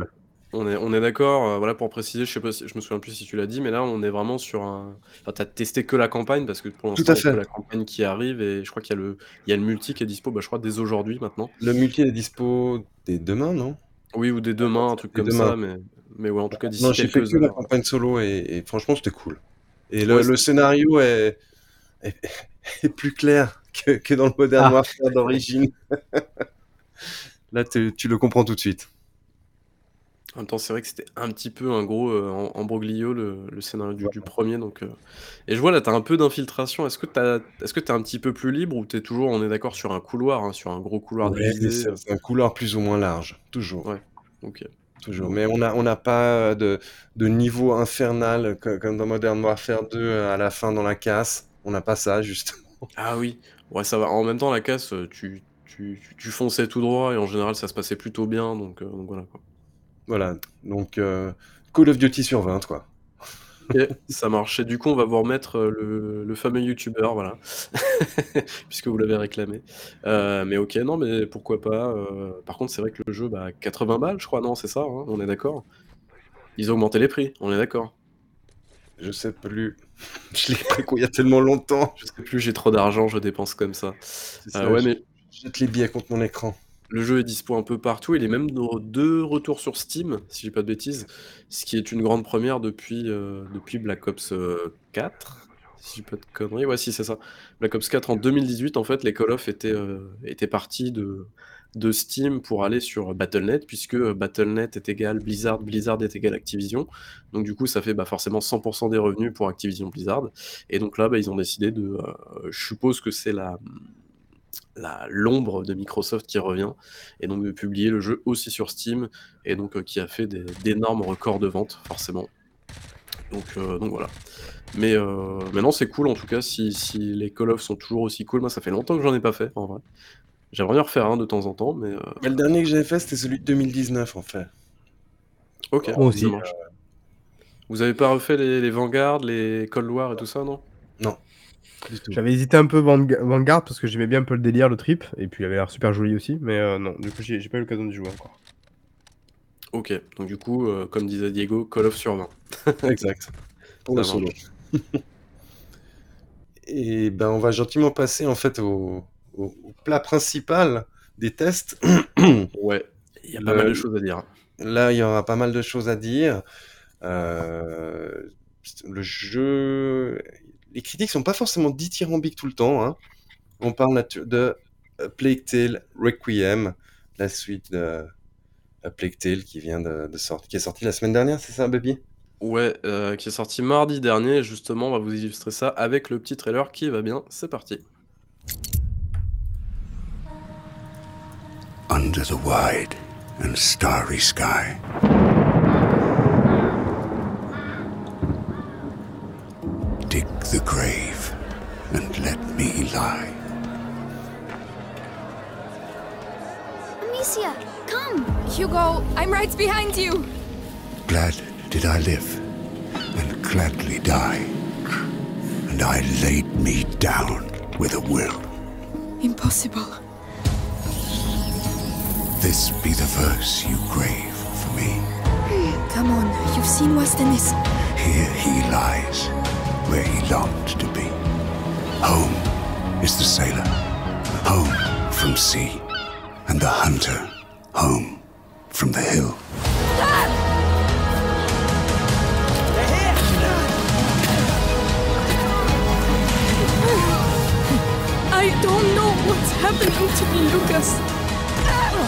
on est, on est d'accord, euh, voilà, pour préciser, je sais pas si, je me souviens plus si tu l'as dit, mais là, on est vraiment sur un. Enfin, t'as testé que la campagne, parce que pour Tout l'instant, à il y a fait. que la campagne qui arrive, et je crois qu'il y a le, il y a le multi qui est dispo, bah, je crois, dès aujourd'hui maintenant. Le multi est dispo dès demain, non? Oui, ou dès demain, un truc Dès comme demain. ça, mais, mais ouais, en tout cas, d'ici Non, j'ai fait quelques que la heures. campagne solo et, et franchement c'était cool. Et le, Ouais, le c'est- scénario est, est, est plus clair que, que dans le Modern Ah. Warfare d'origine. Là, tu, tu le comprends tout de suite. En même temps, c'est vrai que c'était un petit peu un gros euh, em- embroglio le, le scénario du, du premier. Donc, euh, Et je vois là, tu as un peu d'infiltration. Est-ce que tu est-ce que es un petit peu plus libre ou tu es toujours, on est d'accord, sur un couloir, hein, sur un gros couloir Ouais, divisé? c'est c'est un couloir plus ou moins large, toujours. Ouais, ok. Toujours. Mais on n'a on n'a pas de, de niveau infernal co- comme dans Modern Warfare 2 euh, à la fin dans la casse. On n'a pas ça, justement. Ah oui, ouais, ça va. En même temps, la casse, euh, tu, tu, tu- tu fonçais tout droit et en général, ça se passait plutôt bien. Donc, euh, donc voilà. Quoi. Voilà. Donc, euh, Call of Duty sur 20, quoi. Ok, ça marche. Et du coup, on va vous remettre euh, le, le fameux youtubeur, voilà, puisque vous l'avez réclamé. Euh, mais ok, non, mais pourquoi pas. euh, Par contre, c'est vrai que le jeu, bah, 80 balles, je crois, non, c'est ça, hein, on est d'accord? Ils ont augmenté les prix, on est d'accord. Je sais plus. Je l'ai pris il y a tellement longtemps. Je sais plus, j'ai trop d'argent, je dépense comme ça. Euh, ouais, je- mais je jette les billets contre mon écran. Le jeu est dispo un peu partout, il est même de de retour sur Steam, si j'ai pas de bêtises, ce qui est une grande première depuis, depuis Black Ops, heu, 4, si j'ai pas de conneries. Ouais, si, c'est ça. Black Ops 4 en 2018, en fait, les Call of étaient, étaient partis de Steam pour aller sur Battle.net puisque, Battle.net est égal Blizzard, Blizzard est égal Activision. Donc du coup, ça fait, bah, forcément 100% des revenus pour Activision Blizzard et donc là, bah, ils ont décidé de, je suppose que c'est la l'ombre de Microsoft qui revient et donc de publier le jeu aussi sur Steam et donc heu, qui a fait d'énormes records de vente forcément. Donc heu, donc voilà. Mais mais non, c'est cool en tout cas si si les Call of sont toujours aussi cool. Moi, ça fait longtemps que j'en ai pas fait en vrai. J'aimerais bien en refaire un de temps en temps, mais Mais le dernier que j'avais fait, c'était celui de 2019, en fait. OK, Moi aussi. ça marche. Vous avez pas refait les les Vanguard, les Cold War et tout ça, non? J'avais hésité un peu Vanguard parce que j'aimais bien un peu le délire, le trip, et puis il avait l'air super joli aussi, mais euh, non, du coup j'ai pas eu l'occasion de jouer encore. OK, donc du coup, heu, comme disait Diego, Call of sur 20. Exact. Pour Ça le solo. Et ben, on va gentiment passer, en fait, au, au- au plat principal des tests. Ouais, il y a pas Le- mal de choses à dire. Là, il y aura pas mal de choses à dire. Euh, le jeu... Les critiques sont pas forcément dithyrambiques tout le temps. hein. On parle de A Plague Tale Requiem, la suite de A Plague Tale qui vient de, de sortir, qui est sortie la semaine dernière, c'est ça, Baby? Ouais, heu, qui est sorti mardi dernier, justement, on va vous illustrer ça avec le petit trailer qui va bien. C'est parti. under the wide and starry sky. Dig the grave and let me lie. Amicia, come! Hugo, I'm right behind you! Glad did I live and gladly die. And I laid me down with a will. Impossible. This be the verse you crave for me. Come on, you've seen worse than this. Here he lies, where he longed to be. Home is the sailor, home from sea, and the hunter, home from the hill. I don't know what's happening to me, Lucas.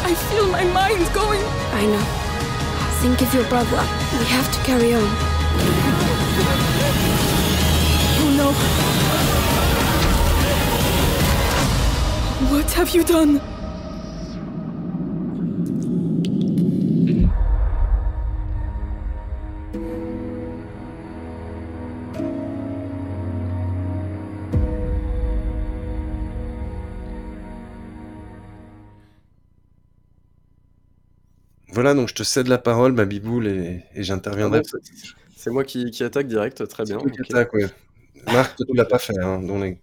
I feel my mind going. I know. Think of your brother. We have to carry on. What have you done? Voilà, donc je te cède la parole, ma biboule, et, j'interviendrai. C'est moi qui, attaque direct, très bien. Marc, tu l'as pas fait, hein, donc les-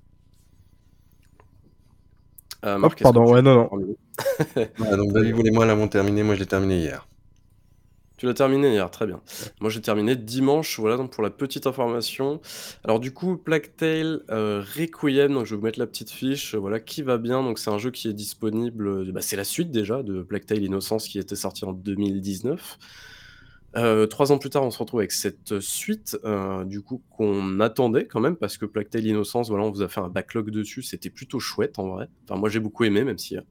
Euh, Marc, pardon, ouais, non, non. donc Babiboul et moi l'avons terminé, moi je l'ai terminé hier. Tu l'as terminé hier, très bien. Moi j'ai terminé dimanche, voilà donc pour la petite information. Alors du coup, Plague Tale euh, Requiem, donc je vais vous mettre la petite fiche, euh, voilà, qui va bien. Donc c'est un jeu qui est disponible, bah, c'est la suite déjà de Plague Tale Innocence qui était sorti en 2019. Euh, trois ans plus tard, on se retrouve avec cette suite, euh, du coup, qu'on attendait quand même, parce que Plague Tale Innocence, voilà, on vous a fait un backlog dessus, c'était plutôt chouette en vrai. Enfin, moi j'ai beaucoup aimé, même si euh,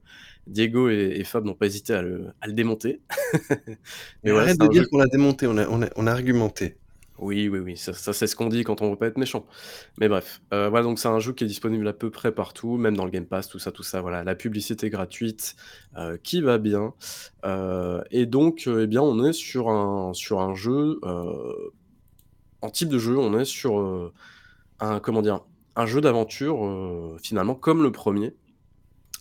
Diego et, et Fab n'ont pas hésité à le, à le démonter. Mais arrête de dire jeu- qu'on l'a démonté, on a, on a, on a argumenté. Oui, oui, oui, ça, c'est ce qu'on dit quand on veut pas être méchant. Mais bref, euh, voilà, donc c'est un jeu qui est disponible à peu près partout, même dans le Game Pass, tout ça, tout ça. Voilà, la publicité gratuite euh, qui va bien. Euh, et donc, eh bien, on est sur un, sur un jeu, en type de jeu, on est sur un, comment dire, un jeu d'aventure, finalement, comme le premier.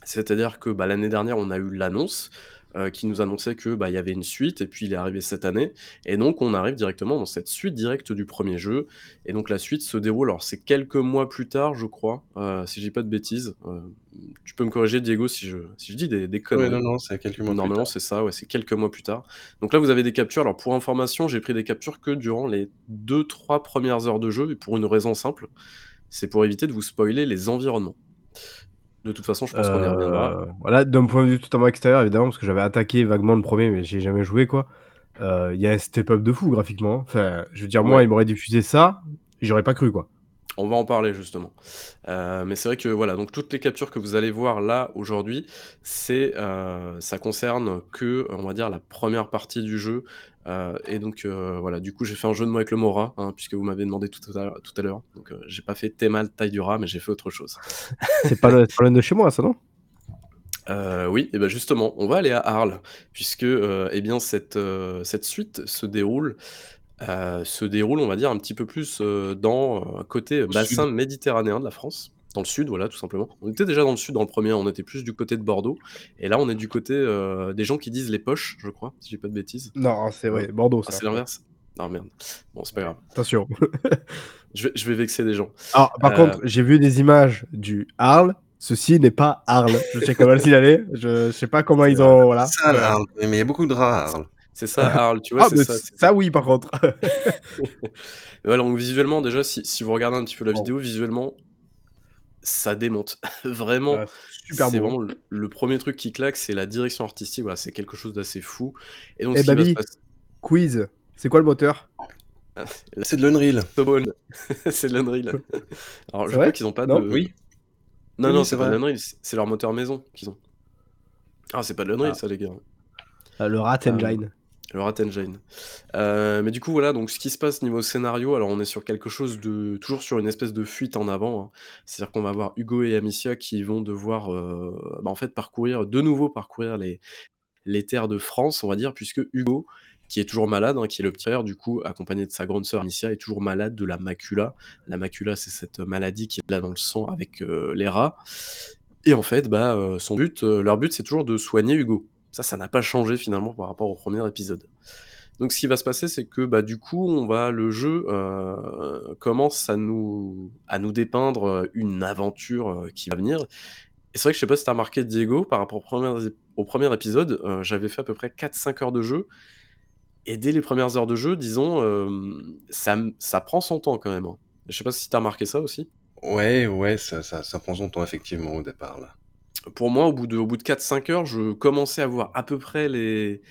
C'est-à-dire que bah, l'année dernière, on a eu l'annonce euh, qui nous annonçait que bah, il y avait une suite, et puis il est arrivé cette année. Et donc, on arrive directement dans cette suite directe du premier jeu. Et donc, la suite se déroule. Alors, c'est quelques mois plus tard, je crois, euh, si je dis pas de bêtises. Euh, tu peux me corriger, Diego, si je, si je dis des, des conneries. Ouais, non, non, c'est quelques mois Normalement, c'est ça, ouais, c'est quelques mois plus tard. Donc là, vous avez des captures. Alors, pour information, j'ai pris des captures que durant les 2-3 premières heures de jeu, et pour une raison simple c'est pour éviter de vous spoiler les environnements. De toute façon, je pense qu'on y reviendra. Euh, voilà, d'un point de vue totalement extérieur, évidemment, parce que j'avais attaqué vaguement le premier, mais j'ai jamais joué, quoi. Euh, Il y a un step-up de fou graphiquement. Enfin, je veux dire, moi, Ouais. il m'aurait diffusé ça, j'aurais pas cru, quoi. On va en parler justement. Euh, mais c'est vrai que voilà, donc toutes les captures que vous allez voir là aujourd'hui, c'est euh, ça concerne que on va dire la première partie du jeu. Euh, et donc voilà, du coup j'ai fait un jeu de mots avec le mot rat, hein, puisque vous m'avez demandé tout à l'heure. Tout à l'heure. Donc j'ai pas fait Thémal taille du rat, mais j'ai fait autre chose. C'est pas, le- loin de chez moi, ça, non? Euh, oui, et ben justement, on va aller à Arles, puisque euh, eh bien cette, euh, cette suite se déroule, euh, se déroule, on va dire, un petit peu plus euh, dans euh, côté bassin sud. méditerranéen de la France, dans le sud, voilà, tout simplement. On était déjà dans le sud dans le premier, on était plus du côté de Bordeaux, et là on est du côté euh, des gens qui disent les poches, je crois, si j'ai pas de bêtises. Non, c'est vrai, Euh, Bordeaux, ah, ça. c'est l'inverse? Non, merde. Bon, c'est pas grave. Attention. Je vais, je vais vexer des gens. Alors, par Euh, contre, j'ai vu des images du Arles. Ceci n'est pas Arles. Je sais comment s'il allait. Je, sais pas comment ils ont. Voilà. Ça, Arles. Mais il y a beaucoup de rats à Arles. C'est ça, Arles, tu vois, Ah, ça. ça, oui, par contre. Voilà, donc visuellement, déjà, si, si vous regardez un petit peu la Bon. vidéo, visuellement, ça démonte. Vraiment, Ouais, super c'est vraiment le, le premier truc qui claque, c'est la direction artistique. Voilà, c'est quelque chose d'assez fou. Et donc, Eh, passer. quiz. C'est quoi le moteur? C'est de l'Unreal. C'est de l'Unreal. Alors, je vrai crois qu'ils ont pas Non de. Oui. Non, Oui, non, c'est pas de vrai. l'Unreal, c'est c'est leur moteur maison qu'ils ont. Ah, c'est pas de l'Unreal, Ah. ça, les gars. Euh, Le Rat Euh, Engine. Le Rat Engine. Euh, mais du coup, voilà, donc ce qui se passe niveau scénario, alors on est sur quelque chose de. toujours sur une espèce de fuite en avant. hein. C'est-à-dire qu'on va avoir Hugo et Amicia qui vont devoir, euh, bah, en fait, parcourir, de nouveau parcourir les, les terres de France, on va dire, puisque Hugo, qui est toujours malade, hein, qui est le petit du coup, accompagné de sa grande sœur Amicia, est toujours malade de la macula. La macula, c'est cette maladie qui est là dans le sang avec euh, les rats. Et en fait, bah, son but, leur but, c'est toujours de soigner Hugo. Ça, ça n'a pas changé finalement par rapport au premier épisode. Donc, ce qui va se passer, c'est que bah, du coup, on va, le jeu euh, commence à nous, à nous dépeindre euh, une aventure euh, qui va venir. Et c'est vrai que je sais pas si tu as remarqué, Diego, par rapport au premier, épisode, j'avais fait à peu près 4-5 heures de jeu. Et dès les premières heures de jeu, disons, ça, ça prend son temps quand même. hein. Je sais pas si tu as remarqué ça aussi. Ouais, ouais, ça, ça, ça prend son temps, effectivement, au départ, là. Pour moi, au bout de, au bout de 4-5 heures, je commençais à voir à peu près les,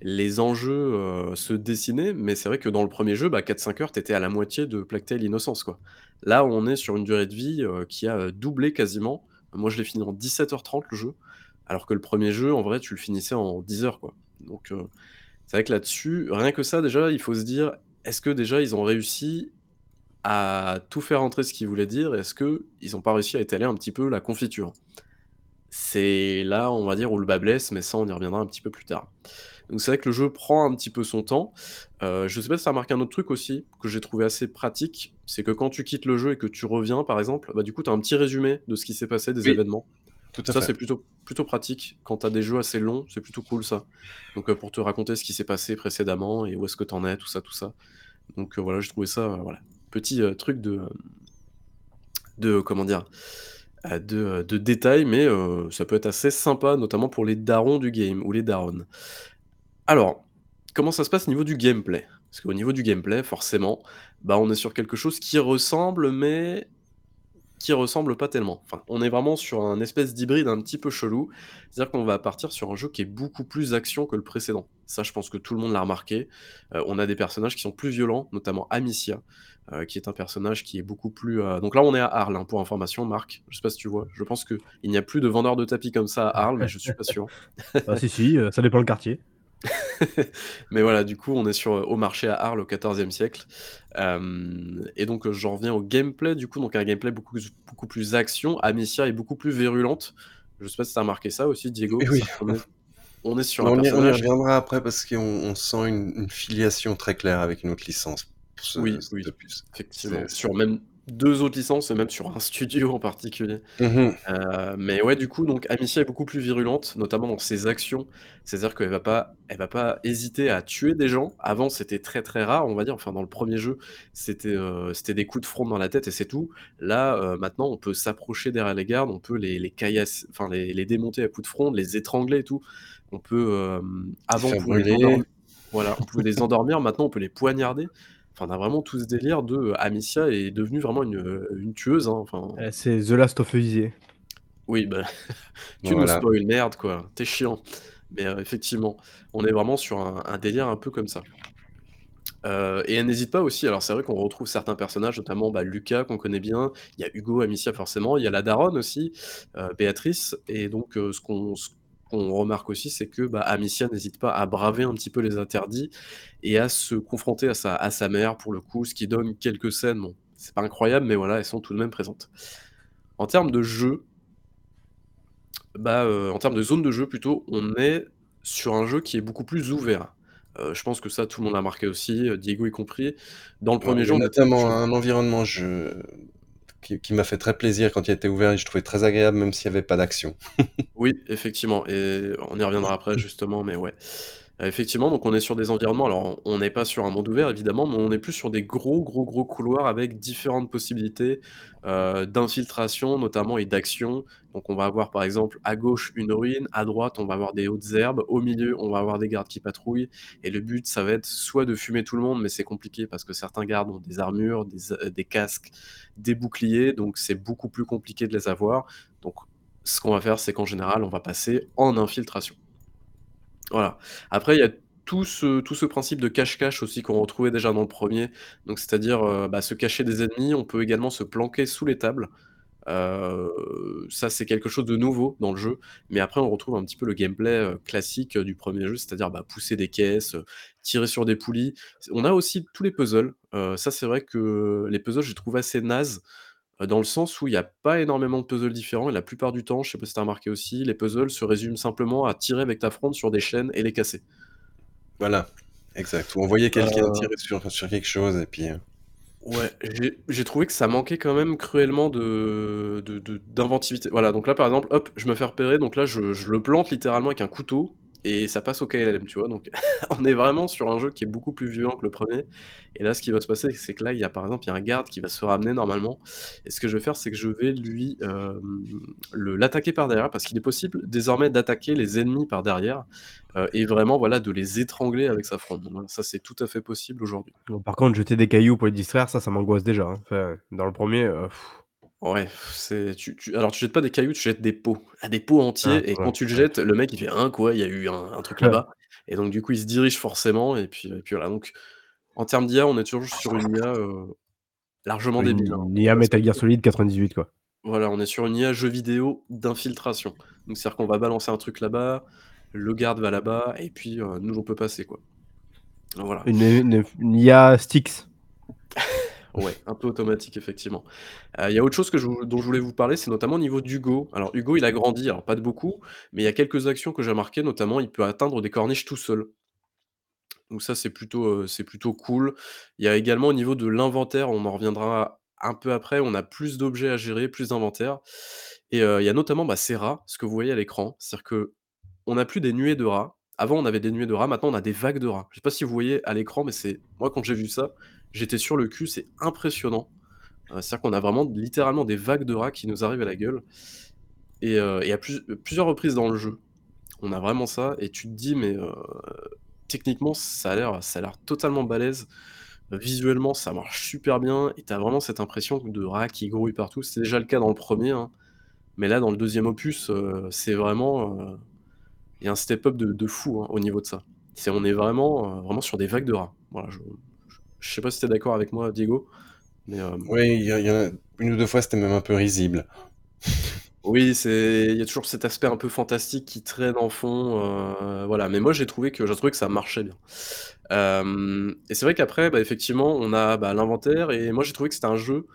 les enjeux euh, se dessiner, mais c'est vrai que dans le premier jeu, bah, 4-5 heures, t'étais à la moitié de Plague Innocence, quoi. Là, on est sur une durée de vie euh, qui a euh, doublé quasiment. Moi, je l'ai fini en 17h30 le jeu, alors que le premier jeu, en vrai, tu le finissais en 10 heures, quoi. Donc, c'est vrai que là-dessus, rien que ça, déjà, il faut se dire, est-ce que déjà ils ont réussi à tout faire entrer ce qu'ils voulaient dire? Est-ce qu'ils n'ont pas réussi à étaler un petit peu la confiture? C'est là, on va dire, où le bas blesse, mais ça, on y reviendra un petit peu plus tard. Donc c'est vrai que le jeu prend un petit peu son temps. Euh, je sais pas si ça remarqué un autre truc aussi que j'ai trouvé assez pratique, c'est que quand tu quittes le jeu et que tu reviens, par exemple, bah du coup tu as un petit résumé de ce qui s'est passé, des Oui. événements. Tout à Ça, c'est plutôt plutôt pratique quand tu as des jeux assez longs, c'est plutôt cool ça. Donc, heu, pour te raconter ce qui s'est passé précédemment et où est-ce que tu en es, tout ça, tout ça. Donc, heu, voilà, j'ai trouvé ça, heu, voilà, petit, truc de, de comment dire? De, heu, de détail, mais, heu, ça peut être assez sympa, notamment pour les darons du game ou les daronnes. Alors, comment ça se passe au niveau du gameplay? Parce qu'au niveau du gameplay, forcément, bah, on est sur quelque chose qui ressemble, mais qui ressemble pas tellement. On est vraiment sur un espèce d'hybride un petit peu chelou. C'est-à-dire qu'on va partir sur un jeu qui est beaucoup plus action que le précédent. Ça, je pense que tout le monde l'a remarqué. Heu, on a des personnages qui sont plus violents, notamment Amicia, heu, qui est un personnage qui est beaucoup plus, heu donc là, on est à Arles, hein, pour information, Marc. Je sais pas si tu vois? Je pense qu'il n'y a plus de vendeurs de tapis comme ça à Arles, mais je suis pas sûr. Ah si, si, ça dépend le quartier. Mais voilà, du coup, on est sur, au marché à Arles au XIVe siècle. Et donc, j'en reviens au gameplay du coup, donc un gameplay beaucoup plus beaucoup plus action. Amicia est beaucoup plus virulente. Je sais pas si tu as remarqué ça aussi, Diego? Oui. On est sur un On y on y reviendra après parce qu'on on sent une une filiation très claire avec une autre licence pour ce Oui, oui, effectivement. Sur même 2 autres licences et même sur un studio en particulier. Mmh mh. Heu, mais ouais, du coup, donc Amicia est beaucoup plus virulente, notamment dans ses actions. C'est-à-dire qu'elle va pas elle va pas hésiter à tuer des gens. Avant, c'était très, très rare, on va dire. Enfin, dans le 1er jeu, c'était, heu, c'était des coups de fronde dans la tête et c'est tout. Là, heu, maintenant, on peut s'approcher derrière les gardes, on peut les les caillasser enfin, les les démonter à coups de fronde, les étrangler et tout. On peut, hem, avant, on pouvait les voilà, on pouvait les endormir, maintenant, on peut les poignarder. Enfin, on a vraiment tout ce délire de, heu, Amicia est devenue vraiment une, heu, une tueuse, hein, enfin c'est The Last of Us. Oui, bah, tu nous Voilà. spoil, merde, quoi, tu es chiant. Mais, effectivement, on est vraiment sur un un délire un peu comme ça. Et elle n'hésite pas aussi alors c'est vrai qu'on retrouve certains personnages, notamment, bah, Lucas qu'on connaît bien, il y a Hugo, Amicia forcément, il y a la daronne aussi, Béatrice et donc, ce qu'on ce qu'on remarque aussi, c'est que, bah, Amicia n'hésite pas à braver un petit peu les interdits et à se confronter à sa à sa mère pour le coup, ce qui donne quelques scènes, bon, c'est pas incroyable, mais voilà, elles sont tout de même présentes. En termes de jeu bah, heu, en termes de zone de jeu plutôt, on est sur un jeu qui est beaucoup plus ouvert. Heu, je pense que ça, tout le monde l'a remarqué aussi, heu, Diego y compris. Dans le Ouais, 1er il y jeu, a notamment un environnement je qui qui m'a fait très plaisir quand il était ouvert et je trouvais très agréable même s'il y avait pas d'action. Oui, effectivement et on y reviendra après justement, mais ouais. Effectivement, donc on est sur des environnements alors on n'est pas sur un monde ouvert évidemment, mais on est plus sur des gros, gros, gros couloirs avec différentes possibilités, heu, d'infiltration notamment et d'action. Donc on va avoir par exemple à gauche une ruine, à droite on va avoir des hautes herbes, au milieu on va avoir des gardes qui patrouillent et le but ça va être soit de fumer tout le monde, mais c'est compliqué parce que certains gardes ont des armures, des des casques, des boucliers, donc c'est beaucoup plus compliqué de les avoir. Donc ce qu'on va faire, c'est qu'en général, on va passer en infiltration. Voilà. Après, il y a tout ce tout ce principe de cache-cache aussi qu'on retrouvait déjà dans le 1er, donc c'est-à-dire, heu, bah, se cacher des ennemis. On peut également se planquer sous les tables. Heu, ça, c'est quelque chose de nouveau dans le jeu, mais après on retrouve un petit peu le gameplay, heu, classique, du 1er jeu, c'est-à-dire, bah, pousser des caisses, tirer sur des poulies. On a aussi tous les puzzles, ça c'est vrai que les puzzles, je les trouve assez nazes, heu, dans le sens où il y a pas énormément de puzzles différents et la plupart du temps, je sais pas si tu as remarqué aussi, les puzzles se résument simplement à tirer avec ta fronde sur des chaînes et les casser. Voilà, exact. Où on voyait quelqu'un Heu tirer sur sur quelque chose et puis, heu Ouais, j'ai j'ai trouvé que ça manquait quand même cruellement de de de d'inventivité. Voilà, donc là, par exemple, hop, je me fais repérer, donc là, je je le plante littéralement avec un couteau et ça passe au KLM, tu vois? Donc on est vraiment sur un jeu qui est beaucoup plus violent que le 1er et là, ce qui va se passer, c'est que là, il y a, par exemple, il y a un garde qui va se ramener normalement et ce que je vais faire, c'est que je vais lui, le l'attaquer par derrière parce qu'il est possible désormais d'attaquer les ennemis par derrière, heu et vraiment, voilà, de les étrangler avec sa fronde. Ça, c'est tout à fait possible aujourd'hui. Par contre, jeter des cailloux pour les distraire, ça, ça m'angoisse déjà, hein. Dans le 1er, heu Ouais, c'est tu tu alors tu jettes pas des cailloux, tu jettes des pots. Ah, des pots Ah, entiers et ouais, quand tu le ouais. jettes, le mec il fait: «Hein, quoi? Il y a eu un un truc là-bas?» et donc du coup, il se dirige forcément et puis et puis voilà, donc en termes d'IA, on est toujours sur une IA, heu, largement débile, hein, Une IA Metal Gear. Solid 98, quoi. Voilà, on est sur une IA jeu vidéo d'infiltration. Donc c'est-à-dire qu'on va balancer un truc là-bas, le garde va là-bas et puis, heu, nous on peut passer, quoi. Voilà. Une une une IA Styx. Ouais, un peu automatique effectivement. Heu, il y a autre chose que dont je voulais vous parler, c'est notamment au niveau d'Hugo. Alors Hugo, il a grandi, alors pas de beaucoup, mais il y a quelques actions que j'ai remarquées, notamment il peut atteindre des corniches tout seul. Donc ça, c'est plutôt, c'est plutôt cool. Il y a également au niveau de l'inventaire, on en reviendra un peu après, on a plus d'objets à gérer, plus d'inventaire Et heu, il y a notamment, bah, ces rats, ce que vous voyez à l'écran. C'est-à-dire qu'on n'a plus des nuées de rats. Avant, on avait des nuées de rats, maintenant on a des vagues de rats. Je sais pas si vous voyez à l'écran, mais c'est moi quand j'ai vu ça, j'étais sur le cul, c'est impressionnant. Heu, c'est-à-dire qu'on a vraiment littéralement des vagues de rats qui nous arrivent à la gueule et et à plus plusieurs reprises dans le jeu, on a vraiment ça et tu te dis mais heu, techniquement ça a l'air totalement balèze. Visuellement, ça marche super bien et tu as vraiment cette impression de rats qui grouillent partout. C'est déjà le cas dans le premier, hein, mais là dans le deuxième opus, c'est vraiment, il y a un step up de fou, hein, au niveau de ça. On est vraiment, vraiment sur des vagues de rats. Voilà, je je je sais pas si tu es d'accord avec moi Diego? Mais, hem Oui, il y a 1 ou 2 fois, c'était même un peu risible. Oui, c'est il y a toujours cet aspect un peu fantastique qui traîne en fond, heu, voilà, mais moi j'ai trouvé que j'ai trouvé que ça marchait bien. Hem et c'est vrai qu'après, bah, effectivement, on a, bah, l'inventaire et moi j'ai trouvé que c'était un jeu,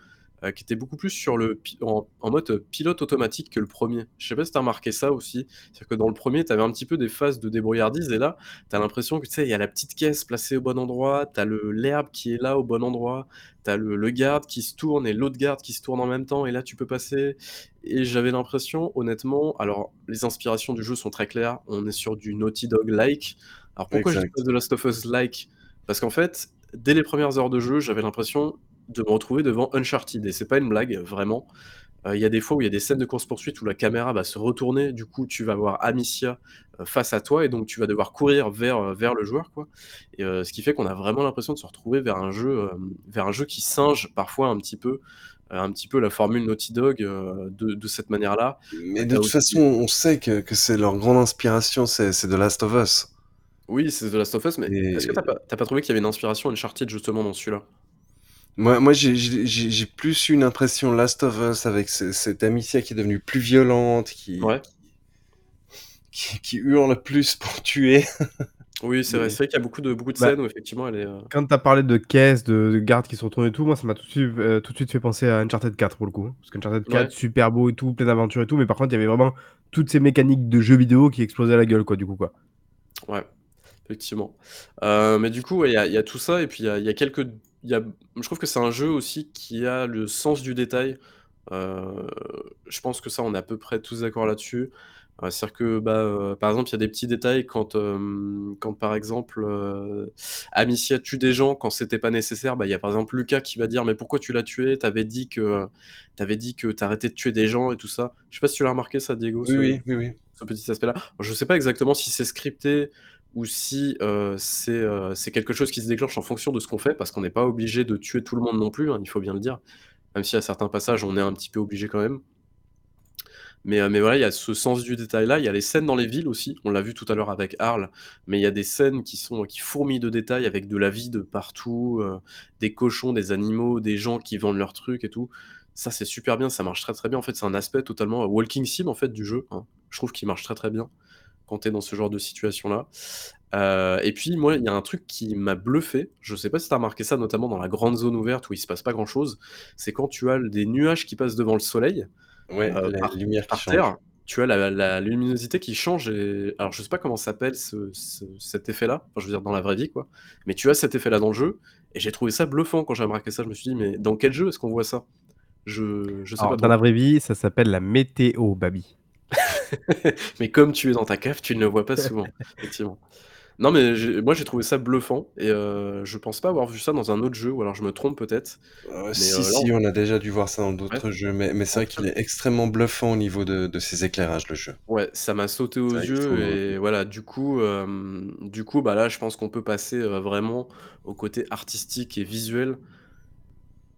heu, qui était beaucoup plus sur le en en mode, heu, pilote automatique que le premier. Je sais pas si tu as remarqué ça aussi? C'est-à-dire que dans le premier, tu avais un petit peu des phases de débrouillardise et là, tu as l'impression que, tu sais, il y a la petite caisse placée au bon endroit, tu as le l'herbe qui est là au bon endroit, tu as le le garde qui se tourne et l'autre garde qui se tourne en même temps et là tu peux passer et j'avais l'impression honnêtement alors les inspirations du jeu sont très claires, on est sur du Naughty Dog like. Alors pourquoi je dis Exact. pas The Last of Us like? Parce qu'en fait, dès les premières heures de jeu, j'avais l'impression de me retrouver devant Uncharted et c'est pas une blague, vraiment. Heu, il y a des fois où il y a des scènes de course poursuite où la caméra va se retourner, du coup tu vas voir Amicia, heu, face à toi et donc tu vas devoir courir vers, heu, vers le joueur, quoi et ce qui fait qu'on a vraiment l'impression de se retrouver vers un jeu, vers un jeu qui singe parfois un petit peu, un petit peu la formule Naughty Dog, de de cette manière-là. Mais de toute aussi façon, on sait que que c'est leur grande inspiration, c'est The Last of Us. Oui, c'est The Last of Us, mais est-ce que tu as Et pas as pas trouvé qu'il y avait une inspiration Uncharted justement dans celui-là? Moi moi j'ai plus eu une impression Last of Us avec ce cette Amicia qui est devenue plus violente, qui Ouais. qui qui qui hurle plus pour tuer. Oui, c'est vrai, Mais vrai qu'il y a beaucoup de beaucoup de Bah, scènes où effectivement elle est, heu quand tu as parlé de caisse, de de garde qui se retournent et tout, moi ça m'a tout de suite heu, tout de suite fait penser à Uncharted 4 pour le coup. Parce qu'Uncharted 4, Ouais. super beau et tout, plein d'aventures et tout, mais par contre, il y avait vraiment toutes ces mécaniques de jeux vidéo qui explosaient à la gueule, quoi, du coup, quoi. Ouais, effectivement. Heu, mais du coup, ouais, il y a il y a tout ça et puis il y a y quelques il y a je trouve que c'est un jeu aussi qui a le sens du détail. Heu, je pense que ça, on est à peu près tous d'accord là-dessus. Heu, c'est-à-dire que, bah, heu, par exemple, il y a des petits détails quand, quand par exemple, Amicia tue des gens quand c'était pas nécessaire, bah, il y a par exemple Lucas qui va dire: «Mais pourquoi tu l'as tué? Tu avais dit que tu avais dit que tu arrêtais de tuer des gens» et tout ça. Je sais pas si tu l'as remarqué ça Diego, Oui, ce oui, oui, oui. ce petit aspect-là? Je sais pas exactement si c'est scripté ou si, c'est, heu, c'est quelque chose qui se déclenche en fonction de ce qu'on fait, parce qu'on n'est pas obligé de tuer tout le monde non plus, hein, il faut bien le dire. Même si à certains passages, on est un petit peu obligé quand même. Mais, heu, mais voilà, il y a ce sens du détail-là, il y a les scènes dans les villes aussi, on l'a vu tout à l'heure avec Arles, mais il y a des scènes qui sont qui fourmillent de détails avec de la vie de partout, des cochons, des animaux, des gens qui vendent leurs trucs et tout. Ça, c'est super bien, ça marche très, très bien. En fait, c'est un aspect totalement, walking sim, en fait, du jeu, hein. Je trouve qu'il marche très, très bien quand tu es dans ce genre de situation-là. Heu et puis moi, il y a un truc qui m'a bluffé, je sais pas si tu as remarqué ça, notamment dans la grande zone ouverte où il se passe pas grand-chose, c'est quand tu as des nuages qui passent devant le soleil, Ouais, heu, la par lumière qui par change. terre, tu as la la luminosité qui change et alors je sais pas comment ça s'appelle ce ce cet effet-là, enfin je veux dire dans la vraie vie quoi, mais tu as cet effet-là dans le jeu et j'ai trouvé ça bluffant quand j'ai remarqué ça. Je me suis dit: «Mais dans quel jeu est-ce qu'on voit ça?» Je je sais Alors pas dans la vraie vie, ça s'appelle la météo, Babi. Mais comme tu es dans ta cave, tu ne le vois pas souvent, effectivement. Non, mais moi j'ai trouvé ça bluffant et heu, je pense pas avoir vu ça dans un autre jeu ou alors je me trompe peut-être, mais, si, là si, on a déjà dû voir ça dans Ouais. d'autres jeux, mais mais c'est vrai qu'il est extrêmement bluffant au niveau de de ses éclairages, le jeu. Ouais, ça m'a sauté aux yeux et voilà, du coup, hem, du coup, bah, là, je pense qu'on peut passer, vraiment au côté artistique et visuel.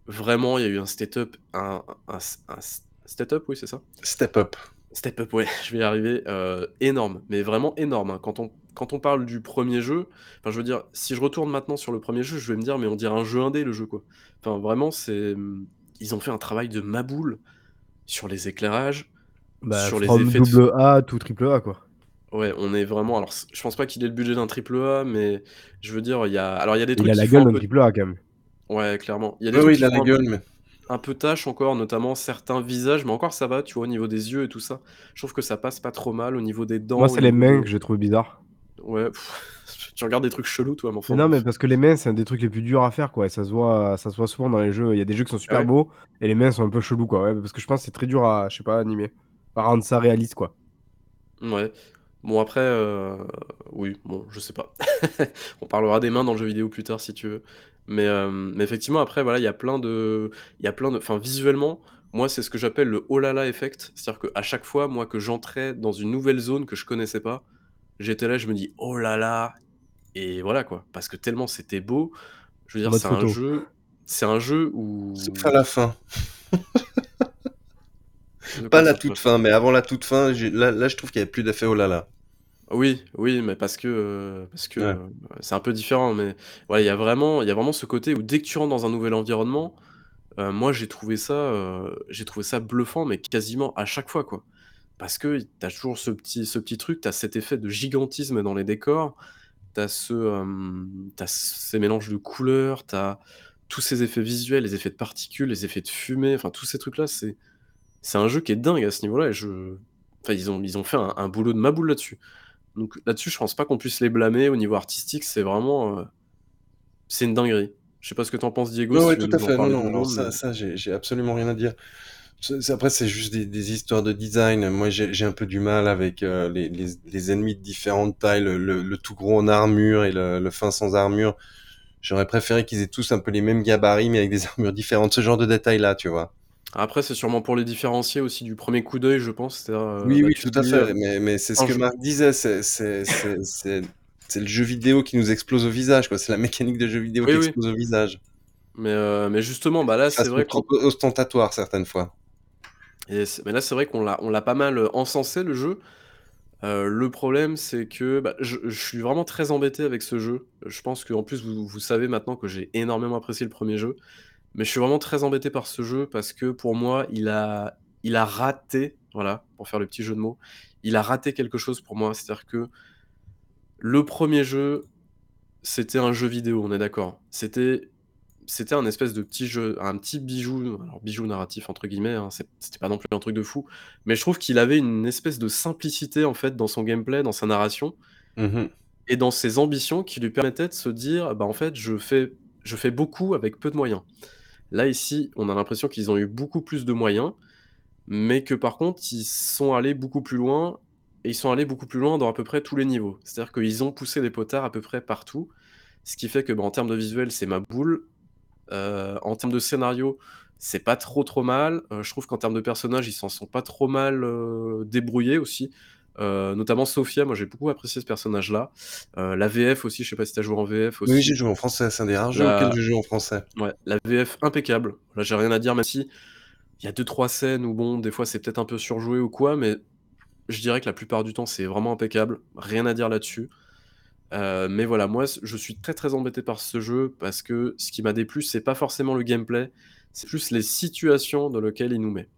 Vraiment, il y a eu un state up, un un s un s state up, oui, c'est ça? Step up. Step up, ouais, je vais y arriver, heu, énorme, mais vraiment énorme, hein. Quand on quand on parle du 1er jeu, enfin, je veux dire, si je retourne maintenant sur le 1er jeu, je vais me dire: «Mais on dirait un jeu indé, le jeu, quoi». Enfin, vraiment, c'est, mmh, ils ont fait un travail de maboule sur les éclairages, Bah, sur les from effets de double A to triple A, quoi. Ouais, on est vraiment alors c je pense pas qu'il ait le budget d'un triple A, mais je veux dire, il y a alors il y a des Il trucs a qui la font gueule un d'un peu triple A, quand même. ouais, clairement. Il y a des Oui, trucs oui, qui il a la font un peu gueule, mais un peu tâche encore, notamment certains visages, mais encore ça va, tu vois, au niveau des yeux et tout ça. Je trouve que ça passe pas trop mal au niveau des dents, Moi, c'est les mains que j'ai trouvé bizarres. ouais, tu regardes des trucs chelous, toi, Mais enfin non, mais parce que les mains, c'est un des trucs les plus durs à faire, quoi et ça se voit ça se voit souvent dans les jeux. Il y a des jeux qui sont Ah super ouais? beaux et les mains sont un peu chelous, quoi. Ouais, parce que je pense que c'est très dur à, je sais pas, animer. rendre ça réaliste, quoi. Ouais. Bon après, euh, oui, bon, je sais pas. On parlera des mains dans le jeu vidéo plus tard si tu veux. Mais, euh, mais effectivement après voilà, il y a plein de il y a plein de enfin visuellement, moi c'est ce que j'appelle le oh là là effect. C'est-à-dire qu'à chaque fois, moi que j'entrais dans une nouvelle zone que je connaissais pas, j'étais là, je me dis: «Oh là là!» et voilà quoi. Parce que tellement c'était beau. Je veux dire, c'est un jeu c'est un jeu où Sauf à la fin. Pas la toute fin, mais avant la toute fin, là là, je trouve qu'il y avait plus d'effet oh là là. Oui, oui, mais parce que, heu, parce que, Ouais. heu, c'est un peu différent, mais ouais, il y a vraiment il y a vraiment ce côté où dès que tu rentres dans un nouvel environnement, heu, moi j'ai trouvé ça, heu, j'ai trouvé ça bluffant, mais quasiment à chaque fois, quoi. Parce que tu as toujours ce petit ce petit truc, tu as cet effet de gigantisme dans les décors, tu as ce, hem, tu as ces mélanges de couleurs, tu as tous ces effets visuels, les effets de particules, les effets de fumée, enfin tous ces trucs-là, c'est c'est un jeu qui est dingue à ce niveau-là et je enfin ils ont ils ont fait un un boulot de ma boule là-dessus. Donc là-dessus, je pense pas qu'on puisse les blâmer au niveau artistique, c'est vraiment, heu, c'est une dinguerie. Je sais pas ce que tu en penses Diego, si ouais, tout à fait. Non, non, non, ça mais ça j'ai absolument rien à dire. Après c'est juste des des histoires de design. Moi j'ai un peu du mal avec, heu, les les les ennemis de différentes tailles, le le le tout gros en armure et le le fin sans armure. J'aurais préféré qu'ils aient tous un peu les mêmes gabarits, mais avec des armures différentes, ce genre de détails-là, tu vois? Après c'est sûrement pour les différencier aussi du premier coup d'œil, je pense, heu, Oui, oui, tout à fait, mais mais c'est ce que jeu Marc disait, c'est le jeu vidéo qui nous explose au visage, quoi. C'est la mécanique de jeu vidéo Oui, qui oui. explose au visage. Mais mais justement, bah, là, c'est vrai trop ostentatoire certaines fois. et mais là, c'est vrai qu'on l'a on l'a pas mal, heu, encensé le jeu. Le problème, c'est que, bah, je je suis vraiment très embêté avec ce jeu. Je pense qu'en plus vous vous savez maintenant que j'ai énormément apprécié le premier jeu. Mais je suis vraiment très embêté par ce jeu parce que pour moi, il a il a raté, voilà, pour faire le petit jeu de mots, il a raté quelque chose pour moi. C'est-à-dire que le premier jeu, c'était un jeu vidéo, on est d'accord? C'était c'était un espèce de petit jeu, un petit bijou, alors «bijou narratif» entre guillemets, hein, c'était pas non plus un truc de fou, mais je trouve qu'il avait une espèce de simplicité, en fait, dans son gameplay, dans sa narration Mmh mh. et dans ses ambitions qui lui permettaient de se dire: «Bah, en fait, je fais je fais beaucoup avec peu de moyens». Là, ici, on a l'impression qu'ils ont eu beaucoup plus de moyens, mais que par contre, ils sont allés beaucoup plus loin et ils sont allés beaucoup plus loin dans à peu près tous les niveaux. C'est-à-dire qu'ils ont poussé les potards à peu près partout, ce qui fait que, bah, en termes de visuel, c'est ma boule. Heu, en termes de scénario, c'est pas trop, trop mal. Heu, je trouve qu'en termes de personnages, ils s'en sont pas trop mal, heu, débrouillés aussi. Heu, notamment Sophia, moi j'ai beaucoup apprécié ce personnage-là. Heu, la VF aussi, je sais pas si tu as joué en VF Oui, j'ai aussi. joué en français, c'est un des rares jeux auxquels La je joue en français. ouais, la VF impeccable. Là, j'ai rien à dire, même si il y a 2-3 scènes où bon, des fois, c'est peut-être un peu surjoué ou quoi, mais je dirais que la plupart du temps, c'est vraiment impeccable. Rien à dire là-dessus. Heu, mais voilà, moi, je suis très, très embêté par ce jeu parce que ce qui m'a déplu, c'est pas forcément le gameplay, c'est plus les situations dans lequel il nous met.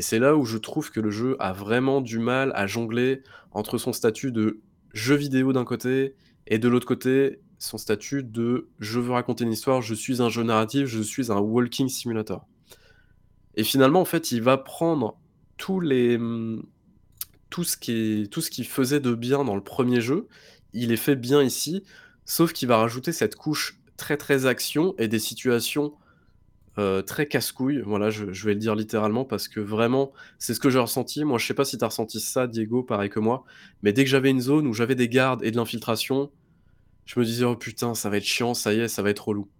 Et c'est là où je trouve que le jeu a vraiment du mal à jongler entre son statut de jeu vidéo d'un côté et de l'autre côté, son statut de je veux raconter une histoire, je suis un jeu narratif, je suis un walking simulator. Et finalement, en fait, il va prendre tous les, mmh, tout ce qui tout ce qu'il faisait de bien dans le premier jeu, il est fait bien ici, sauf qu'il va rajouter cette couche très, très action et des situations, heu, très casse-couilles. Voilà, je je vais le dire littéralement parce que vraiment, c'est ce que j'ai ressenti. Moi, je sais pas si tu as ressenti ça, Diego, pareil que moi, mais dès que j'avais une zone où j'avais des gardes et de l'infiltration, je me disais: «Oh putain, ça va être chiant, ça y est, ça va être relou».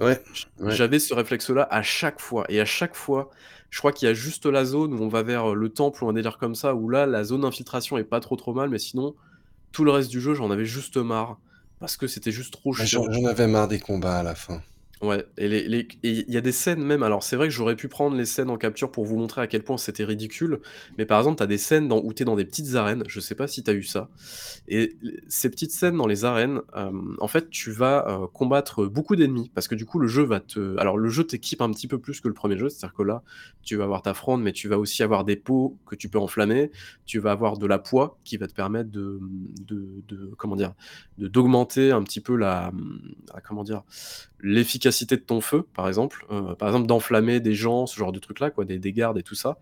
Ouais, j'avais ce réflexe-là à chaque fois et à chaque fois, je crois qu'il y a juste la zone où on va vers, heu, le temple ou un délire comme ça, où là, la zone d'infiltration est pas trop, trop mal, mais sinon, tout le reste du jeu, j'en avais juste marre parce que c'était juste trop chiant. j'en avais marre des combats à la fin. Ouais et il y a des scènes même alors c'est vrai que j'aurais pu prendre les scènes en capture pour vous montrer à quel point c'était ridicule, mais par exemple, tu as des scènes dans où tu es dans des petites arènes, je sais pas si tu as eu ça et ces petites scènes dans les arènes, hem, en fait, tu vas, heu, combattre beaucoup d'ennemis parce que du coup, le jeu va te alors le jeu t'équipe un petit peu plus que le premier jeu, c'est-à-dire que là, tu vas avoir ta fronde, mais tu vas aussi avoir des pots que tu peux enflammer, tu vas avoir de la poix qui va te permettre de, de comment dire? D'augmenter un petit peu la, comment dire? L'efficacité de ton feu, par exemple, heu, par exemple d'enflammer des gens, ce genre de trucs là quoi, des des gardes et tout ça.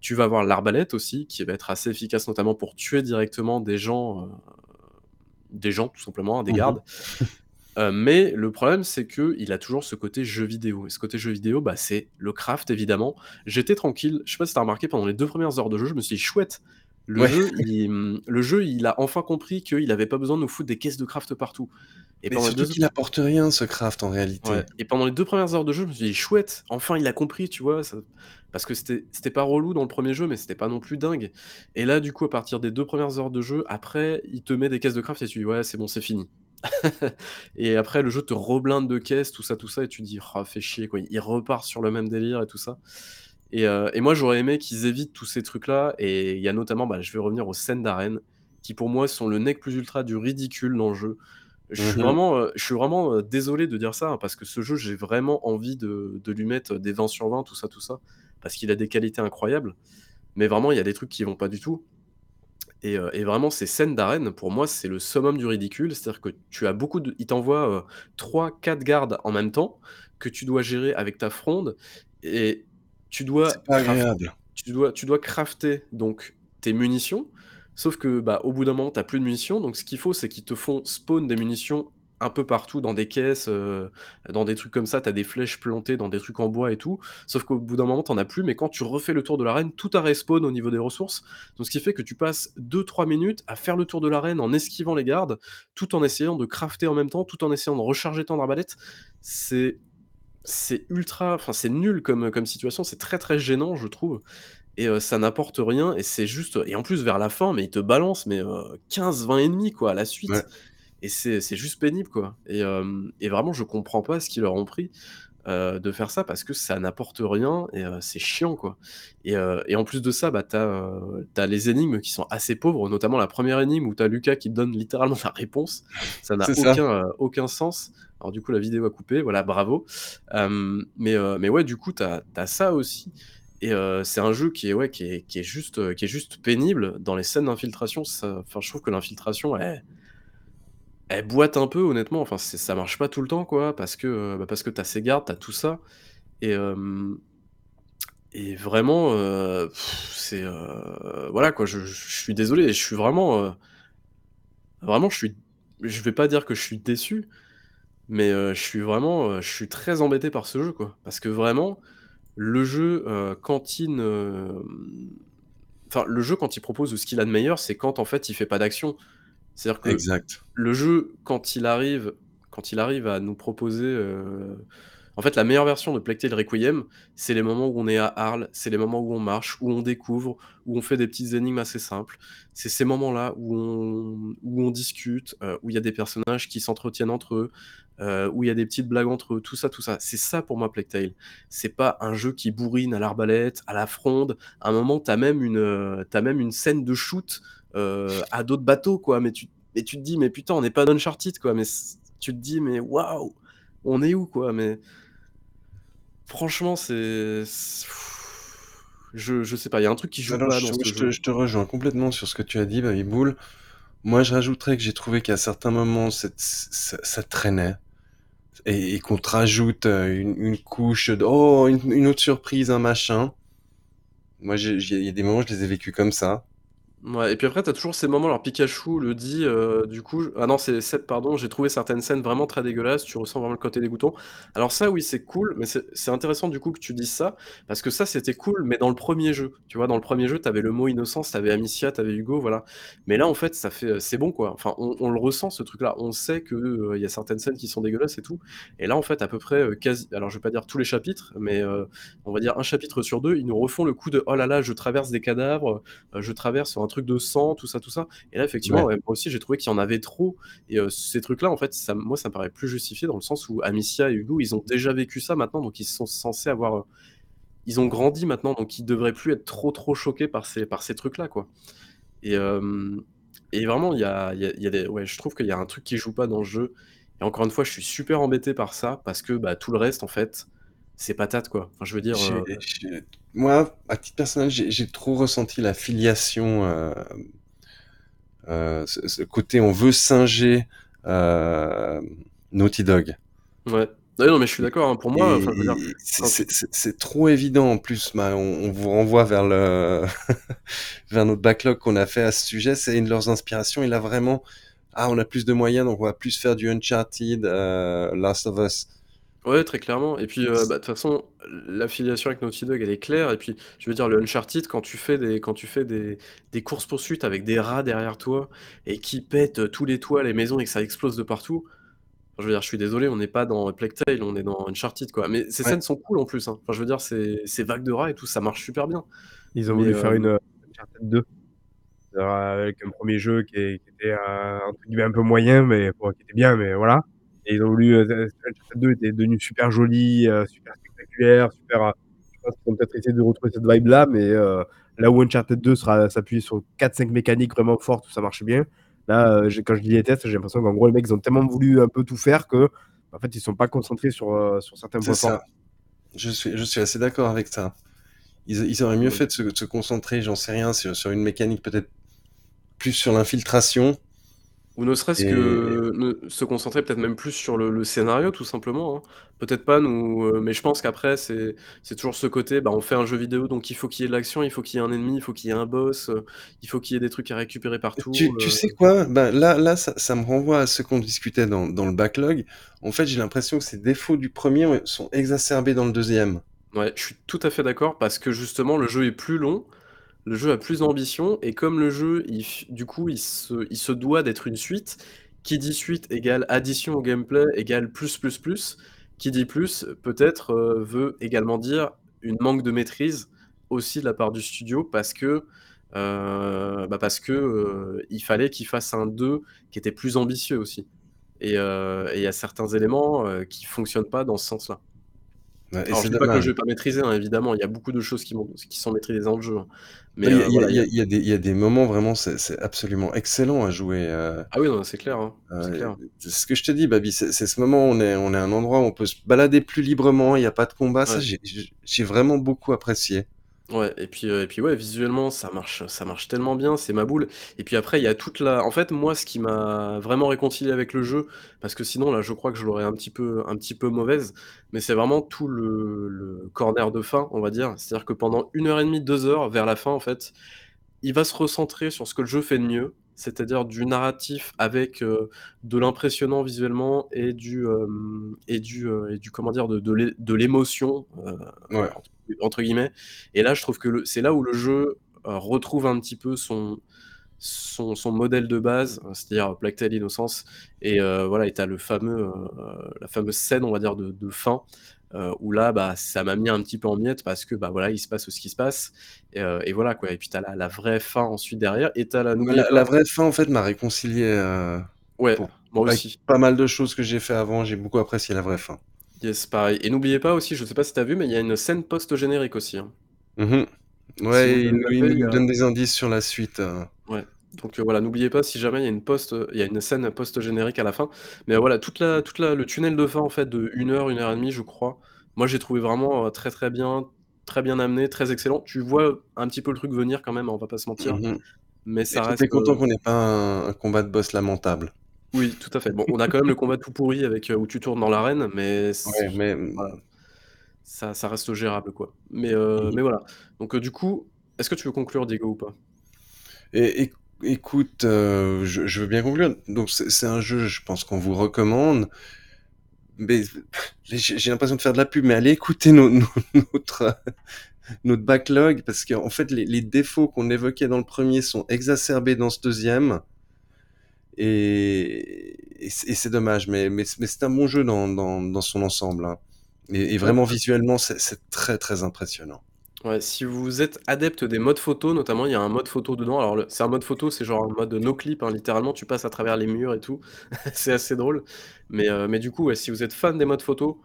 Tu vas avoir l'arbalète aussi qui va être assez efficace, notamment pour tuer directement des gens, heu, des gens tout simplement, hein, des Mmh mh. gardes. Heu, mais le problème, c'est qu'il a toujours ce côté jeu vidéo et ce côté jeu vidéo, bah, c'est le craft évidemment. J'étais tranquille, je sais pas si tu as remarqué pendant les 2 premières heures de jeu, je me suis dit: «Chouette, le Ouais. jeu il, mmh, le jeu il a enfin compris qu'il avait pas besoin de nous foutre des caisses de craft partout» et Mais pendant surtout 2 qu'il apporte rien ce craft en réalité. Ouais et pendant les 2 premières heures de jeu, je me suis dit: «Chouette, enfin il a compris», tu vois? Ça parce que c'était pas relou dans le premier jeu, mais c'était pas non plus dingue et là, du coup, à partir des 2 premières heures de jeu, après, il te met des caisses de craft et tu dis: «Ouais, c'est bon, c'est fini» et après le jeu te reblinde de caisses, tout ça, tout ça et tu dis: «Oh, fait chier quoi», il repart sur le même délire et tout ça et heu et moi, j'aurais aimé qu'ils évitent tous ces trucs-là et il y a notamment, bah, je vais revenir aux scènes d'arène qui, pour moi, sont le nec plus ultra du ridicule dans le jeu. Je suis Mmh mh. vraiment, je suis vraiment, heu, désolé de dire ça, hein, parce que ce jeu, j'ai vraiment envie de de lui mettre des 20 sur 20, tout ça, tout ça, parce qu'il a des qualités incroyables, mais vraiment, il y a des trucs qui vont pas du tout et vraiment ces scènes d'arène, pour moi, c'est le summum du ridicule. C'est-à-dire que tu as beaucoup de il t'envoie, heu, 3-4 gardes en même temps que tu dois gérer avec ta fronde et tu dois pas tu dois tu dois crafter donc tes munitions, sauf que, bah, au bout d'un moment, tu as plus de munitions, donc ce qu'il faut, c'est qu'ils te font spawn des munitions un peu partout dans des caisses, heu, dans des trucs comme ça. Tu as des flèches plantées dans des trucs en bois et tout, sauf qu'au bout d'un moment, tu en as plus, mais quand tu refais le tour de l'arène, tout a respawn au niveau des ressources, donc ce qui fait que tu passes 2-3 minutes à faire le tour de l'arène en esquivant les gardes, tout en essayant de crafter en même temps, tout en essayant de recharger ton arbalète. C'est c'est ultra enfin, c'est nul comme, comme situation, c'est très, très gênant, je trouve et heu, ça n'apporte rien et c'est juste et en plus, vers la fin, mais il te balance mais heu, 15-20 ennemis, quoi, à la Ouais. suite et c'est juste pénible, quoi et hem et vraiment, je comprends pas ce qu'ils leur ont pris, heu, de faire ça parce que ça n'apporte rien et c'est chiant, quoi et et en plus de ça, bah, tu as, heu, tu as les énigmes qui sont assez pauvres, notamment la 1re énigme où tu as Lucas qui te donne littéralement la réponse. Ça n'a aucun, aucun sens. Alors du coup, la vidéo a coupé, voilà, bravo. Hem, mais heu, mais ouais, du coup, tu as ça aussi et heu, c'est un jeu qui est, ouais, qui est qui est juste, qui est juste pénible. Dans les scènes d'infiltration, enfin, je trouve que l'infiltration, elle boite un peu honnêtement, enfin, ça marche pas tout le temps, quoi, parce que, bah, parce que tu as ces gardes, tu as tout ça et et vraiment, c'est, voilà, quoi, je je suis désolé je suis vraiment, vraiment, je suis je vais pas dire que je suis déçu, mais heu, je suis vraiment, heu, je suis très embêté par ce jeu, quoi. Parce que vraiment, le jeu, heu, quand il ne, enfin, le jeu, quand il propose ce qu'il a de meilleur, c'est quand, en fait, il fait pas d'action. C'est-à-dire que Exact. le jeu, quand il arrive quand il arrive à nous proposer, heu en fait, la meilleure version de Tale: Requiem, c'est les moments où on est à Arles, c'est les moments où on marche, où on découvre, où on fait des petites énigmes assez simples. C'est ces moments-là où on discute, heu, où il y a des personnages qui s'entretiennent entre eux, heu, où il y a des petites blagues entre eux, tout ça, tout ça. C'est ça pour moi Tale. C'est pas un jeu qui bourrine à l'arbalète, à la fronde. À un moment, tu as même une, as même une scène de shoot, à dos de bateau, quoi, mais tu te dis: «Mais putain, on n'est pas dans Uncharted, quoi», mais tu te dis: «Mais waouh, on est où, quoi?» Franchement, c'est je je sais pas, il y a un truc qui joue Alors pas je dans ce je te jeu. je te rejoins complètement sur ce que tu as dit, Baby Bull. Moi, je rajouterais que j'ai trouvé qu'à certains moments, ça ça traînait et et qu'on te rajoute, heu, une une couche de: «Oh, une une autre surprise, un machin». Moi, il y a des moments, je les ai vécus comme ça. Et puis après, tu as toujours ces moments, alors Pikachu le dit, heu, du coup ah non, c'est Seb, pardon, j'ai trouvé certaines scènes vraiment très dégueulasses, tu ressens vraiment le côté dégoûtant. Alors ça, oui, c'est cool, mais c'est intéressant, du coup, que tu dises ça, parce que ça, c'était cool, mais dans le 1er jeu. Tu vois, dans le 1er jeu, tu avais le mot innocence, tu avais Amicia, tu avais Hugo, voilà. Mais là, en fait, ça fait, heu, c'est bon, quoi. Enfin, on le ressent ce truc-là. On sait que, heu, il y a certaines scènes qui sont dégueulasses et tout et là, en fait, à peu près, heu, quasi alors je vais pas dire tous les chapitres, mais on va dire 1 chapitre sur 2, ils nous refont le coup de: «Oh là là, je traverse des cadavres, je traverse un truc de sang», tout ça, tout ça. Et là, effectivement, Ouais. ouais, moi aussi, j'ai trouvé qu'il y en avait trop. Et heu, ces trucs-là, en fait, ça moi, ça me paraît plus justifié dans le sens où Amicia et Hugo, ils ont déjà vécu ça maintenant, donc ils sont censés avoir, heu ils ont grandi maintenant, donc ils devraient plus être trop, trop choqués par ces par ces trucs-là, quoi. Et et vraiment, il y a y a y a des ouais, je trouve qu'il y a un truc qui joue pas dans le jeu. Et encore une fois, je suis super embêté par ça parce que, bah, tout le reste, en fait, c'est patate, quoi. Enfin, je veux dire, j'ai moi, à titre personnel, j'ai trop ressenti la filiation, hem, heu, ce ce côté on veut singer, Naughty Dog. Ouais. Ouais, non, mais je suis d'accord, hein. Pour moi, c'est trop évident en plus, bah, on on vous renvoie vers le vers notre backlog qu'on a fait à ce sujet. C'est une de leurs inspirations. Il a vraiment ah, on a plus de moyens, donc on va plus faire du Uncharted, euh, Last of Us. Ouais, très clairement. Et puis, euh, bah, de toute façon, l'affiliation avec Naughty Dog, elle est claire. Et puis, je veux dire, le Uncharted, quand tu fais des, quand tu fais des, des courses-poursuites avec des rats derrière toi et qui pètent tous les toits, les maisons et que ça explose de partout, je veux dire, je suis désolé, on n'est pas dans Plague Tale, on est dans Uncharted, quoi. Mais ces Ouais. scènes sont cool en plus. hein. Enfin, je veux dire, ces, ces vagues de rats et tout, ça marche super bien. Ils ont Mais, voulu euh, faire une euh, Uncharted 2. Alors, avec un premier jeu qui, est- qui était euh, entre guillemets un peu moyen, mais bon, qui était bien, mais voilà. Et ils ont voulu. Uncharted 2 était devenu super joli, euh, super spectaculaire, super. euh, je pense qu'ils ont peut-être essayé de retrouver cette vibe-là, mais euh, là où Uncharted 2 sera s'appuie sur 4-5 mécaniques vraiment fortes où ça marche bien, là, quand je lis les tests, j'ai l'impression qu'en gros, les mecs, ils ont tellement voulu un peu tout faire que, en fait, ils sont pas concentrés sur, sur certains points forts. ça. Je suis, je suis assez d'accord avec ça. Ils, ils auraient mieux fait de se, de se concentrer, j'en sais rien, sur, sur une mécanique peut-être plus sur l'infiltration. Ou ne serait-ce Et- que ne- se concentrer peut-être même plus sur le, le scénario, tout simplement. hein. Peut-être pas nous, euh, mais je pense qu'après, c'est c'est toujours ce côté, bah, on fait un jeu vidéo, donc il faut qu'il y ait de l'action, il faut qu'il y ait un ennemi, il faut qu'il y ait un boss, euh, il faut qu'il y ait des trucs à récupérer partout. Tu, tu euh. sais quoi? Ben, là, là ça, ça me renvoie à ce qu'on discutait dans, dans le backlog. En fait, j'ai l'impression que ces défauts du premier sont exacerbés dans le deuxième. Ouais, je suis tout à fait d'accord parce que justement le jeu est plus long, le jeu a plus d'ambition et comme le jeu, du coup, il se, doit d'être une suite. Qui dit suite égale addition au gameplay égale plus plus plus. Qui dit plus peut-être euh, veut également dire une manque de maîtrise aussi de la part du studio parce que euh, bah euh, il fallait qu'il fasse un 2 qui était plus ambitieux aussi. Et il y a certains éléments qui fonctionnent pas dans ce sens-là. Ouais, et Alors, c'est je dis pas que le dommage. jeu est pas maîtrisé, hein, évidemment, il y a beaucoup de choses qui, sont maîtrisées dans le jeu. Mais Il y a, euh, y voilà, y y des, moments vraiment, c'est c'est absolument excellent à jouer. euh, Ah oui, non, c'est clair, hein, c'est euh, clair. c'est ce que je te dis, Babi, c'est c'est ce moment où on est, on est à un endroit où on peut se balader plus librement, il n'y a pas de combat. Ça, Ouais. j'ai vraiment beaucoup apprécié. Ouais, et puis, euh, et puis ouais, visuellement, ça marche, ça marche tellement bien, c'est ma boule. Et puis après, il y a toute la. En fait, moi, ce qui m'a vraiment réconcilié avec le jeu, parce que sinon, là, je crois que je l'aurais un petit peu, un petit peu mauvaise, mais c'est vraiment tout le, le corner de fin, on va dire. C'est-à-dire que pendant une heure et demie, deux heures, vers la fin, en fait, il va se recentrer sur ce que le jeu fait de mieux, c'est-à-dire du narratif avec euh, de l'impressionnant visuellement et du, euh, et du, et du comment dire, de, de l'é- de l'émotion, Ouais. Entre, guillemets. Et là, je trouve que c'est là où le jeu euh, retrouve un petit peu son, son, son modèle de base, c'est-à-dire Plague Tale Innocence. Et euh, voilà, et t'as le fameux, euh, la fameuse scène, on va dire, de, de fin. euh, où là, bah, ça m'a mis un petit peu en miettes parce que bah voilà, il se passe ce qui se passe, et, et voilà quoi. Et puis t'as la, la vraie fin ensuite derrière, et t'as la n'oubliez La, vraie fin, en fait, m'a réconcilié Ouais, pour moi aussi. pas mal de choses que j'ai fait avant. J'ai beaucoup apprécié la vraie fin. Yes, pareil. Et n'oubliez pas aussi, je sais pas si t'as vu, mais il y a une scène post-générique aussi. hein. Mhm. Si Ouais, vous il, nous- il donne des indices sur la suite. euh. Ouais. Donc euh, voilà, n'oubliez pas si jamais il y a une post, il y a une scène post-générique à la fin. Mais euh, voilà, toute la, toute la, le tunnel de fin en fait de 1 heure, 1 heure et demie, je crois. Moi, j'ai trouvé vraiment euh, très très bien, très bien amené, très excellent. Tu vois un petit peu le truc venir quand même, on va pas se mentir. Mhm. Mais Et ça tu reste. es content euh, qu'on n'ait pas un, un combat de boss lamentable. Oui, tout à fait. Bon, on a quand même le combat tout pourri avec euh, où tu tournes dans l'arène, mais c- Ouais, mais voilà, ça, ça reste gérable quoi. Mais, euh, Mhm. mais voilà. Donc euh, du coup, est-ce que tu veux conclure Diego ou pas? Et, et- écoute, euh, je, je veux bien conclure. Donc, c'est c'est un jeu, je pense qu'on vous recommande. Mais j'ai j'ai l'impression de faire de la pub, mais allez écouter nos- nos- notre, notre backlog, parce qu'en fait, les, les défauts qu'on évoquait dans le premier sont exacerbés dans ce deuxième. Et, et c'est et c'est dommage, mais, mais, mais c'est un bon jeu dans, dans, dans son ensemble. hein. Et, et vraiment, visuellement, c'est très, très impressionnant. Ouais, si vous êtes adepte des modes photo, notamment, il y a un mode photo dedans. Alors, c'est un mode photo, c'est genre un mode no clip, hein, littéralement, tu passes à travers les murs et tout. c'est assez drôle. Mais, euh, mais du coup, ouais, si vous êtes fan des modes photo,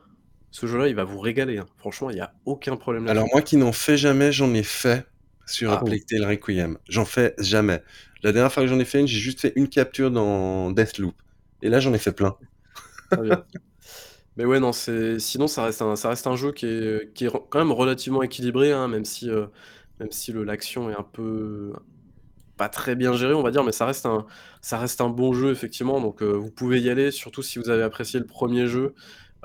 ce jeu-là, il va vous régaler. hein. Franchement, il n'y a aucun problème Alors là-dessus. moi qui n'en fais jamais, j'en ai fait sur Ah. Tale Requiem. J'en fais jamais. La dernière fois que j'en ai fait une, j'ai juste fait une capture dans Deathloop. Et là, j'en ai fait plein. Très bien. Mais ouais, sinon ça reste un, ça reste un jeu qui est, qui est quand même relativement équilibré, hein, même si, euh, l'action est un peu pas très bien gérée, on va dire, mais ça reste un, ça reste un bon jeu, effectivement. Donc euh, vous pouvez y aller, surtout si vous avez apprécié le premier jeu.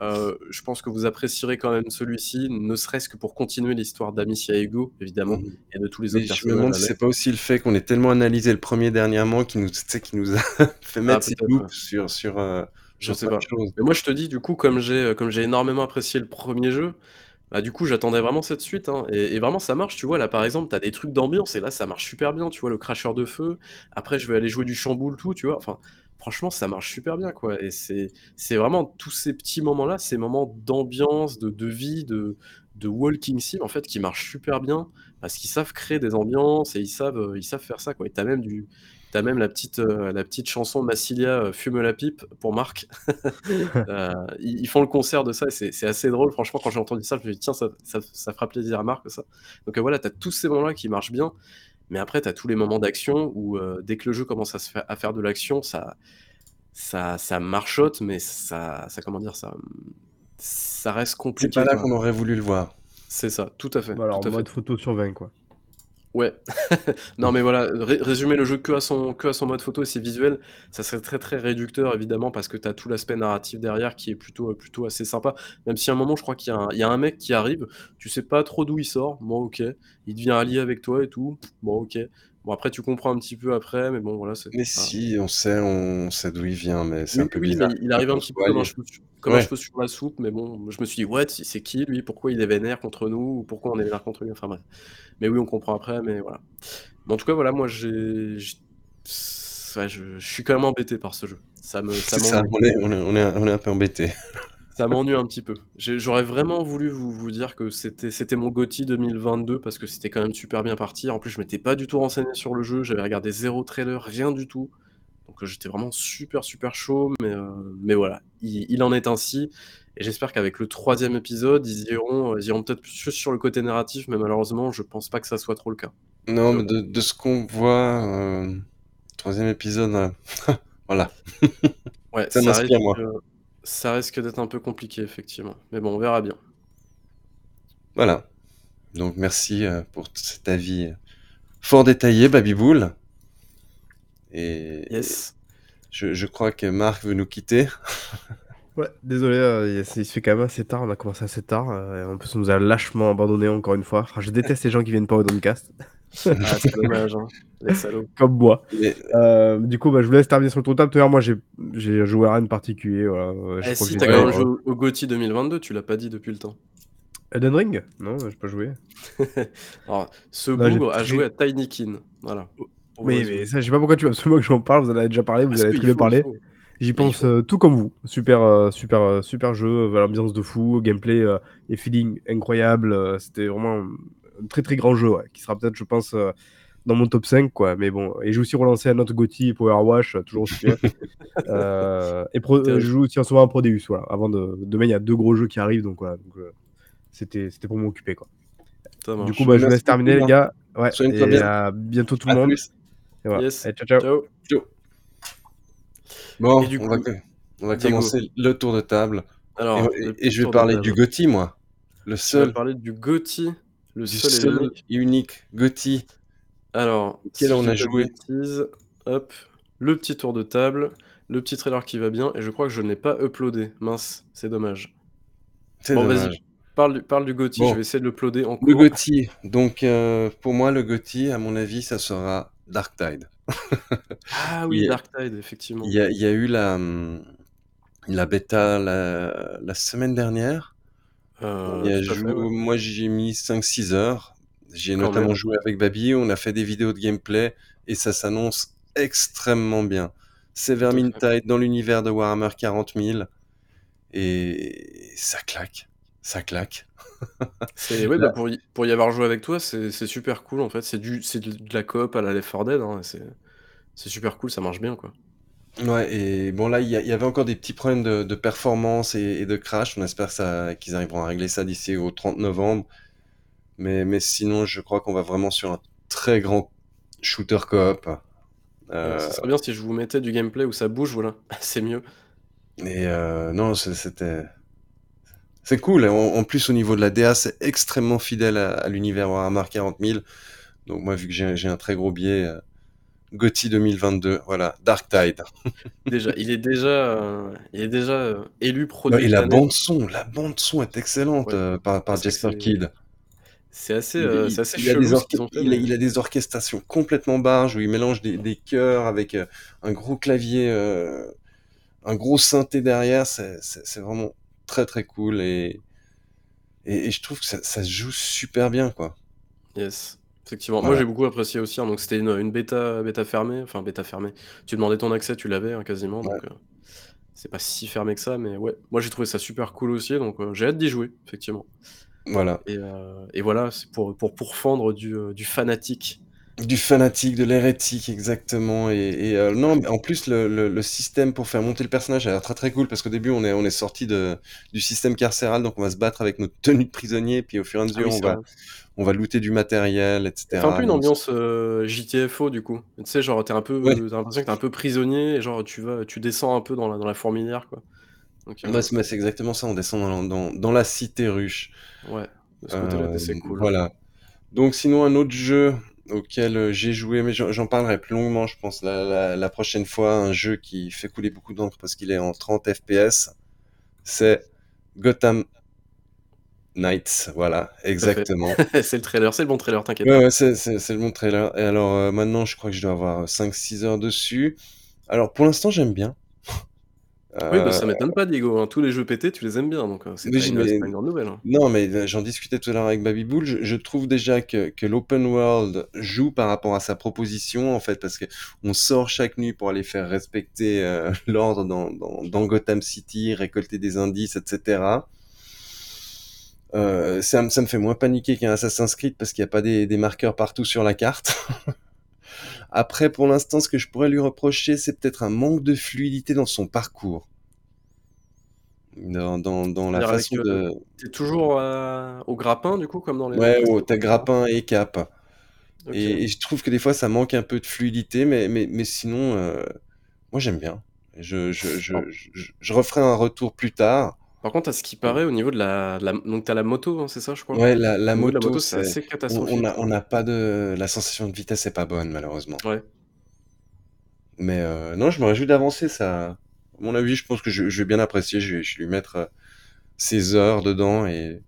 Euh, je pense que vous apprécierez quand même celui-ci, ne serait-ce que pour continuer l'histoire d'Amicia Ego, évidemment, Mmh. et de tous les autres je me personnages. demande si c'est pas aussi le fait qu'on ait tellement analysé le premier dernièrement qui nous, tu qui nous a fait Ah, mettre ses sur, sur, euh, Je sais pas. Mais moi, je te dis, du coup, comme j'ai euh, comme j'ai énormément apprécié le premier jeu, bah, du coup, j'attendais vraiment cette suite, hein, et, et vraiment, ça marche. Tu vois, là, par exemple, t'as des trucs d'ambiance, et là, ça marche super bien. Tu vois, le cracheur de feu. Après, je vais aller jouer du chamboule, tout. Tu vois, enfin, franchement, ça marche super bien, quoi. Et c'est vraiment tous ces petits moments-là, ces moments d'ambiance, de, de vie, de, de walking sim, en fait, qui marchent super bien parce qu'ils savent créer des ambiances et ils savent, euh, ils savent faire ça, quoi. Et t'as même du, T'as même la petite, euh, la petite chanson Massilia euh, fume la pipe pour Marc. Ils, font le concert de ça et c'est c'est assez drôle. Franchement, quand j'ai entendu ça, je me suis dit, tiens, ça, ça, ça fera plaisir à Marc, ça. Donc euh, voilà, t'as tous ces moments-là qui marchent bien. Mais après, t'as tous les moments d'action où euh, dès que le jeu commence à, se faire, à faire de l'action, ça, ça, ça marchote, mais ça, ça, comment dire, ça, ça reste C'est compliqué. pas là qu'on aurait voulu le voir. C'est ça, tout à fait. Bah alors, tout à fait. mode photo sur 20, quoi. Ouais. non mais voilà, ré- résumer le jeu que à son que à son mode photo et ses visuels, ça serait très très réducteur évidemment parce que tu as tout l'aspect narratif derrière qui est plutôt euh, plutôt assez sympa. Même si à un moment je crois qu'il y, a un- il y a un mec qui arrive, tu sais pas trop d'où il sort, bon OK, il devient allié avec toi et tout, bon OK. Bon après tu comprends un petit peu après, mais bon voilà c'est. Mais si, on sait, on sait d'où il vient, mais c'est Oui, un peu oui, bizarre. il arrive un petit peu soit comme un allié. cheveu comme un Ouais. cheveu sur la soupe, mais bon, je me suis dit, what, c'est qui lui? Pourquoi il est vénère contre nous? Ou pourquoi on est vénère contre lui? Enfin bref. Mais oui, on comprend après, mais voilà. Mais en tout cas, voilà, moi j'ai. ouais, je, je suis quand même embêté par ce jeu. Ça me, ça ça, on est, on est, on est, on est un peu embêté. Ça m'ennuie un petit peu. J'aurais vraiment voulu vous, vous dire que c'était c'était mon GOTY 2022 parce que c'était quand même super bien parti. En plus, je m'étais pas du tout renseigné sur le jeu. J'avais regardé zéro trailer, rien du tout. Donc j'étais vraiment super super chaud. Mais, euh, mais voilà, il, il en est ainsi. Et j'espère qu'avec le troisième épisode, ils iront, euh, ils iront peut-être plus sur le côté narratif. Mais malheureusement, je pense pas que ça soit trop le cas. Non, mais de, de ce qu'on voit, euh, troisième épisode, voilà. Ouais, Ça ça m'inspire, risque, moi. ça risque d'être un peu compliqué, effectivement. Mais bon, on verra bien. Voilà. Donc merci pour cet avis fort détaillé, Babyboul. Et Yes. je, je crois que Marc veut nous quitter. Ouais, désolé, euh, il il se fait quand même assez tard, on a commencé assez tard. euh, et en plus, on nous a lâchement abandonné encore une fois. Enfin, je déteste les gens qui viennent pas au Doncast. Ah, c'est dommage, hein, les salauds. Comme moi. Mais- Euh, du coup, bah, je vous laisse terminer sur le tour de table. Tout à l'heure, moi, j'ai joué à rien de particulier. Voilà. je Eh crois si, t'as quand même joué au- GOTY 2022, tu l'as pas dit depuis le temps. Elden Ring? Non, j'ai pas joué. Alors, ce j'ai bougre a joué à Tinykin. Voilà. Mais, mais ça, je sais pas pourquoi tu veux absolument que j'en parle. Vous en avez déjà parlé, vous Parce avez bien faut, parlé. J'y pense euh, tout comme vous. Super, euh, super, euh, super jeu, l'ambiance de fou, gameplay euh, et feeling incroyable. C'était vraiment un très très grand jeu, ouais, qui sera peut-être, je pense, euh, dans mon top 5. Quoi. Mais bon, et j'ai aussi relancé un autre GOTY Power Wash, toujours. Euh, et pro- euh, je joue aussi en ce moment à Prodeus. Voilà. Avant de, demain, il y a deux gros jeux qui arrivent, donc voilà. Donc, euh, c'était, c'était pour m'occuper. Quoi. Du coup, bah, je vous laisse terminer, les gars. Ouais, et bien. à bientôt tout le monde. plus. Et voilà. Yes. Allez, ciao, ciao. Ciao. Ciao. Bon, du on, coup, va, on va Diego. commencer le tour de table. Alors, et, le je vais parler du GOTY, moi. Le Tu vas seul, parler du GOTY, le du seul et seul l'unique. et unique GOTY. Alors, Auquel si on je a joué. bêtises, hop, le petit tour de table, le petit trailer qui va bien, et je crois que je n'ai pas uploadé. Mince, c'est dommage. C'est Bon, dommage. vas-y, parle, du- parle du GOTY, Bon. je vais essayer de l'uploader en Le cours. GOTY. Donc, euh, pour moi, le GOTY, à mon avis, ça sera Dark Tide. Ah oui, a- Dark Tide, effectivement. Il y a, il y a eu la, hum, la bêta la, la semaine dernière. Euh, y a fait, ouais. Moi, j'y ai mis 5-6 heures. J'y ai Quand notamment même. joué avec Babi. On a fait des vidéos de gameplay et ça s'annonce extrêmement bien. C'est. Vermintide dans l'univers de Warhammer 40 000 et ça claque. Ça claque. C'est ouais, bah, pour, y, pour y avoir joué avec toi, c'est c'est super cool en fait. C'est du c'est de la coop à la Left 4 Dead. hein, C'est c'est super cool, ça marche bien quoi. Ouais, et bon là, il y, avait encore des petits problèmes de, de performance et, et de crash. On espère qu'ils arriveront à régler ça d'ici au 30 novembre. Mais, mais sinon, je crois qu'on va vraiment sur un très grand shooter coop. Euh, ça serait bien si je vous mettais du gameplay où ça bouge, voilà, c'est mieux. et euh, non, c'était... C'est cool. En, en plus, au niveau de la DA, c'est extrêmement fidèle à, à l'univers Warhammer 40 000. Donc moi, vu que j'ai un très gros biais, euh, Gotti 2022, voilà, Dark Tide. Déjà, il est déjà, euh, il est déjà euh, élu Ouais, produit et la bande son, la bande son est excellente Ouais. euh, par, par c'est- Kidd. C'est assez, Il, euh, il- assez il a chelou des ce orche- qu'ils ont fait. il a- mais- il a des orchestrations complètement barges où il mélange des, des chœurs avec euh, un gros clavier, euh, un gros synthé derrière. C'est vraiment très très cool et, et, et je trouve que ça, ça se joue super bien quoi. Yes, effectivement. Voilà. Moi, j'ai beaucoup apprécié aussi. hein, donc, c'était une, une bêta, bêta fermée. Enfin, bêta fermée. Tu demandais ton accès, tu l'avais hein, quasiment. Donc, euh, c'est pas si fermé que ça. Mais ouais, moi, j'ai trouvé ça super cool aussi. Donc, euh, j'ai hâte d'y jouer, effectivement. Voilà. Et, euh, et voilà, c'est pour, pour pourfendre du, du fanatique. Du fanatique, de l'hérétique, exactement. Et, et, euh, non, mais en plus, le, le- le système pour faire monter le personnage a l'air très très cool parce qu'au début, on est, on est sorti de, du système carcéral, donc on va se battre avec notre tenue de prisonnier, puis au fur et à mesure, Ah oui, on, c'est va, vrai. on va looter du matériel, etc. Ça fait un peu une Donc, ambiance euh, JTFO du coup. Tu sais, genre, t'es un peu, Ouais. t'as l'impression que t'es un peu prisonnier et genre, tu vas, tu descends un peu dans la, dans la fourmilière, quoi. Donc, euh, c'est mais c'est exactement ça, on descend dans, dans, dans la cité ruche. ouais, de ce côté-là, Euh, c'est cool. Voilà. Donc sinon, un autre jeu auquel euh, j'ai joué, mais j'en parlerai plus longuement, je pense, la, la, la prochaine fois, un jeu qui fait couler beaucoup d'encre parce qu'il est en 30 FPS, c'est Gotham Knights, voilà, exactement. c'est le trailer, c'est le bon trailer, t'inquiète. Ouais, ouais, c'est le bon trailer. Et alors euh, maintenant, je crois que je dois avoir 5-6 heures dessus. Alors pour l'instant, j'aime bien. Oui, bah, ça Euh, m'étonne pas, Diego. hein. Tous les jeux pétés, tu les aimes bien, donc euh, c'est Mais pas, j'ai- une- c'est mais- pas une grande nouvelle. hein. Non, mais euh, j'en discutais tout à l'heure avec Babybull. Je, je trouve déjà que, que l'open world joue par rapport à sa proposition, en fait, parce que on sort chaque nuit pour aller faire respecter euh, l'ordre dans, dans, dans Gotham City, récolter des indices, etc. Euh, ça, me- ça me fait moins paniquer qu'un Assassin's Creed parce qu'il n'y a pas des, des marqueurs partout sur la carte. Après, pour l'instant, ce que je pourrais lui reprocher, c'est peut-être un manque de fluidité dans son parcours. Dans, dans, dans la avec, façon euh, de... T'es toujours euh, au grappin, du coup, comme dans les. Ouais, oh, t'as grappin et cap. Et, et je trouve que des fois ça manque un peu de fluidité, mais, mais, mais sinon, euh, moi j'aime bien. Je, je, je, je, je referai un retour plus tard. Par contre, à ce qui paraît, au niveau de la, la- donc t'as la moto, hein, c'est ça, je crois? Ouais, la, la de moto, c'est assez catastrophique. on a, on a pas de. La sensation de vitesse est pas bonne, malheureusement. Ouais. Mais euh, non, je me réjouis d'avancer. Ça, à mon avis, je pense que je, je vais bien apprécier. Je vais, je vais lui mettre euh, ses heures dedans et,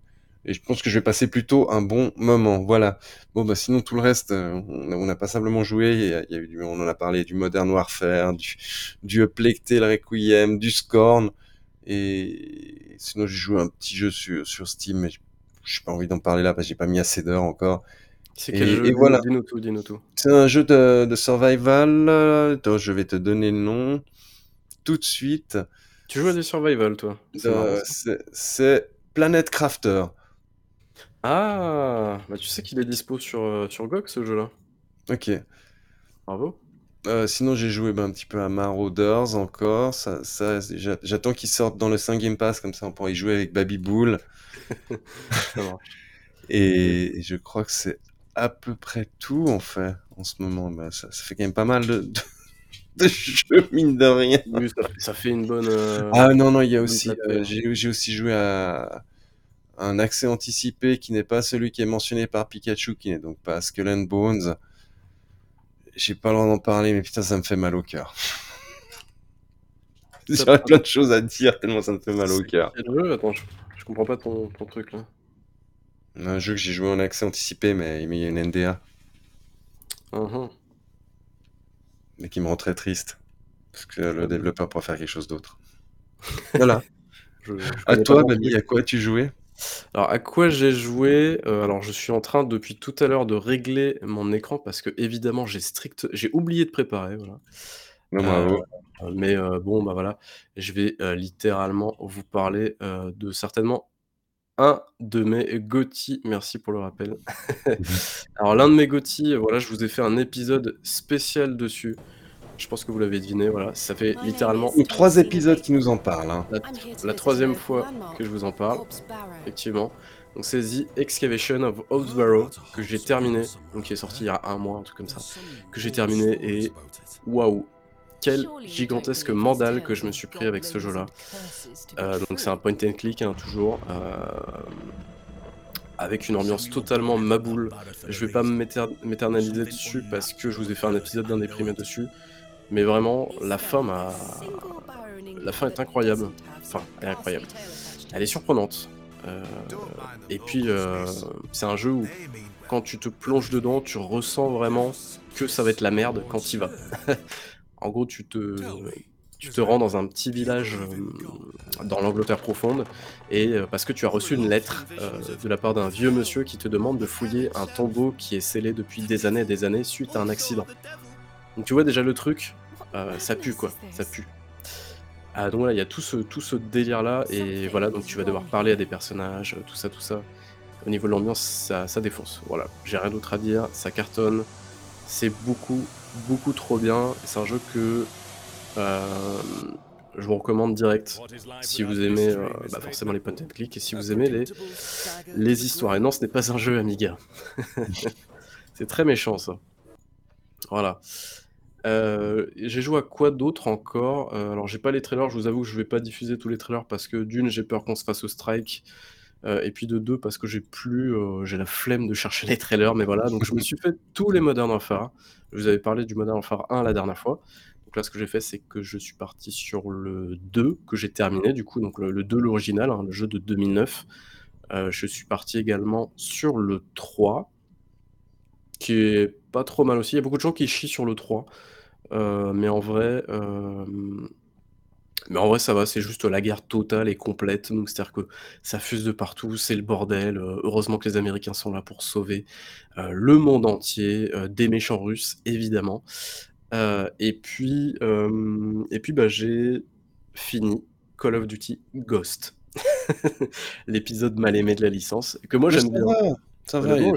et je pense que je vais passer plutôt un bon moment. Voilà. Bon, bah sinon, tout le reste, euh, on a, on a passablement joué. Il y a, il y a eu du- on en a parlé du Modern Warfare, du, du Plectel Requiem, du Scorn. Et sinon, j'ai joué un petit jeu sur, sur Steam, mais j'ai pas envie d'en parler là parce que j'ai pas mis assez d'heures encore. C'est Et, quel jeu et voilà. Dis-nous tout, dis-nous tout. C'est un jeu de, de survival. Attends, je vais te donner le nom tout de suite. Tu joues à des survival, toi? C'est Euh, Planet Crafter. Ah, bah tu sais qu'il est dispo sur, euh, sur GOG, ce jeu-là. Ok. Bravo. Euh, sinon, j'ai joué ben, un petit peu à Marauders encore. Ça, ça, J'attends qu'il sorte dans le 5 Game Pass, comme ça on pourra y jouer avec Baby Bull. Et, et je crois que c'est à peu près tout en fait en ce moment. Ben, ça, ça fait quand même pas mal de, de, de jeux, mine de rien. Oui, ça, ça fait une bonne. euh, Ah non, non, il y a aussi, euh, j'ai j'ai aussi joué à un accès anticipé qui n'est pas celui qui est mentionné par Pikachu, qui n'est donc pas Skull and Bones. J'ai pas le droit d'en parler, mais putain, ça me fait mal au cœur. J'aurais plein de choses à dire tellement ça me fait mal au cœur. Attends, je, je comprends pas ton, ton truc là. Un jeu que j'ai joué en accès anticipé, mais mais il y a une NDA, Mhm. mais qui me rend très triste. Parce que le développeur pourrait faire quelque chose d'autre. Voilà. Je- je À toi, plus. à quoi tu jouais Alors, à quoi j'ai joué Euh, Alors, je suis en train depuis tout à l'heure de régler mon écran parce que, évidemment, j'ai strict... j'ai oublié de préparer. Voilà. Non, bravo. Euh, mais euh, bon, bah voilà, je vais littéralement vous parler de certainement un de mes GOTY. Merci pour le rappel. Alors, l'un de mes GOTY, voilà, je vous ai fait un épisode spécial dessus. Je pense que vous l'avez deviné, voilà. Ça fait littéralement trois épisodes qui nous en parlent. hein. la, la troisième fois que je vous en parle, effectivement. Donc c'est The Excavation of Hobbsborough que j'ai terminé, donc qui est sorti il y a un mois, un truc comme ça, que j'ai terminé et waouh, quel gigantesque mandal que je me suis pris avec ce jeu-là. Euh, donc c'est un point and click hein, toujours. Euh, avec une ambiance totalement maboule. Je vais pas m'éternaliser dessus parce que je vous ai fait un épisode d'un déprimé dessus. Mais vraiment, la fin est incroyable. Enfin, elle est incroyable. Elle est surprenante. Euh, et puis, euh, c'est un jeu où, quand tu te plonges dedans, tu ressens vraiment que ça va être la merde quand tu vas. en gros, tu te, tu te rends dans un petit village euh, dans l'Angleterre profonde, et parce que tu as reçu une lettre de la part d'un vieux monsieur qui te demande de fouiller un tombeau qui est scellé depuis des années et des années suite à un accident. Donc tu vois déjà le truc, ça pue quoi, ça pue. Ah, donc voilà, il y a tout ce, tout ce délire-là, et voilà, donc tu vas devoir parler à des personnages, tout ça, tout ça. Au niveau de l'ambiance, ça, ça défonce. Voilà, j'ai rien d'autre à dire, ça cartonne, c'est beaucoup, beaucoup trop bien. C'est un jeu que euh, je vous recommande direct si vous aimez euh, bah forcément les point and click et si vous aimez les, les histoires. Et non, ce n'est pas un jeu Amiga. c'est très méchant ça. Voilà. Euh, j'ai joué à quoi d'autre encore? Euh, alors j'ai pas les trailers, je vous avoue que je vais pas diffuser tous les trailers parce que d'une, j'ai peur qu'on se fasse au strike, euh, et puis de deux, parce que j'ai plus, j'ai la flemme de chercher les trailers, mais voilà, donc je me suis fait tous les Modern Warfare. Je vous avais parlé du Modern Warfare 1 la dernière fois. Donc là, ce que j'ai fait, c'est que je suis parti sur le 2, que j'ai terminé du coup, donc le 2, l'original, hein, le jeu de 2009. je suis parti également sur le 3 qui est pas trop mal aussi. Il y a beaucoup de gens qui chient sur le 3. Euh, mais en vrai, euh, mais en vrai, ça va, c'est juste la guerre totale et complète. Donc, c'est-à-dire que ça fuse de partout, c'est le bordel. Euh, heureusement que les Américains sont là pour sauver le monde entier des méchants russes, évidemment. et puis, et puis bah, j'ai fini Call of Duty Ghost. L'épisode mal aimé de la licence, que moi j'aime bien. Ça va, moi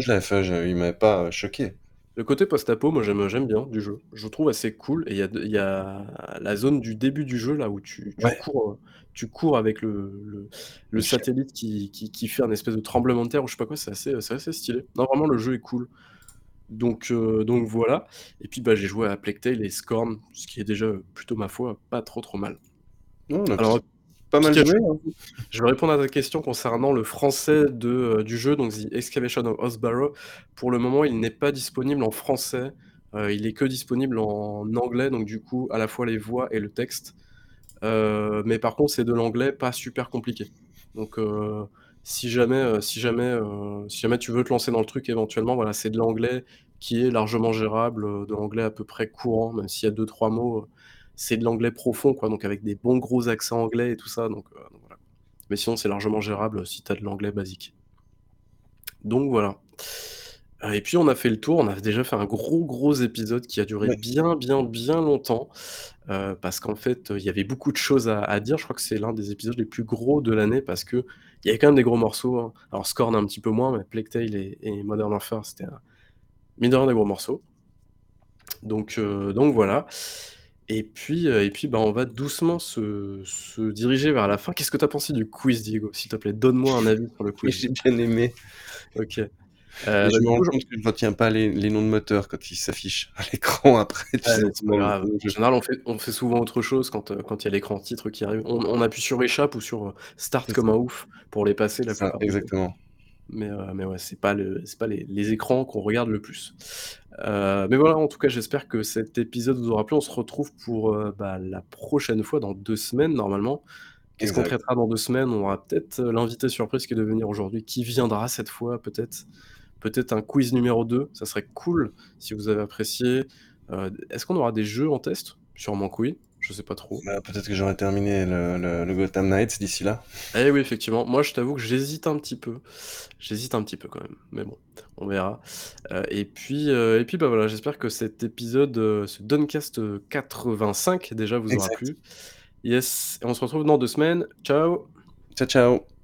je l'avais fait, il m'avait pas choqué. Le côté post-apo, moi j'aime j'aime bien du jeu. Je trouve assez cool et il y a la zone du début du jeu là où tu cours, euh, tu cours avec le le satellite qui qui fait un espèce de tremblement de terre ou je sais pas quoi, c'est assez c'est assez stylé. Non, vraiment le jeu est cool. Donc euh, donc voilà et puis, bah, j'ai joué à Plague Tale et Scorn, ce qui est déjà, plutôt ma foi, pas trop, trop mal. Alors pas mal joué, hein. Je vais répondre à ta question concernant le français de, euh, du jeu, donc The Excavation of Osbarrow. Pour le moment, il n'est pas disponible en français. Euh, il est que disponible en anglais, donc du coup, à la fois les voix et le texte. Euh, mais par contre, c'est de l'anglais pas super compliqué. Donc, si jamais, si jamais, si jamais tu veux te lancer dans le truc éventuellement, voilà, c'est de l'anglais qui est largement gérable, de l'anglais à peu près courant, même s'il y a deux trois mots, c'est de l'anglais profond, quoi, donc avec des bons gros accents anglais et tout ça. Donc, euh, voilà. Mais sinon, c'est largement gérable si tu as de l'anglais basique. Donc voilà. Euh, et puis on a fait le tour, on a déjà fait un gros gros épisode qui a duré bien bien bien longtemps, euh, parce qu'en fait, il y avait beaucoup de choses à, dire. Je crois que c'est l'un des épisodes les plus gros de l'année parce qu'il y avait quand même des gros morceaux. Hein. Alors Scorn un petit peu moins, mais Plague Tale et, Modern Warfare, c'était un... mine de rien des gros morceaux. Donc, donc voilà. Et puis, euh, et puis bah, on va doucement se, se diriger vers la fin. Qu'est-ce que tu as pensé du quiz, Diego? S'il te plaît, donne-moi un avis sur le quiz. J'ai bien aimé. Ok. Euh, je bah, me rends compte que je ne retiens pas les, les, noms de moteurs quand ils s'affichent à l'écran après. En général, on fait, on fait souvent autre chose quand euh, quand il y a l'écran titre qui arrive. On, on, appuie sur échappe ou sur start comme un ouf pour les passer la plupart. Exactement. Mais, mais ouais, c'est pas, le, pas les, les écrans qu'on regarde le plus. Euh, mais voilà, en tout cas, j'espère que cet épisode vous aura plu. On se retrouve pour euh, bah, la prochaine fois, dans deux semaines normalement. Qu'est-ce qu'on traitera dans deux semaines? On aura peut-être l'invité surprise qui est de venir aujourd'hui. Qui viendra cette fois Peut-être peut-être un quiz numéro 2. Ça serait cool si vous avez apprécié. Est-ce qu'on aura des jeux en test? Sûrement que oui. Je sais pas trop. Bah, peut-être que j'aurai terminé le, le, Gotham Knights d'ici là. Eh oui, effectivement. Moi, je t'avoue que j'hésite un petit peu. J'hésite un petit peu quand même. Mais bon, on verra. Euh, et puis, euh, et puis bah voilà, j'espère que cet épisode, euh, ce Duncast 85, déjà vous aura plu. Yes. Et on se retrouve dans deux semaines. Ciao. Ciao, ciao.